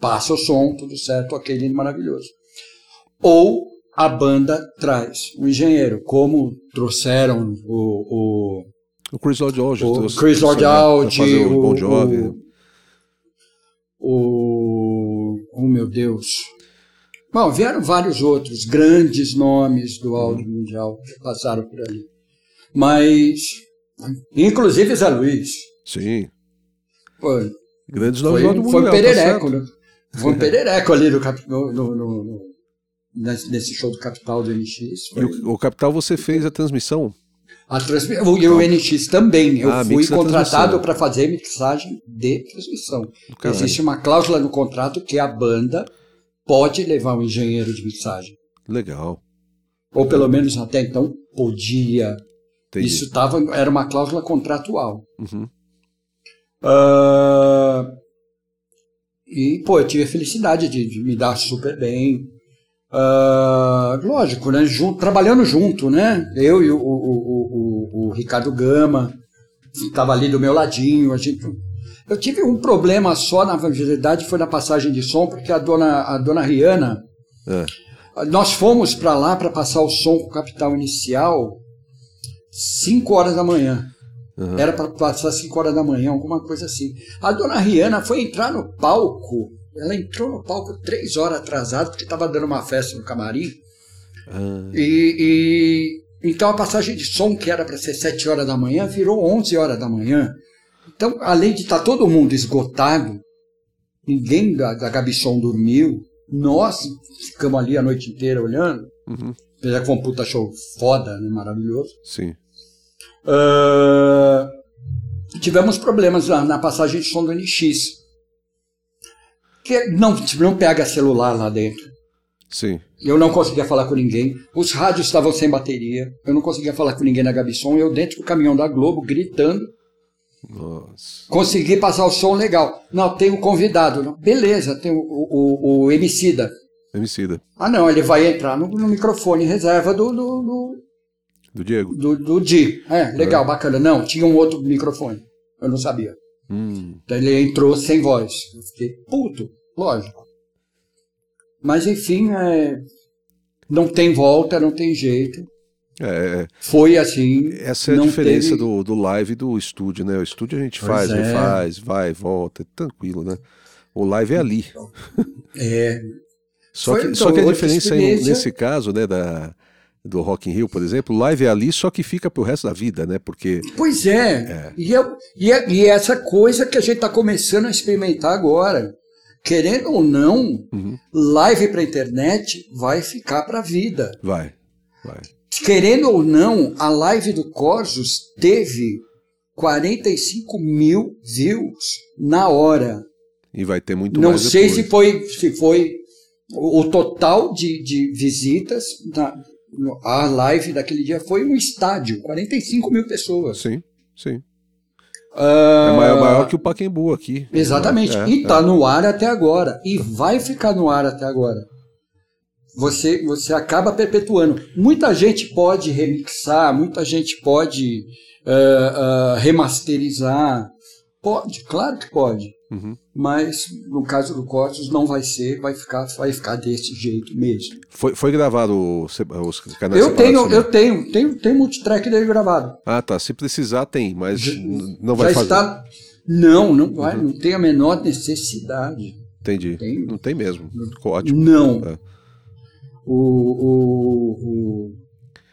passa o som, tudo certo, ok, lindo, maravilhoso. Ou a banda traz um engenheiro, como trouxeram o, o O Chris Lord o Chris Lord fazer o o, o, o- oh meu Deus. Bom, vieram vários outros grandes nomes do áudio mundial que passaram por ali. Mas, inclusive Zé Luiz, Sim. pô, Grandes nomes foi, do mundo foi um mundial, tá perereco, certo. né? Foi um perereco ali no, no- no- no- nesse show do Capital do. E Foi o, o Capital, você fez a transmissão? A transmi- E o NX também. Eu Ah, fui da contratado para fazer mixagem de transmissão. Caralho. Existe uma cláusula no contrato que a banda pode levar um engenheiro de mixagem. Legal. Ou pelo menos até então podia. Entendi. Isso tava, era uma cláusula contratual. Uhum. Ah, e, pô, eu tive a felicidade de, de me dar super bem. Ah, lógico, né? Trabalhando junto, né? Eu e o, o, o, o- Ricardo Gama, estava ali do meu ladinho. A gente, eu tive um problema só, na verdade, foi na passagem de som, porque a dona, a dona Rihanna, É. nós fomos para lá para passar o som com o capital inicial 5 horas da manhã. Uhum. Era para passar 5 horas da manhã, alguma coisa assim. A dona Rihanna foi entrar no palco. Ela entrou no palco três horas atrasada, porque estava dando uma festa no camarim. Ah, E, Então a passagem de som, que era para ser 7 horas da manhã, virou 11 horas da manhã. Então, além de estar tá todo mundo esgotado, ninguém da, da Gabichon dormiu, nós ficamos ali a noite inteira olhando. Uhum. Apesar que um puta show foda, né? maravilhoso. Sim. Uh, tivemos problemas na, na, passagem de som do NX. Que não, não pega celular lá dentro. Sim. Eu não conseguia falar com ninguém. Os rádios estavam sem bateria. Eu não conseguia falar com ninguém na Gabisson. Eu dentro do caminhão da Globo, gritando. Nossa. Consegui passar o som legal. Não, tem um convidado. Beleza, tem o, o, o Emicida. Emicida. Ah, não, ele vai entrar no, no microfone reserva do, do, do, do Diego. Do, do Di. É, legal, é. bacana. Não, tinha um outro microfone. Eu não sabia. Hum. Então ele entrou sem voz. Eu fiquei puto, lógico. Mas enfim, é... não tem volta, não tem jeito. É, é. Foi assim. Essa é a diferença teve... do, do live e do estúdio, né? O estúdio a gente pois faz, é. refaz, vai, volta, é tranquilo, né? O live é ali. É. só, que, só que a diferença aí, nesse caso, né, da, do Rock in Rio, por exemplo, o live é ali, só que fica pro resto da vida, né? Porque. Pois é. é. E, eu, e, é, e é essa coisa que a gente está começando a experimentar agora. Querendo ou não, uhum. live para internet vai ficar para a vida. Vai, vai. Querendo ou não, a live do Corsos teve 45 mil views na hora. E vai ter muito não mais. Não sei se foi, se foi o total de, de visitas na, a live daquele dia foi um estádio, 45 mil pessoas. Sim, sim. Uh, é maior, maior, que o Paquembu aqui. Exatamente. É, e está é. no ar até agora. E vai ficar no ar até agora. Você, você acaba perpetuando. Muita gente pode remixar, muita gente pode uh, uh, remasterizar. Pode, claro que pode. Uhum. Mas no caso do Cortes não vai ser, vai ficar, vai ficar desse jeito mesmo. Foi, foi gravado os, os canais Eu tenho, eu tenho, tenho, tenho multitrack dele gravado. Ah, tá. Se precisar tem, mas já, não vai fazer. Está... Não, não vai, uhum. não tem a menor necessidade. Entendi. Tem... Não tem mesmo. Ótimo. Não. É. O, o, o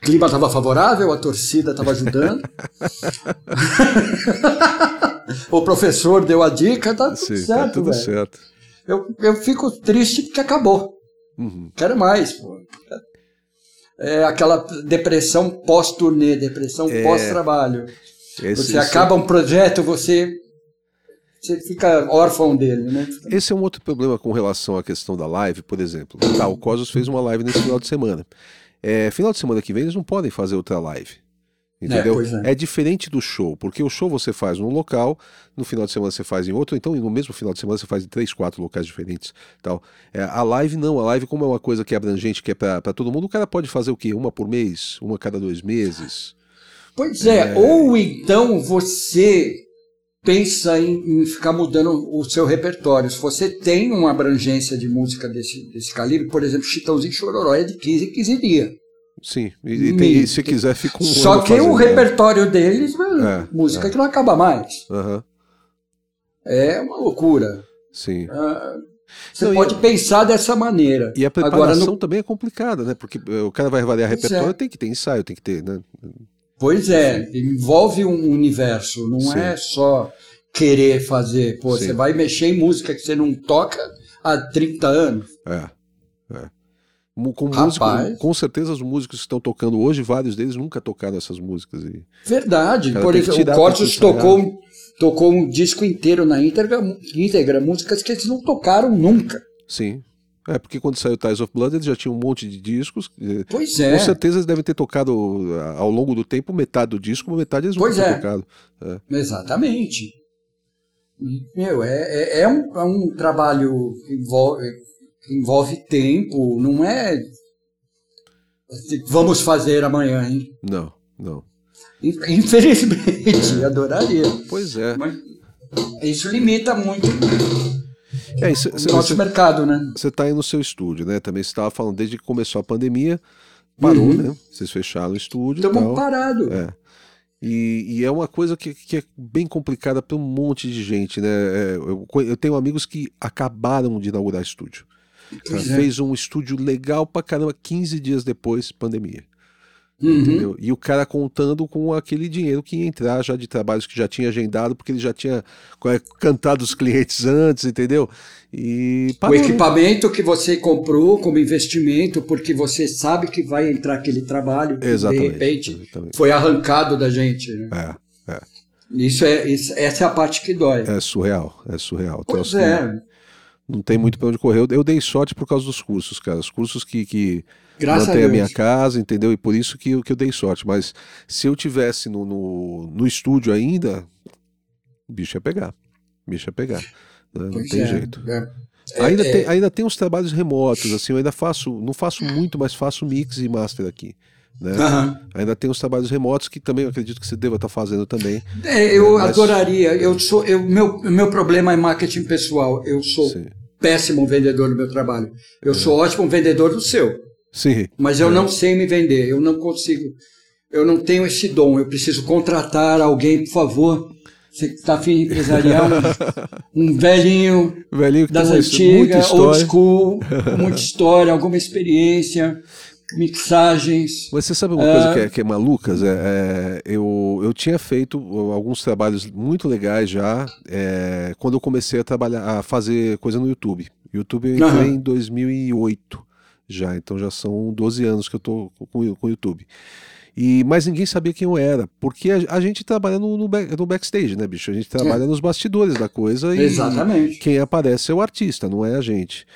clima estava favorável, a torcida estava ajudando. [LAUGHS] o professor deu a dica, tá tudo Sim, certo. Tá tudo velho. certo. Eu, eu fico triste porque acabou. Uhum. Quero mais, pô. É aquela depressão pós-turnê, depressão é... pós-trabalho. Você acaba um projeto, você você fica órfão dele, né? Esse é um outro problema com relação à questão da live, por exemplo. Tá, o Cosmos fez uma live nesse final de semana. É, final de semana que vem eles não podem fazer outra live. Entendeu? É, é. é, diferente do show, porque o show você faz num local, no final de semana você faz em outro, então no mesmo final de semana você faz em três, quatro locais diferentes. Tal. É, a live não, a live, como é uma coisa que é abrangente, que é para todo mundo, o cara pode fazer o quê? Uma por mês? Uma cada dois meses? Pois é, é... ou então você pensa em, em, ficar mudando o seu repertório. Se você tem uma abrangência de música desse, desse calibre, por exemplo, Chitãozinho Chororó é de 15 em 15 dias. Sim, e, e, tem, e se quiser fica um Só que o repertório deles, é, música é. que não acaba mais. Uhum. É uma loucura. Sim. Uh, você não, pode pensar dessa maneira. E a preparação Agora, no... também é complicada, né? Porque o cara vai avaliar pois repertório, é. tem que ter ensaio, tem que ter, né? Pois é, envolve um universo, não Sim. é só querer fazer. Pô, Sim. você vai mexer em música que você não toca há 30 anos. É. é. Com, músico, com certeza os músicos que estão tocando hoje, vários deles nunca tocaram essas músicas. E... Verdade. Por exemplo, o Cortes tocou, tocou um disco inteiro na íntegra, íntegra, músicas que eles não tocaram nunca. Sim. É, porque quando saiu Ties of Blood eles já tinham um monte de discos. Pois é. Com certeza eles devem ter tocado ao longo do tempo metade do disco, metade eles pois nunca é. tocado. É. Exatamente. Meu, é, é, é, um, é um trabalho que envolve, envolve tempo, não é assim, vamos fazer amanhã, hein? Não, não. Infelizmente, [LAUGHS] adoraria. Pois é. Mas isso limita muito é, cê, o nosso cê, mercado, né? Você está aí no seu estúdio, né? Também você estava falando desde que começou a pandemia, parou, uhum. né? Vocês fecharam o estúdio. Estamos parados. É. E, e, é uma coisa que, que, é bem complicada para um monte de gente, né? É, eu, eu, tenho amigos que acabaram de inaugurar estúdio. É. Fez um estúdio legal pra caramba 15 dias depois, pandemia. Uhum. E o cara contando com aquele dinheiro que ia entrar já de trabalhos que já tinha agendado, porque ele já tinha é, cantado os clientes antes, entendeu? E parou, o equipamento né? que você comprou como investimento, porque você sabe que vai entrar aquele trabalho que exatamente, de repente exatamente. foi arrancado da gente. Né? É, é. Isso é, isso, essa é a parte que dói. É surreal, é surreal. Pois então, é. Não tem muito para onde correr. Eu, eu, dei sorte por causa dos cursos, cara. Os cursos que, que mantêm a, a, minha casa, entendeu? E por isso que, que eu dei sorte. Mas se eu tivesse no, no, no estúdio ainda, o bicho ia pegar. O bicho ia pegar. Né? Não tem é, jeito. É. Ainda, é, tem, ainda tem uns trabalhos remotos, assim, eu ainda faço, não faço muito, mas faço mix e master aqui. Né? Uhum. Ainda tem os trabalhos remotos que também eu acredito que você deva estar fazendo também. É, eu mas... adoraria. Eu sou, eu, meu, meu problema é marketing pessoal. Eu sou Sim. péssimo vendedor do meu trabalho. Eu é. sou ótimo vendedor do seu. Sim. Mas eu é. não sei me vender. Eu não consigo. Eu não tenho esse dom. Eu preciso contratar alguém, por favor. Você está afim de empresarial? [LAUGHS] Um velhinho, velhinho das antigas, old school, [LAUGHS] muita história, alguma experiência mixagens. Mas você sabe uma coisa que é, que é malucas? É, é, eu, eu tinha feito alguns trabalhos muito legais já é, quando eu comecei a trabalhar, a fazer coisa no YouTube. YouTube eu entrei uhum. em 2008 já, então já são 12 anos que eu tô com, com o YouTube. E, mas ninguém sabia quem eu era, porque a, a gente trabalha no, no, back, no, backstage, né, bicho? A gente trabalha é. nos bastidores da coisa e Exatamente. quem aparece é o artista, não é a gente.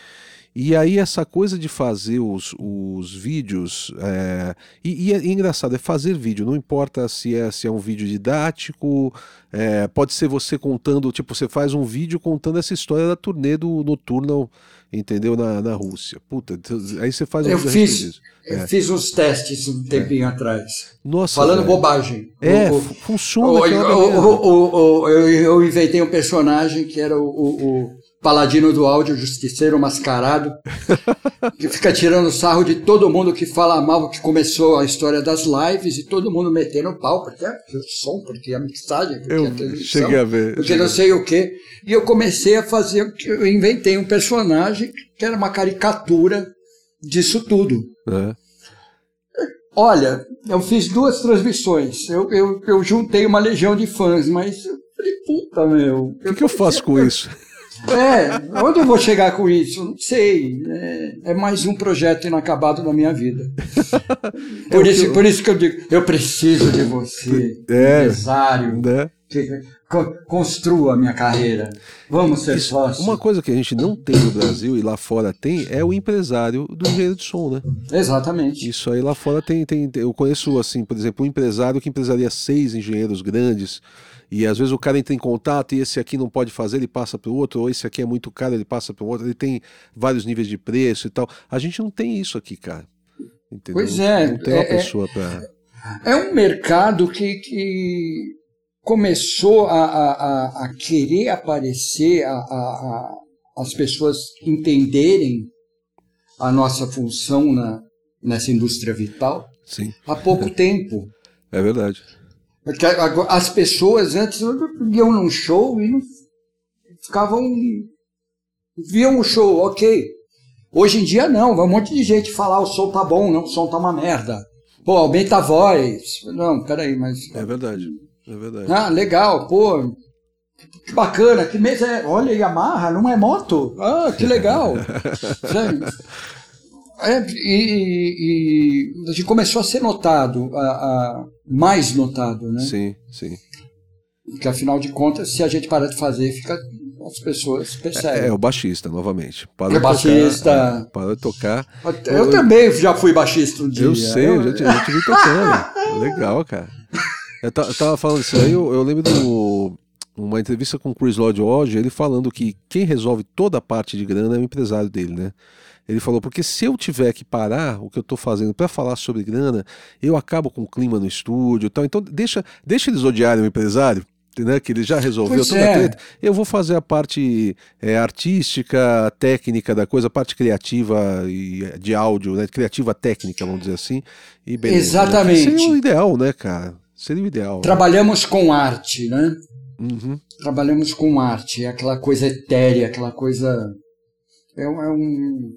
E aí essa coisa de fazer os, os vídeos, é, e, e, é engraçado, é fazer vídeo, não importa se é, se é um vídeo didático, é, pode ser você contando, tipo, você faz um vídeo contando essa história da turnê do Noturno, entendeu, na, na Rússia. Puta, então, aí você faz um eu vídeo fiz, Eu é. fiz uns testes um tempinho atrás. Nossa, Falando bobagem. É, o, funciona. O, o, eu, eu inventei um personagem que era o paladino do áudio, justiceiro mascarado, que fica tirando sarro de todo mundo que fala mal, que começou a história das lives e todo mundo metendo pau, porque é o som, porque a mixagem, porque eu a televisão, cheguei a ver, porque não sei o quê. E eu comecei a fazer, eu inventei um personagem que era uma caricatura disso tudo. É. Olha, eu fiz duas transmissões, eu, eu, eu juntei uma legião de fãs, mas eu falei, puta, meu. O que, que eu faço com isso? [LAUGHS] É, onde eu vou chegar com isso? Não sei. É, é mais um projeto inacabado na minha vida. [LAUGHS] Por, é isso, eu... por isso que eu digo, eu preciso de você, é, empresário, né? que construa a minha carreira. Vamos ser isso, sócios. Uma coisa que a gente não tem no Brasil e lá fora tem é o empresário do engenheiro de som, né? Exatamente. Isso aí lá fora tem, tem. Eu conheço, assim, por exemplo, um empresário que empresaria seis engenheiros grandes e às vezes o cara entra em contato e esse aqui não pode fazer, ele passa para o outro, ou esse aqui é muito caro, ele passa para o outro, ele tem vários níveis de preço e tal. A gente não tem isso aqui, cara. Entendeu? Pois é. Não tem uma é, é pessoa para. É um mercado que, que começou a, a, a, querer aparecer, a, a, as pessoas entenderem a nossa função na, nessa indústria vital Sim. há pouco [LAUGHS] tempo. É verdade. Porque as pessoas antes iam num show e não ficavam. viam o show, ok. Hoje em dia não, vai um monte de gente falar o som tá bom, não, o som tá uma merda. Pô, aumenta a voz. Não, peraí, mas. É verdade. É verdade. Ah, legal, pô. Que bacana, que mesa é. Olha, Yamaha, não é moto? Ah, que legal. [LAUGHS] É, e, e, a gente começou a ser notado, a, a, mais notado, né? Sim, sim. Porque afinal de contas, se a gente parar de fazer, fica as pessoas percebem. É, é o baixista, novamente. Para é baixista. Tocar, é, para de tocar. Eu, eu, também já fui baixista um dia. Eu sei, eu, já, te, já te vi tocando. [LAUGHS] Legal, cara. Eu, eu tava falando isso aí, eu, eu lembro do uma entrevista com o Chris Lodge hoje, ele falando que quem resolve toda a parte de grana é o empresário dele, né? Ele falou, porque se eu tiver que parar o que eu estou fazendo para falar sobre grana, eu acabo com o clima no estúdio e tal. Então deixa, deixa eles odiarem o empresário, né, que ele já resolveu pois toda é. a treta. Eu vou fazer a parte é, artística, técnica da coisa, a parte criativa e de áudio, né, criativa técnica, vamos dizer assim. E beleza, Exatamente. Né? Seria o ideal, né, cara? Seria o ideal. Né? Trabalhamos né? com arte, né? Uhum. Trabalhamos com arte, é aquela coisa etérea, aquela coisa. É, é um,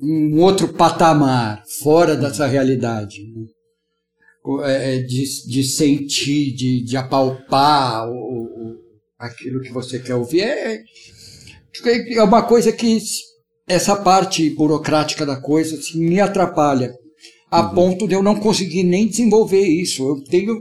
um outro patamar, fora dessa realidade. Né? é, de, de sentir, de, de apalpar o, o, aquilo que você quer ouvir. É, é uma coisa que essa parte burocrática da coisa assim, me atrapalha, a uhum. ponto de eu não conseguir nem desenvolver isso. Eu tenho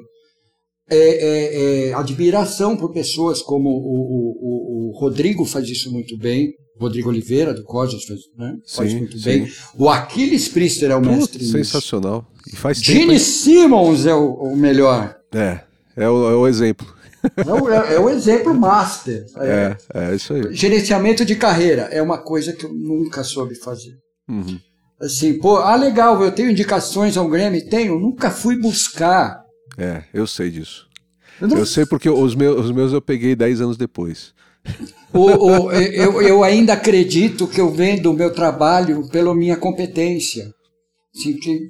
é, é, é, admiração por pessoas como o, o, o, Rodrigo faz isso muito bem, Rodrigo Oliveira, do Cosas, faz, né? faz muito sim. bem. O Aquiles Priester é o mestre. sensacional. E faz Gene Simmons é o, o, melhor. É, é o, é o exemplo. É o, é, é o, exemplo master. É, [LAUGHS] é, é, isso aí. Gerenciamento de carreira é uma coisa que eu nunca soube fazer. Uhum. Assim, pô, ah, legal, eu tenho indicações ao Grêmio? Tenho, nunca fui buscar. É, eu sei disso. Eu, não... eu sei porque os meus, os meus eu peguei 10 anos depois. O, o, eu, eu ainda acredito que eu vendo o meu trabalho pela minha competência. Assim, que,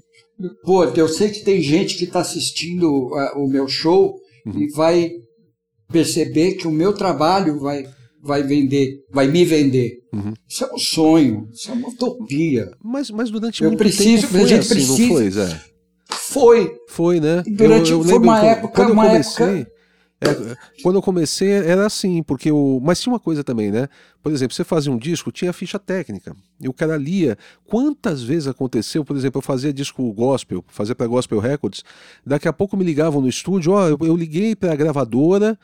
pô, eu sei que tem gente que está assistindo uh, o meu show uhum. e vai perceber que o meu trabalho vai, vai vender, vai me vender. Uhum. Isso é um sonho, isso é uma utopia. Mas, mas durante eu muito preciso, tempo foi a gente assim, precisa, não foi, Zé? Foi. Foi, né? Durante, eu, eu foi uma época, quando uma eu comecei, época... É, quando eu comecei era assim, porque o. Mas tinha uma coisa também, né? Por exemplo, você fazia um disco, tinha ficha técnica. E o cara lia. Quantas vezes aconteceu, por exemplo, eu fazia disco gospel, fazia para Gospel Records, daqui a pouco me ligavam no estúdio, ó, eu, eu liguei para a gravadora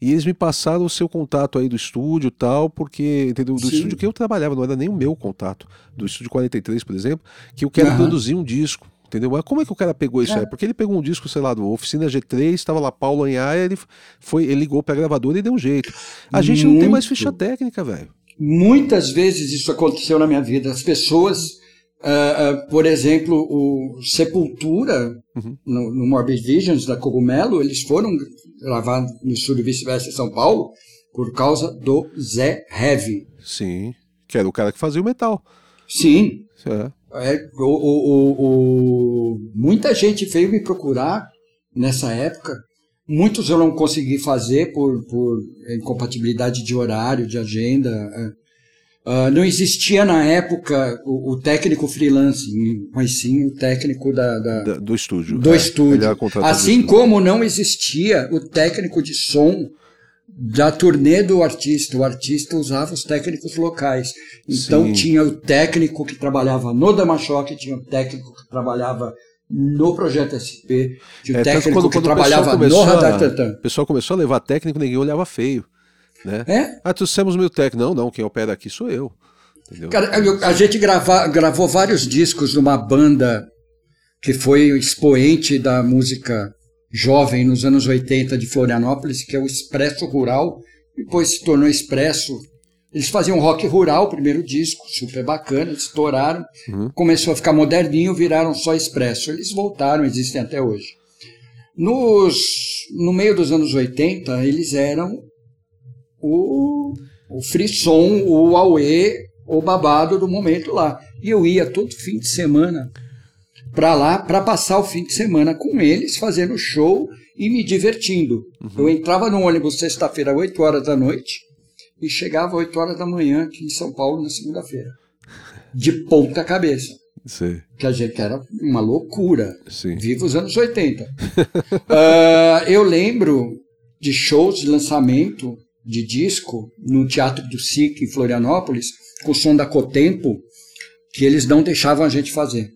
e eles me passaram o seu contato aí do estúdio tal, porque, entendeu? Do Sim. estúdio que eu trabalhava, não era nem o meu contato, do estúdio 43, por exemplo, que eu quero uhum. produzir um disco. Entendeu? Mas como é que o cara pegou isso é. aí? Porque ele pegou um disco, sei lá, do Oficina G3, estava lá Paulo Anhaia, ele, foi, ele ligou para a gravadora e deu um jeito. A gente Muito. não tem mais ficha técnica, velho. Muitas vezes isso aconteceu na minha vida. As pessoas, uh, uh, por exemplo, o Sepultura, uhum. no, no Morbid Visions da Cogumelo, eles foram gravar no estúdio Vice-Versa em São Paulo por causa do Zé Heavy. Sim, que era o cara que fazia o metal. Sim. É. É, o, o, o, muita gente veio me procurar nessa época. Muitos eu não consegui fazer por, por incompatibilidade de horário, de agenda. Uh, não existia na época o, o, técnico freelance, mas sim o técnico da, da, da do estúdio. Do é, estúdio. Assim como não existia o técnico de som da turnê do artista. O artista usava os técnicos locais. Então Sim. tinha o técnico que trabalhava no Damachoque, tinha o técnico que trabalhava no Projeto SP, tinha o é, técnico quando, que quando trabalhava no Radar Tantan. O pessoal começou a levar técnico, ninguém olhava feio. Né? É? Ah, trouxemos meu técnico. Não, não, quem opera aqui sou eu. Cara, a gente grava, gravou vários discos numa banda que foi expoente da música jovem nos anos 80 de Florianópolis, que é o Expresso Rural, depois se tornou Expresso. Eles faziam rock rural, primeiro disco, super bacana, estouraram, uhum. começou a ficar moderninho, viraram só Expresso. Eles voltaram, existem até hoje. Nos, no meio dos anos 80, eles eram o, o frisson, o auê, o babado do momento lá. E eu ia todo fim de semana para lá para passar o fim de semana com eles, fazendo show e me divertindo. Uhum. Eu entrava no ônibus sexta-feira, 8 horas da noite, e chegava 8 horas da manhã aqui em São Paulo na segunda-feira. De ponta cabeça. Sim. Que a gente era uma loucura. Sim. Viva os anos 80. uh, [LAUGHS] ah, eu lembro de shows de lançamento de disco no Teatro do SIC em Florianópolis, com o som da Cotempo, que eles não deixavam a gente fazer.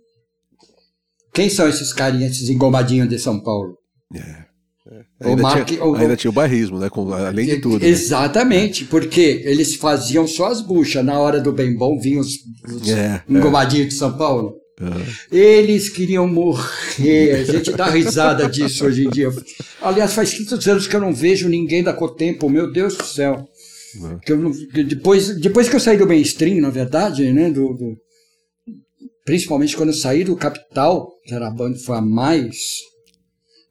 Quem são esses carinhas, esses engomadinhos de São Paulo? É. É. Ainda, Mark, tinha, o, ainda tinha o barrismo, né? Com, além de tudo. Né? Exatamente, né? porque eles faziam só as buchas. Na hora do bem bom vinham os, os é, engomadinhos de São Paulo. Uhum. Eles queriam morrer. A gente dá risada disso hoje em dia. Aliás, faz 15 anos que eu não vejo ninguém da Cotempo. Meu Deus do céu. Uhum. Que eu depois, depois que eu saí do mainstream, na verdade, né? do, do principalmente quando eu saí do Capital, que era a banda foi a mais.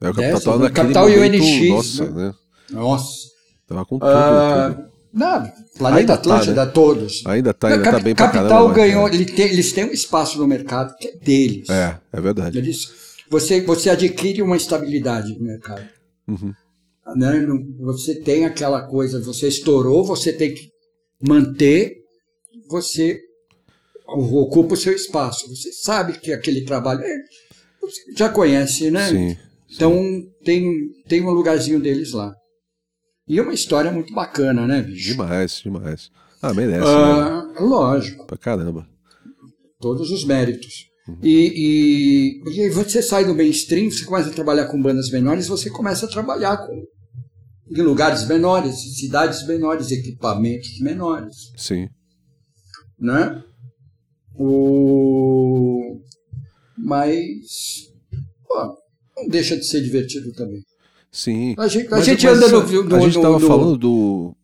É, o Capital, dessa, Capital momento, e o NX. Nossa, né? né? Nossa. Tava com tudo. Uh, tudo. Não, Planeta Atlântida, tá, né? todos. Ainda tá, ainda Cap, tá bem pra Capital caramba, ganhou, ele tem, eles têm um espaço no mercado que é deles. É, é verdade. Eles, você, você adquire uma estabilidade no mercado. Uhum. Né? Você tem aquela coisa, você estourou, você tem que manter, você ocupa o seu espaço. Você sabe que aquele trabalho é, você já conhece, né? Sim. Então tem, tem um lugarzinho deles lá. E é uma história muito bacana, né, bicho? Demais, demais. Ah, merece. Ah, né? Lógico. Pra caramba. Todos os méritos. Uhum. E, e, e você sai do mainstream, você começa a trabalhar com bandas menores, você começa a trabalhar com em lugares menores, cidades menores, equipamentos menores. Sim. Né? O... Mas pô, não deixa de ser divertido também. Sim. A gente, a mas, gente mas, anda no, no, A gente estava falando do.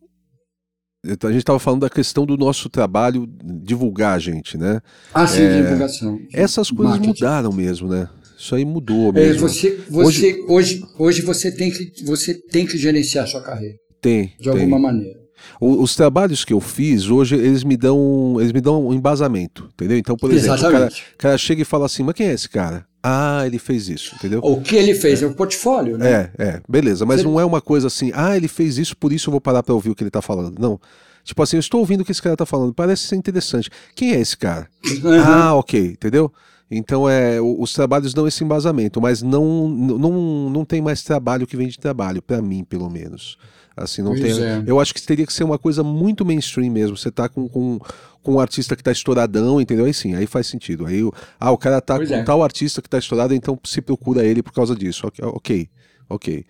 A gente estava falando da questão do nosso trabalho divulgar a gente, né? Ah, sim, é, divulgação. Essas coisas marketing. mudaram mesmo, né? Isso aí mudou é, mesmo. É, você, você, hoje, hoje, hoje você, tem que, você tem que gerenciar a sua carreira. Tem. De tem. alguma maneira. Os trabalhos que eu fiz hoje, eles me dão, eles me dão um embasamento, entendeu? Então, por exemplo, o cara, o cara chega e fala assim, mas quem é esse cara? Ah, ele fez isso, entendeu? O que ele fez é o portfólio, né? É, é, beleza. Mas Você... não é uma coisa assim, ah, ele fez isso, por isso eu vou parar para ouvir o que ele tá falando. Não. Tipo assim, eu estou ouvindo o que esse cara tá falando, parece ser interessante. Quem é esse cara? Uhum. Ah, ok, entendeu? Então, é, os trabalhos dão esse embasamento, mas não, não, não tem mais trabalho que vem de trabalho, para mim, pelo menos. Assim, não tem. É. Eu acho que teria que ser uma coisa muito mainstream mesmo. Você tá com, com, com um artista que tá estouradão, entendeu? Aí sim, aí faz sentido. Aí, ah, o cara tá pois com é. tal artista que tá estourado, então se procura ele por causa disso. Ok, ok.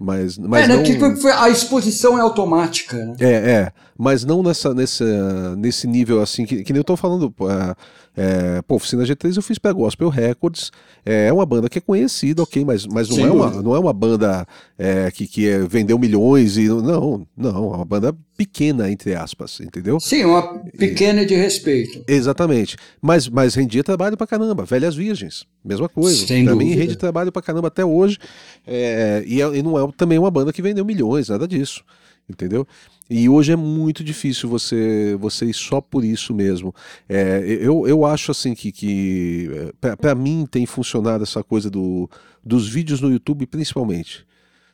Mas, mas é, né, não... a exposição é automática. Né? É, é. Mas não nessa, nessa, nesse nível assim, que, que nem eu tô falando. É, é, pô, Oficina G3 eu fiz pra Gospel Records. É uma banda que é conhecida, ok, mas, mas não, é uma, não é uma banda é, que, que é, vendeu milhões e. Não, não, é uma banda pequena, entre aspas, entendeu? Sim, uma pequena e, de respeito. Exatamente. Mas, mas rendia trabalho pra caramba. Velhas Virgens, mesma coisa. Sem pra dúvida. mim rende trabalho pra caramba até hoje. É, e, é, e não é também uma banda que vendeu milhões, nada disso entendeu? E hoje é muito difícil você você ir só por isso mesmo. É, eu, eu acho assim que, que é, para mim tem funcionado essa coisa do, dos vídeos no YouTube principalmente.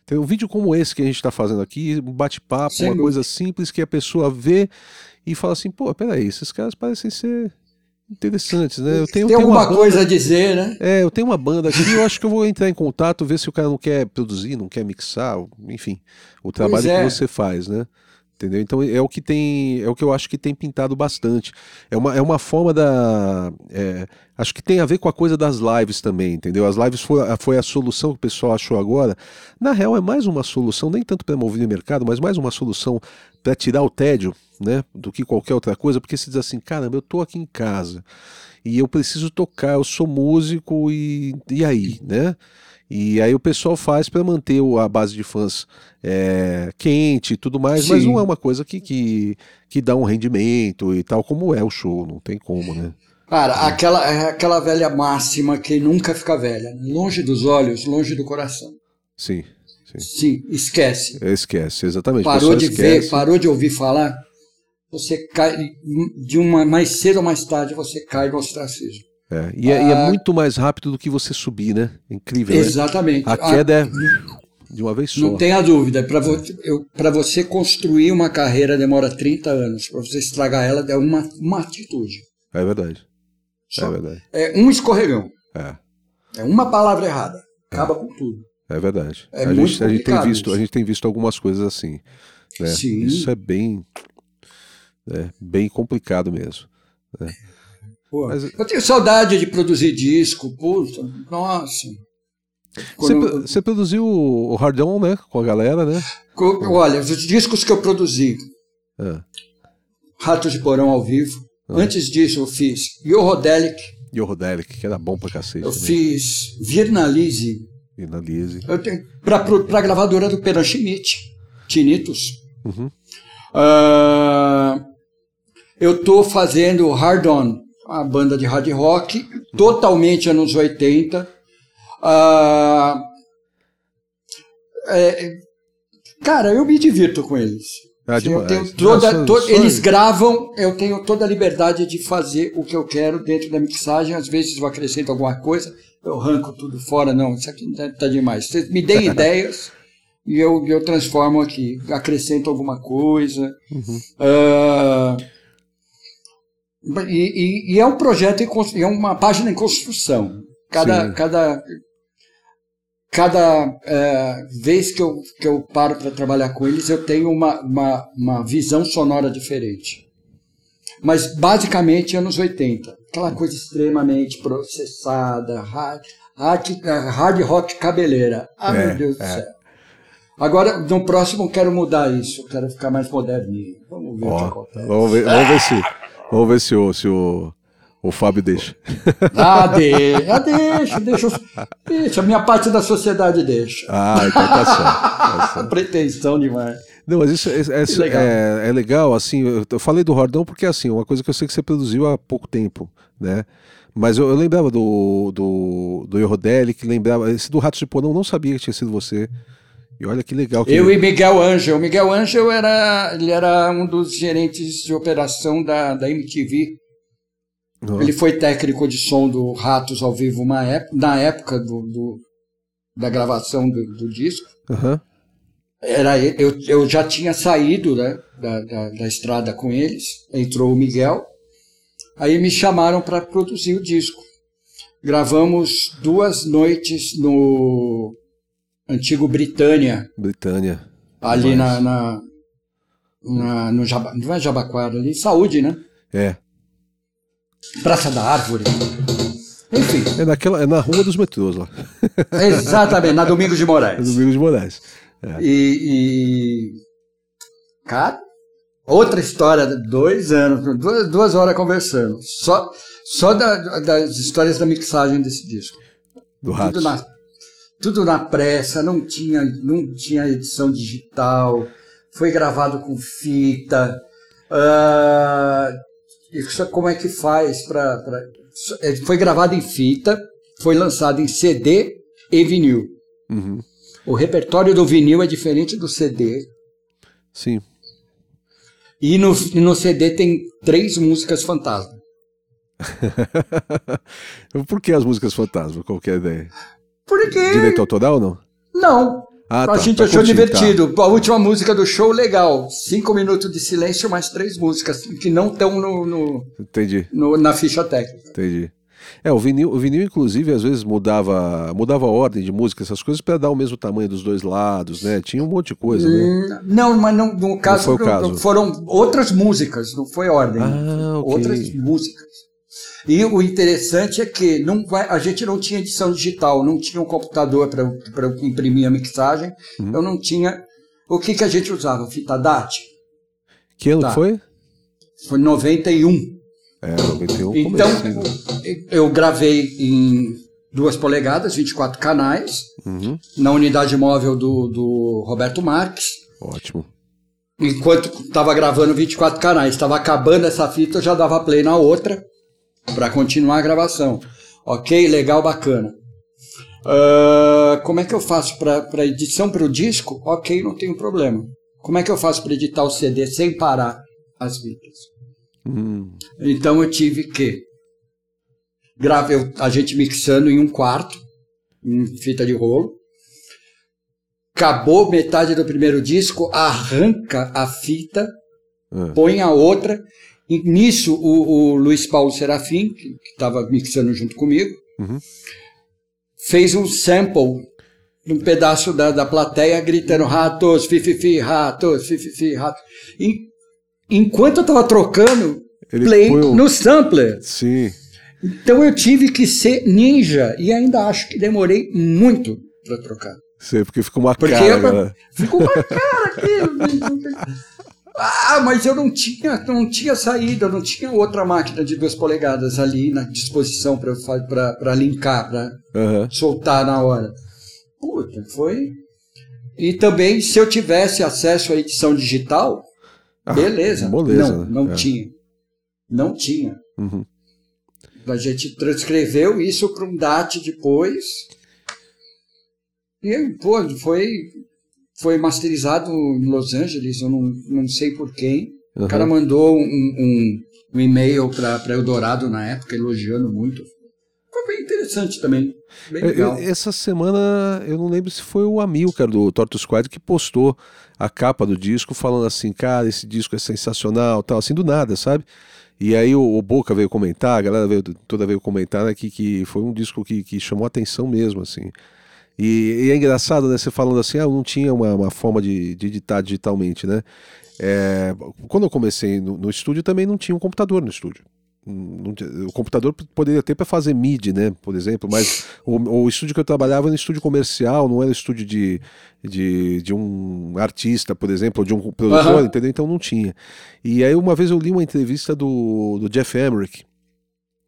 Tem um vídeo como esse que a gente está fazendo aqui, um bate-papo, uma coisa simples que a pessoa vê e fala assim, pô, peraí, esses caras parecem ser interessantes, né? Eu tenho, Tem alguma banda, coisa a dizer, né? É, eu tenho uma banda aqui, eu acho que eu vou entrar em contato, ver se o cara não quer produzir, não quer mixar, enfim, o trabalho é. que você faz, né? Entendeu? Então é o que tem, é o que eu acho que tem pintado bastante. É uma, é uma forma da. É, acho que tem a ver com a coisa das lives também, entendeu? As lives foi, foi a solução que o pessoal achou agora. Na real, é mais uma solução, nem tanto para mover o mercado, mas mais uma solução para tirar o tédio, né? Do que qualquer outra coisa, porque se diz assim, caramba, eu tô aqui em casa e eu preciso tocar, eu sou músico e, e aí, né? E aí o pessoal faz para manter a base de fãs é, quente e tudo mais, Sim. mas não é uma coisa que, que, que dá um rendimento e tal, como é o show, não tem como, né? Cara, aquela, é aquela velha máxima que nunca fica velha, longe dos olhos, longe do coração. Sim. Sim, sim esquece. Esquece, exatamente. Parou de esquece. ver, parou de ouvir falar, você cai, de uma mais cedo ou mais tarde, você cai no ostracismo. É, e, é, e, é, ah. muito mais rápido do que você subir, né? Incrível. Né? Exatamente. Né? A queda é de uma vez só. Não tenha dúvida. Para vo você construir uma carreira demora 30 anos. Para você estragar ela é uma, uma atitude. É verdade. Só. É verdade. É um escorregão. É. É uma palavra errada. Acaba é. com tudo. É verdade. É a, gente, a, gente tem visto, a gente tem visto algumas coisas assim. Né? Sim. Isso é bem, é, bem complicado mesmo. Né? Pô, Mas... Eu tenho saudade de produzir disco, puta, nossa. Você, produziu o Hard On, né? Com a galera, né? Olha, os discos que eu produzi. É. Ratos de Porão ao vivo. Ah. Antes disso eu fiz Yorodelic. Yorodelic, que era bom pra cacete. Eu né? fiz Virnalize. Virnalize. Eu tenho, pra, pra gravadora do Peran Schmidt, Tinitos. Uhum. Uh, eu tô fazendo Hard On uma banda de hard rock, totalmente anos 80. Ah, é, cara, eu me divirto com eles. Ah, eu tenho toda, to, eles gravam, eu tenho toda a liberdade de fazer o que eu quero dentro da mixagem. Às vezes eu acrescento alguma coisa, eu arranco tudo fora. Não, isso aqui está tá demais. Vocês me deem [LAUGHS] ideias e eu, eu transformo aqui, acrescento alguma coisa. Uhum. Uh, e, e, e, é um projeto, em, é uma página em construção. Cada, cada, cada é, vez que eu, que eu paro para trabalhar com eles, eu tenho uma, uma, uma visão sonora diferente. Mas basicamente anos 80. Aquela coisa extremamente processada, hard, hard, hard rock cabeleira. Ah, é, meu Deus é. do céu. Agora, no próximo, quero mudar isso. Quero ficar mais moderninho. Vamos ver oh, o que acontece. Vamos ver, vamos ver se, vamos ver se o, se o, o Fábio deixa. Ah, deixa, deixa, deixa, deixa. A minha parte da sociedade deixa. Ah, então tá certo. Tá certo. [LAUGHS] Pretensão demais. Não, mas isso, é, é, legal. É, é, legal, assim, eu falei do Rordão porque, assim, uma coisa que eu sei que você produziu há pouco tempo, né? Mas eu, eu lembrava do, do, do Eurodelli, que lembrava, esse do Ratos de Porão, não sabia que tinha sido você. E olha que legal. Que eu ele... e Miguel Angel. Miguel Angel era, ele era um dos gerentes de operação da, da MTV. Oh. Ele foi técnico de som do Ratos ao vivo uma época, na época do, do da gravação do, do disco. Uhum. Era, eu, eu já tinha saído né, da, da, da estrada com eles, entrou o Miguel, aí me chamaram para produzir o disco. Gravamos duas noites no antigo Britânia. Britânia. Ali na, na, na, no Jaba, não é Jabaquara, ali, Saúde, né? É. Praça da Árvore. Enfim. É, naquela, é na rua dos metrôs lá. [LAUGHS] Exatamente, na Domingos de Moraes. Na Domingos de Moraes. É. E, e, Cara, outra história, dois anos, duas, duas horas conversando. Só, só da, das histórias da mixagem desse disco. Do Rato tudo na pressa, não tinha, não tinha edição digital, foi gravado com fita. Uh, como é que faz para. É, foi gravado em fita, foi lançado em CD e vinil. Uhum. O repertório do vinil é diferente do CD. Sim. E no, no CD tem três músicas fantasma. [LAUGHS] Por que as músicas fantasma? Qual é a ideia? Porque. Direito autoral ou não? Não. Ah, a tá, gente achou curtir, divertido. Tá. A última música do show, legal. Cinco minutos de silêncio, mais três músicas que não estão no, no, Entendi. No, na ficha técnica. Entendi. É, o vinil, o vinil, inclusive, às vezes mudava, mudava a ordem de música, essas coisas, para dar o mesmo tamanho dos dois lados, né? Tinha um monte de coisa, né? Hum, não, mas não, no caso, não foi o caso. foram outras músicas, não foi ordem. Ah, okay. Outras músicas. E o interessante é que não vai, a gente não tinha edição digital, não tinha um computador para imprimir a mixagem, uhum. eu não tinha. O que, que a gente usava? Fita DAT. Que ano tá. foi? Foi 91. É, 91. Então, eu gravei em duas polegadas, 24 canais, uhum. na unidade móvel do, do Roberto Marques. Ótimo. Enquanto estava gravando 24 canais, estava acabando essa fita, eu já dava play na outra para continuar a gravação. Ok, legal, bacana. Uh, como é que eu faço para edição para o disco? Ok, não tenho problema. Como é que eu faço para editar o CD sem parar as fitas? Hum. Então eu tive que gravar a gente mixando em um quarto, em fita de rolo. Acabou metade do primeiro disco, arranca a fita, é. põe a outra e nisso, o, o Luiz Paulo Serafim, que estava mixando junto comigo, uhum. fez um sample de um pedaço da, da plateia gritando ratos, fififi, ratos, fififi, ratos. E, enquanto eu estava trocando Ele play um... no sampler. Sim. Então eu tive que ser ninja e ainda acho que demorei muito para trocar. Sei, porque ficou uma porque cara. Eu, ficou uma cara aqui. [LAUGHS] Ah, mas eu não tinha, não tinha saída, não tinha outra máquina de duas polegadas ali na disposição para linkar, para uhum. soltar na hora. Puta, foi. E também, se eu tivesse acesso à edição digital, ah, beleza. Beleza, não, não é. tinha. Não tinha. Uhum. A gente transcreveu isso para um DAT depois. E, pô, foi foi masterizado em Los Angeles, eu não, não sei por quem. Uhum. O cara mandou um, um, um e-mail para Eldorado na época, elogiando muito. Foi bem interessante também. Bem legal. Essa semana, eu não lembro se foi o Amilcar do Torto Squad que postou a capa do disco, falando assim, cara, esse disco é sensacional, tal, assim, do nada, sabe? E aí o, o, Boca veio comentar, a galera veio, toda veio comentar né, que, que foi um disco que, que chamou atenção mesmo, assim. E, e, é engraçado, né? Você falando assim, ah, não tinha uma, uma forma de, de editar digitalmente, né? É, quando eu comecei no, no, estúdio também não tinha um computador no estúdio. o computador poderia ter para fazer MIDI, né, por exemplo, mas o, o, estúdio que eu trabalhava era um estúdio comercial, não era estúdio de, de, de um artista, por exemplo, ou de um produtor, uhum. entendeu? Então não tinha. E aí uma vez eu li uma entrevista do, do Jeff Emerick,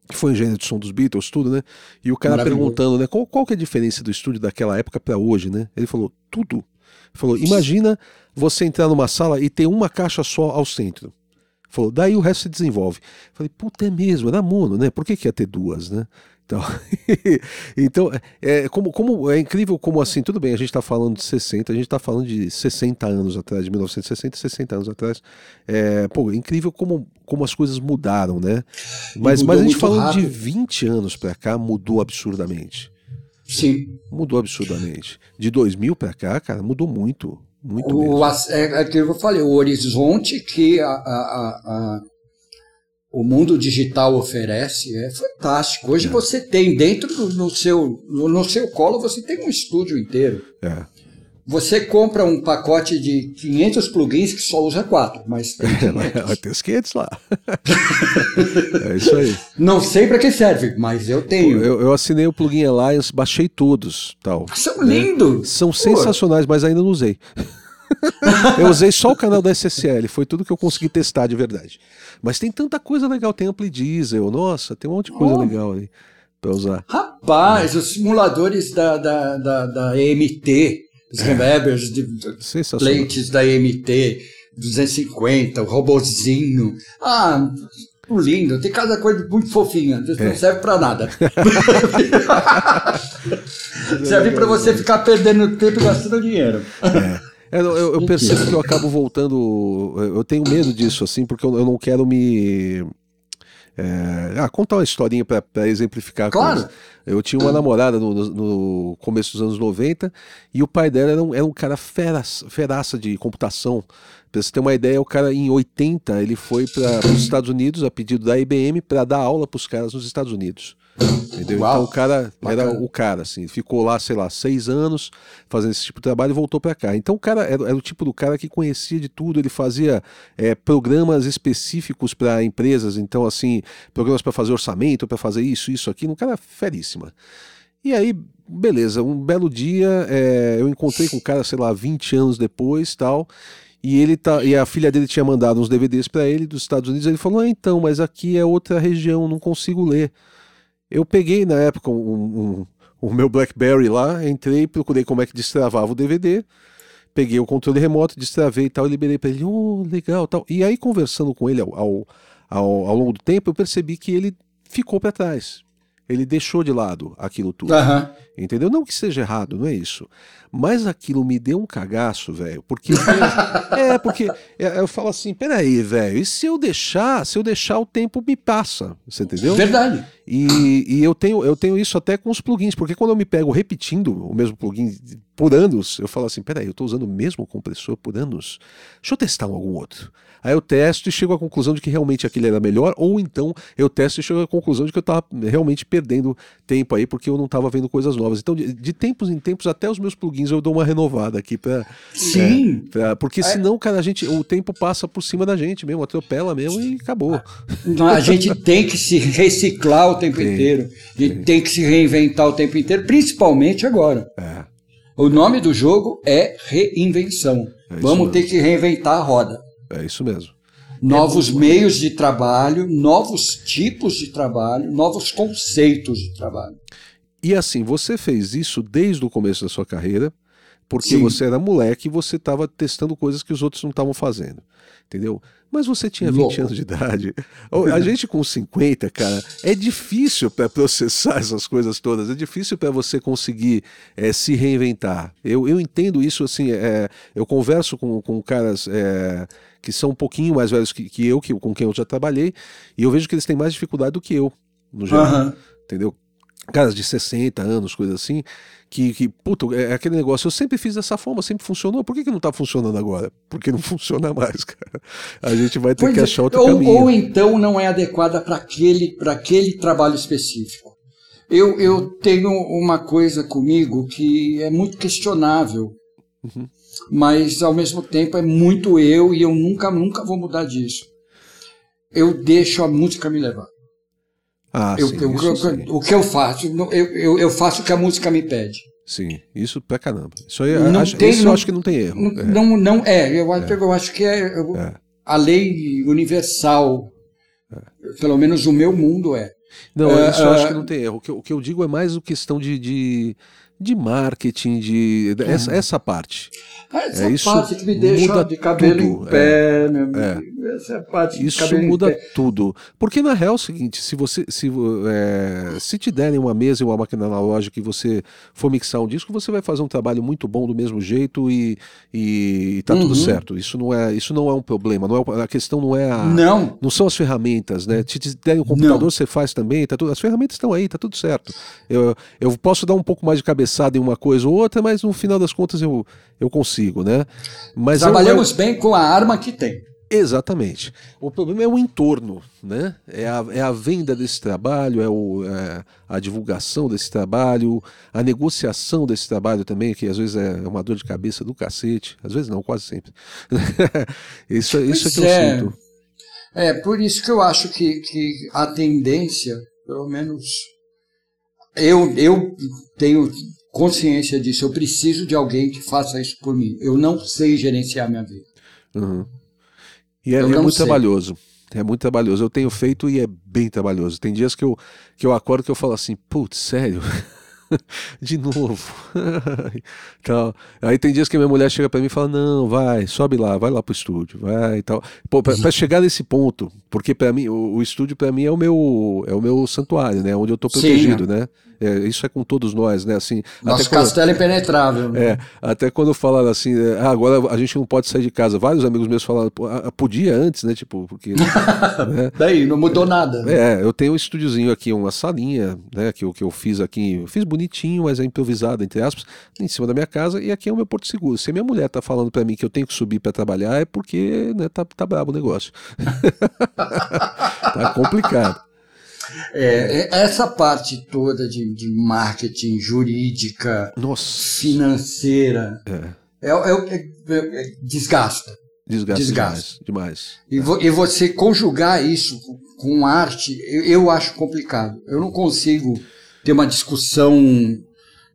que foi engenheiro de som dos Beatles, tudo, né? E o cara perguntando, né, qual, qual que é a diferença do estúdio daquela época para hoje, né? Ele falou, tudo. Ele falou, imagina você entrar numa sala e ter uma caixa só ao centro. Ele falou, daí o resto se desenvolve. Eu falei, puta, é mesmo, era mono, né? Por que, que ia ter duas, né? Então, [LAUGHS] então é, como, como, é incrível como assim, tudo bem, a gente está falando de 60, a gente está falando de 60 anos atrás, de 1960, 60 anos atrás. É, pô, é incrível como, como as coisas mudaram, né? Mas, mas a gente falando rápido. de 20 anos para cá, mudou absurdamente. Sim. Mudou absurdamente. De 2000 para cá, cara, mudou muito. Muito o, é, é aquilo que eu falei, o horizonte que a, a, a o mundo digital oferece é fantástico. Hoje é. você tem dentro do no seu, no, seu colo, você tem um estúdio inteiro. É. Você compra um pacote de 500 plugins que só usa quatro, mas tem [LAUGHS] 500. tem os 500 lá. [LAUGHS] é isso aí. Não sei para que serve, mas eu tenho. Eu, eu, assinei o plugin Alliance, baixei todos. tal. São né? lindos. São Pô. sensacionais, mas ainda não usei. [LAUGHS] eu usei só o canal da SSL, foi tudo que eu consegui testar de verdade. Mas tem tanta coisa legal, tem ampli diesel, nossa, tem um monte de coisa oh. legal aí para usar. Rapaz, os simuladores da, da, da, da EMT, os é. reverbers de plates da EMT, 250, o robozinho. Ah, lindo, tem cada coisa muito fofinha, não é. serve para nada. [LAUGHS] [LAUGHS] serve para você ficar perdendo tempo e gastando dinheiro. É. É, eu, eu, percebo que eu acabo voltando. Eu tenho medo disso, assim, porque eu, eu não quero me. É, ah, contar uma historinha para exemplificar. Claro. Eu tinha uma namorada no, no, começo dos anos 90 e o pai dela era um, era um cara feraça, feraça de computação. Pra você ter uma ideia, o cara em 80 ele foi para os Estados Unidos a pedido da IBM para dar aula para os caras nos Estados Unidos. Entendeu? Uau, então o cara bacana. era o cara, assim, ficou lá, sei lá, seis anos fazendo esse tipo de trabalho e voltou para cá. Então o cara era, era, o tipo do cara que conhecia de tudo, ele fazia é, programas específicos para empresas, então assim, programas para fazer orçamento, para fazer isso, isso, aqui, um cara feríssima. E aí, beleza, um belo dia é, eu encontrei com o cara, sei lá, 20 anos depois tal. E ele tá, e a filha dele tinha mandado uns DVDs para ele dos Estados Unidos. Ele falou: ah, então, mas aqui é outra região, não consigo ler. Eu peguei na época um, um, o meu BlackBerry lá, entrei, procurei como é que destravava o DVD, peguei o controle remoto, destravei e tal, e liberei para ele, oh, legal, tal. E aí, conversando com ele ao, ao, ao, ao longo do tempo, eu percebi que ele ficou para trás. Ele deixou de lado aquilo tudo. Uhum. Entendeu? Não que seja errado, não é isso. Mas aquilo me deu um cagaço, velho. Porque. [LAUGHS] é, porque eu falo assim: peraí, velho, e se eu deixar, se eu deixar, o tempo me passa. Você entendeu? Verdade. E, e eu, tenho, eu tenho isso até com os plugins, porque quando eu me pego repetindo o mesmo plugin por anos, eu falo assim: peraí, eu estou usando o mesmo compressor por anos. Deixa eu testar algum outro. Aí eu testo e chego à conclusão de que realmente aquele era melhor, ou então eu testo e chego à conclusão de que eu estava realmente perdendo tempo aí, porque eu não estava vendo coisas novas. Então, de, de, tempos em tempos, até os meus plugins eu dou uma renovada aqui para. Sim. É, pra, porque é. senão, cara, a gente, o tempo passa por cima da gente mesmo, atropela mesmo e acabou. A gente tem que se reciclar o tempo tem, inteiro. A gente tem. tem que se reinventar o tempo inteiro, principalmente agora. É. O nome do jogo é reinvenção. É Vamos mesmo. ter que reinventar a roda. É isso mesmo. Novos é meios de trabalho, novos tipos de trabalho, novos conceitos de trabalho. E assim, você fez isso desde o começo da sua carreira, porque Sim. você era moleque e você estava testando coisas que os outros não estavam fazendo. Entendeu? Mas você tinha 20 Louco. anos de idade. A gente com 50, cara, é difícil para processar [LAUGHS] essas coisas todas. É difícil para você conseguir é, se reinventar. Eu, eu entendo isso assim. É, eu converso com, com caras é, que são um pouquinho mais velhos que, que eu, que, com quem eu já trabalhei, e eu vejo que eles têm mais dificuldade do que eu, no geral. Uhum. Entendeu? Caras de 60 anos, coisa assim, que, que puta, é aquele negócio, eu sempre fiz dessa forma, sempre funcionou, por que, que não tá funcionando agora? Porque não [LAUGHS] funciona mais, cara. A gente vai ter pois que é, achar outro ou, caminho. Ou então não é adequada para aquele, aquele trabalho específico. Eu, eu tenho uma coisa comigo que é muito questionável, uhum. mas ao mesmo tempo é muito eu e eu nunca, nunca vou mudar disso. Eu deixo a música me levar. Ah, eu, sim, eu, eu, sim. O que eu faço? Eu, eu, faço o que a música me pede. Sim, isso pra caramba. Isso aí, não acho, tem, isso não, eu acho que não tem erro. Não, é. não, não é. Eu, é. eu acho que é, é, a lei universal. É. Pelo menos o meu mundo é. Não, isso eu acho que não tem erro. O que, o que eu digo é mais a questão de, de de marketing, de essa, essa parte. Ah, essa é, isso parte que me deixa de cabelo tudo. em pé, é, meu é. Essa é parte isso muda tudo. Porque na real é o seguinte, se você se, é, se te derem uma mesa e uma máquina analógica e você for mixar um disco, você vai fazer um trabalho muito bom do mesmo jeito e, e, e tá uhum. tudo certo. Isso não é isso não é um problema. Não é, a questão não é a não não são as ferramentas, né? Se te derem um computador, não. você faz também. Tá tudo, as ferramentas estão aí, tá tudo certo. Eu, eu posso dar um pouco mais de cabeça interessado em uma coisa ou outra, mas no final das contas eu, eu consigo, né? Mas Trabalhamos eu, bem com a arma que tem. Exatamente. O problema é o entorno, né? É a, é a venda desse trabalho, é, o, é a divulgação desse trabalho, a negociação desse trabalho também, que às vezes é uma dor de cabeça do cacete. Às vezes não, quase sempre. [LAUGHS] isso, isso é que eu é. sinto. É, por isso que eu acho que, que a tendência, pelo menos eu, eu tenho consciência disso. Eu preciso de alguém que faça isso por mim. Eu não sei gerenciar minha vida. Uhum. E é, é muito sei. trabalhoso. É muito trabalhoso. Eu tenho feito e é bem trabalhoso. Tem dias que eu, que eu acordo que eu falo assim, putz, sério? [LAUGHS] [LAUGHS] de novo. [LAUGHS] tal. Aí tem dias que minha mulher chega para mim e fala: Não, vai, sobe lá, vai lá pro estúdio, vai e tal. Para chegar nesse ponto, porque para mim, o, o estúdio para mim é o meu é o meu santuário, né? Onde eu tô protegido, Sim. né? É, isso é com todos nós, né? Assim, Nosso castelo é impenetrável. Né? É, até quando falaram assim, ah, agora a gente não pode sair de casa. Vários amigos meus falaram, ah, podia antes, né? Tipo, porque. né? [LAUGHS] Daí, não mudou nada. É, eu tenho um estúdiozinho aqui, uma salinha, né? Que eu, que eu fiz aqui, eu fiz bonitinho, mas é improvisado, entre aspas, em cima da minha casa, e aqui é o meu porto seguro. Se a minha mulher tá falando para mim que eu tenho que subir para trabalhar, é porque né, tá, tá brabo o negócio. [LAUGHS] tá complicado. É, é, essa parte toda de, de marketing, jurídica, Nossa. financeira, é. É, é, é, desgasta. Desgasta, desgasta. demais. demais. E, vo, e, você conjugar isso com arte, eu, eu, acho complicado. Eu não consigo ter uma discussão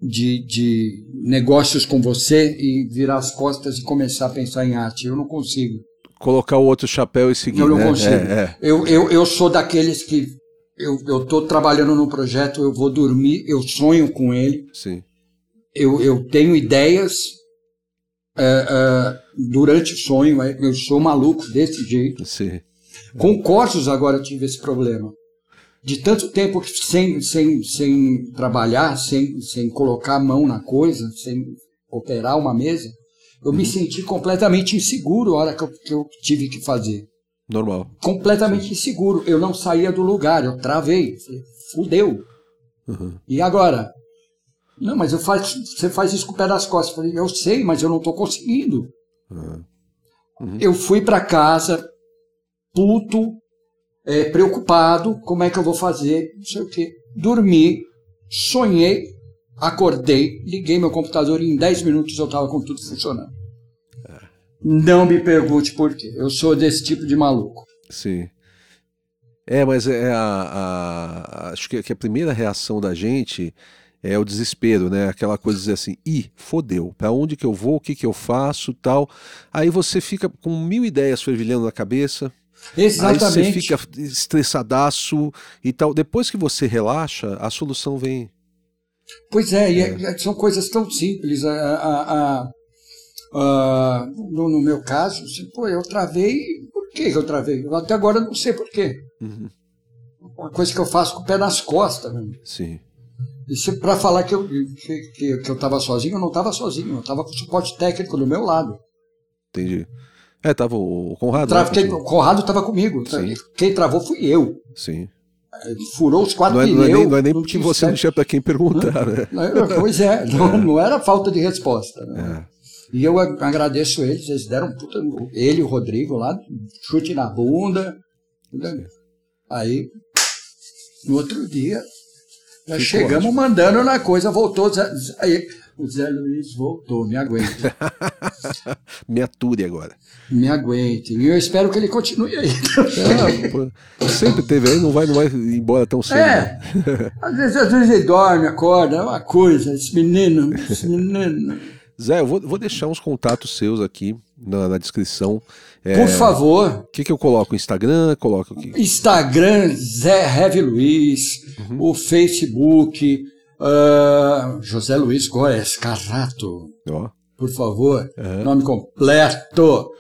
de, de negócios com você e virar as costas e começar a pensar em arte. Eu não consigo colocar o outro chapéu e seguir. Eu não né? consigo. É, é. Eu, eu, eu sou daqueles que eu estou trabalhando num projeto, eu vou dormir, eu sonho com ele. Sim. Eu, eu tenho ideias é, é, durante o sonho, é, eu sou maluco desse jeito. Sim. Com Corsos agora eu tive esse problema. De tanto tempo sem, sem, sem trabalhar, sem, sem colocar a mão na coisa, sem operar uma mesa, eu uhum. me senti completamente inseguro a hora que eu, que eu tive que fazer. Normal. Completamente Sim. inseguro. Eu não saía do lugar, eu travei. Fudeu. Uhum. E agora? Não, mas eu faz, você faz isso com o pé das costas. Eu falei, eu sei, mas eu não estou conseguindo. Uhum. Uhum. Eu fui para casa, puto, é, preocupado, como é que eu vou fazer, não sei o quê. Dormi, sonhei, acordei, liguei meu computador e em 10 minutos eu estava com tudo funcionando. Não me pergunte por quê. Eu sou desse tipo de maluco. Sim. É, mas é a, a, acho que a primeira reação da gente é o desespero, né? Aquela coisa de dizer assim, ih, fodeu, para onde que eu vou, o que que eu faço, tal. Aí você fica com mil ideias fervilhando na cabeça. Exatamente. Aí você fica estressadaço e tal. Depois que você relaxa, a solução vem. Pois é, é. e é, são coisas tão simples. A, a, a no, no, meu caso, assim, pô, eu travei, por que eu travei? Eu até agora não sei por quê. Uhum. Uma coisa que eu faço com o pé nas costas. Né? Sim. E para falar que eu que, que, que eu estava sozinho, eu não estava sozinho, eu estava com suporte técnico do meu lado. Entendi. É, tava o Conrado. Tra né, quem, o Conrado estava comigo. Sim. Quem travou fui eu. Sim. Furou os quatro não é, pneus. Não é nem, não é nem porque você não tinha para quem perguntar, né? Pois é, [LAUGHS] não, não era falta de resposta. Né? É. E eu agradeço eles, eles deram um puta. Ele e o Rodrigo lá, chute na bunda. Aí, no outro dia, Já chegamos ótimo. mandando na coisa, voltou. Aí, o Zé Luiz voltou, me aguente. [LAUGHS] me ature agora. Me aguente. E eu espero que ele continue aí. É, sempre teve aí, não vai, não vai embora tão cedo. É. às, vezes, às vezes ele dorme, acorda, é uma coisa, esse menino, esse menino. Zé, eu vou, vou deixar uns contatos seus aqui na, na descrição. É, Por favor. O que, que eu coloco? Instagram? Coloco aqui. Instagram, Zé Heavy Luiz, uhum. o Facebook, uh, José Luiz Góes Carrato. Oh. Por favor, uhum. nome completo.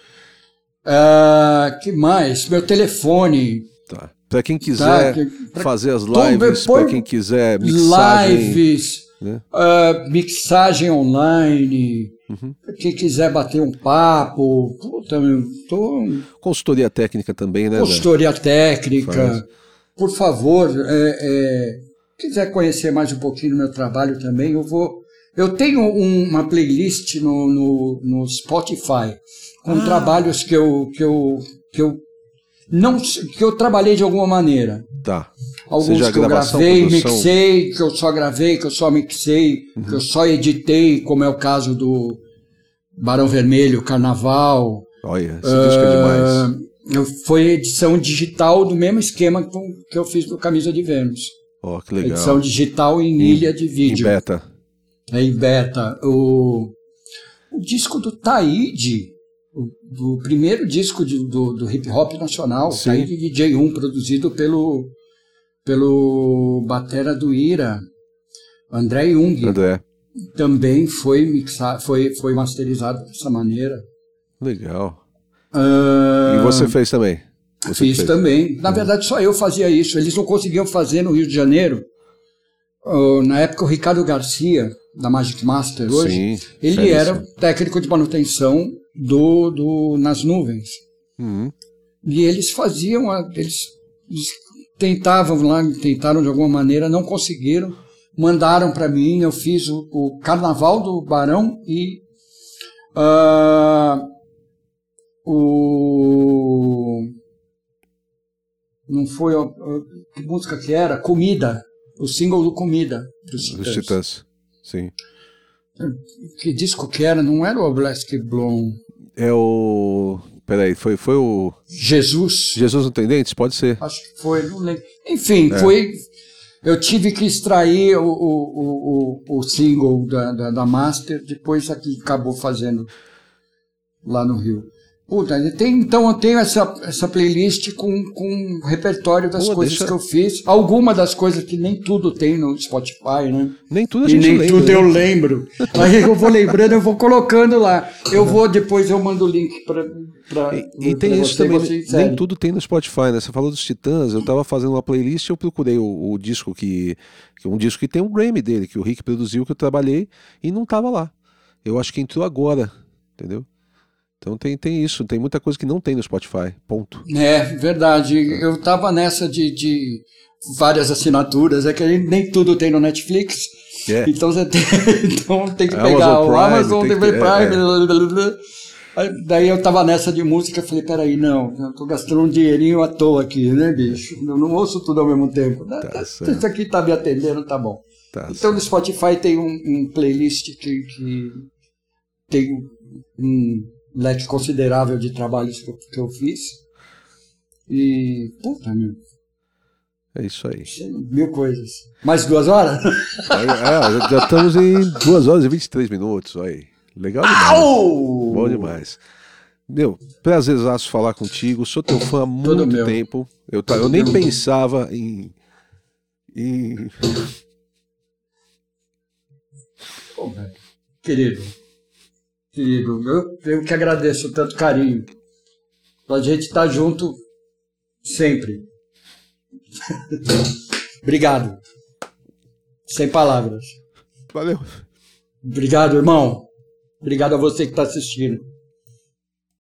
Uh, que mais? Meu telefone. Tá. Para quem quiser tá, pra, fazer as lives, para quem quiser mixagem, lives, né? uh, mixagem online, uhum. quem quiser bater um papo, também tô... consultoria técnica também, né? Consultoria técnica, Faz. por favor, é, é, quiser conhecer mais um pouquinho do meu trabalho também, eu vou, eu tenho um, uma playlist no, no, no Spotify com ah. trabalhos que eu, que eu, que eu não que eu trabalhei de alguma maneira. Tá. Alguns Seja que eu gravei, produção... mixei, que eu só gravei, que eu só mixei, uhum. que eu só editei, como é o caso do Barão Vermelho, Carnaval. Olha, esse uh, disco é demais. Foi edição digital do mesmo esquema que eu fiz do Camisa de Vênus. Oh, que legal. Edição digital em, em ilha de vídeo. Em beta. É em beta. O, o disco do Taíde, do primeiro disco de, do, do, hip hop nacional, Sim. Taíde DJ1, produzido pelo, pelo batera do Ira, André Jung. André. Também foi, mixado, foi, foi masterizado dessa maneira. Legal. Uh, e você fez também? Você fiz fez. também. Na verdade, só eu fazia isso. Eles não conseguiam fazer no Rio de Janeiro. Uh, na época, o Ricardo Garcia, da Magic Master hoje, sim, ele era sim. técnico de manutenção do, do nas nuvens. Uhum. E eles faziam, eles, eles tentavam lá, tentaram de alguma maneira, não conseguiram, mandaram para mim, eu fiz o, o, Carnaval do Barão e uh, o não foi que música que era? Comida, o single do Comida dos Titãs. Titãs. Sim. Que disco que era? Não era o Oblasky Blom. É o. Peraí, foi, foi o. Jesus. Jesus não tem dentes? Pode ser. Acho que foi, não lembro. Enfim, é. foi. Eu tive que extrair o, o, o, o single da, da, da Master, depois aqui acabou fazendo lá no Rio. Puta, tem, então eu tenho essa, essa playlist com, com um repertório das Pô, coisas deixa... que eu fiz. Alguma das coisas que nem tudo tem no Spotify, né? Nem tudo a gente e nem lembra, tudo né? eu lembro. Aí eu vou lembrando, eu vou colocando lá. Eu vou, depois eu mando o link para. E, e tem isso também, nem tudo tem no Spotify, né? Você falou dos Titãs, eu estava fazendo uma playlist eu procurei o, o disco que, que. Um disco que tem um Grammy dele, que o Rick produziu, que eu trabalhei, e não estava lá. Eu acho que entrou agora, entendeu? Então tem, tem isso, tem muita coisa que não tem no Spotify, ponto. É, verdade. Eu tava nessa de, de várias assinaturas, é que nem tudo tem no Netflix. É. Então você tem, [LAUGHS] então tem que pegar Amazon o Prime, Amazon TV é, Prime. É, é. Daí eu tava nessa de música, falei, peraí, não, eu tô gastando um dinheirinho à toa aqui, né, bicho? Eu não ouço tudo ao mesmo tempo. Tá Isso aqui tá me atendendo, tá bom. Tá então certo. no Spotify tem um, um playlist que, que tem um leque considerável de trabalhos que eu, que eu fiz. E, puta, meu. É isso aí. Mil coisas. Mais duas horas? É, já estamos em duas horas e 23 minutos. Aí. Legal demais. Au! Bom demais. Meu, prazerzaço falar contigo. Sou teu fã há muito tempo. Eu, eu nem pensava em. em... Pô, querido, querido. Eu, eu que agradeço tanto carinho. A gente estar tá junto sempre. [LAUGHS] Obrigado. Sem palavras. Valeu. Obrigado, irmão. Obrigado a você que está assistindo.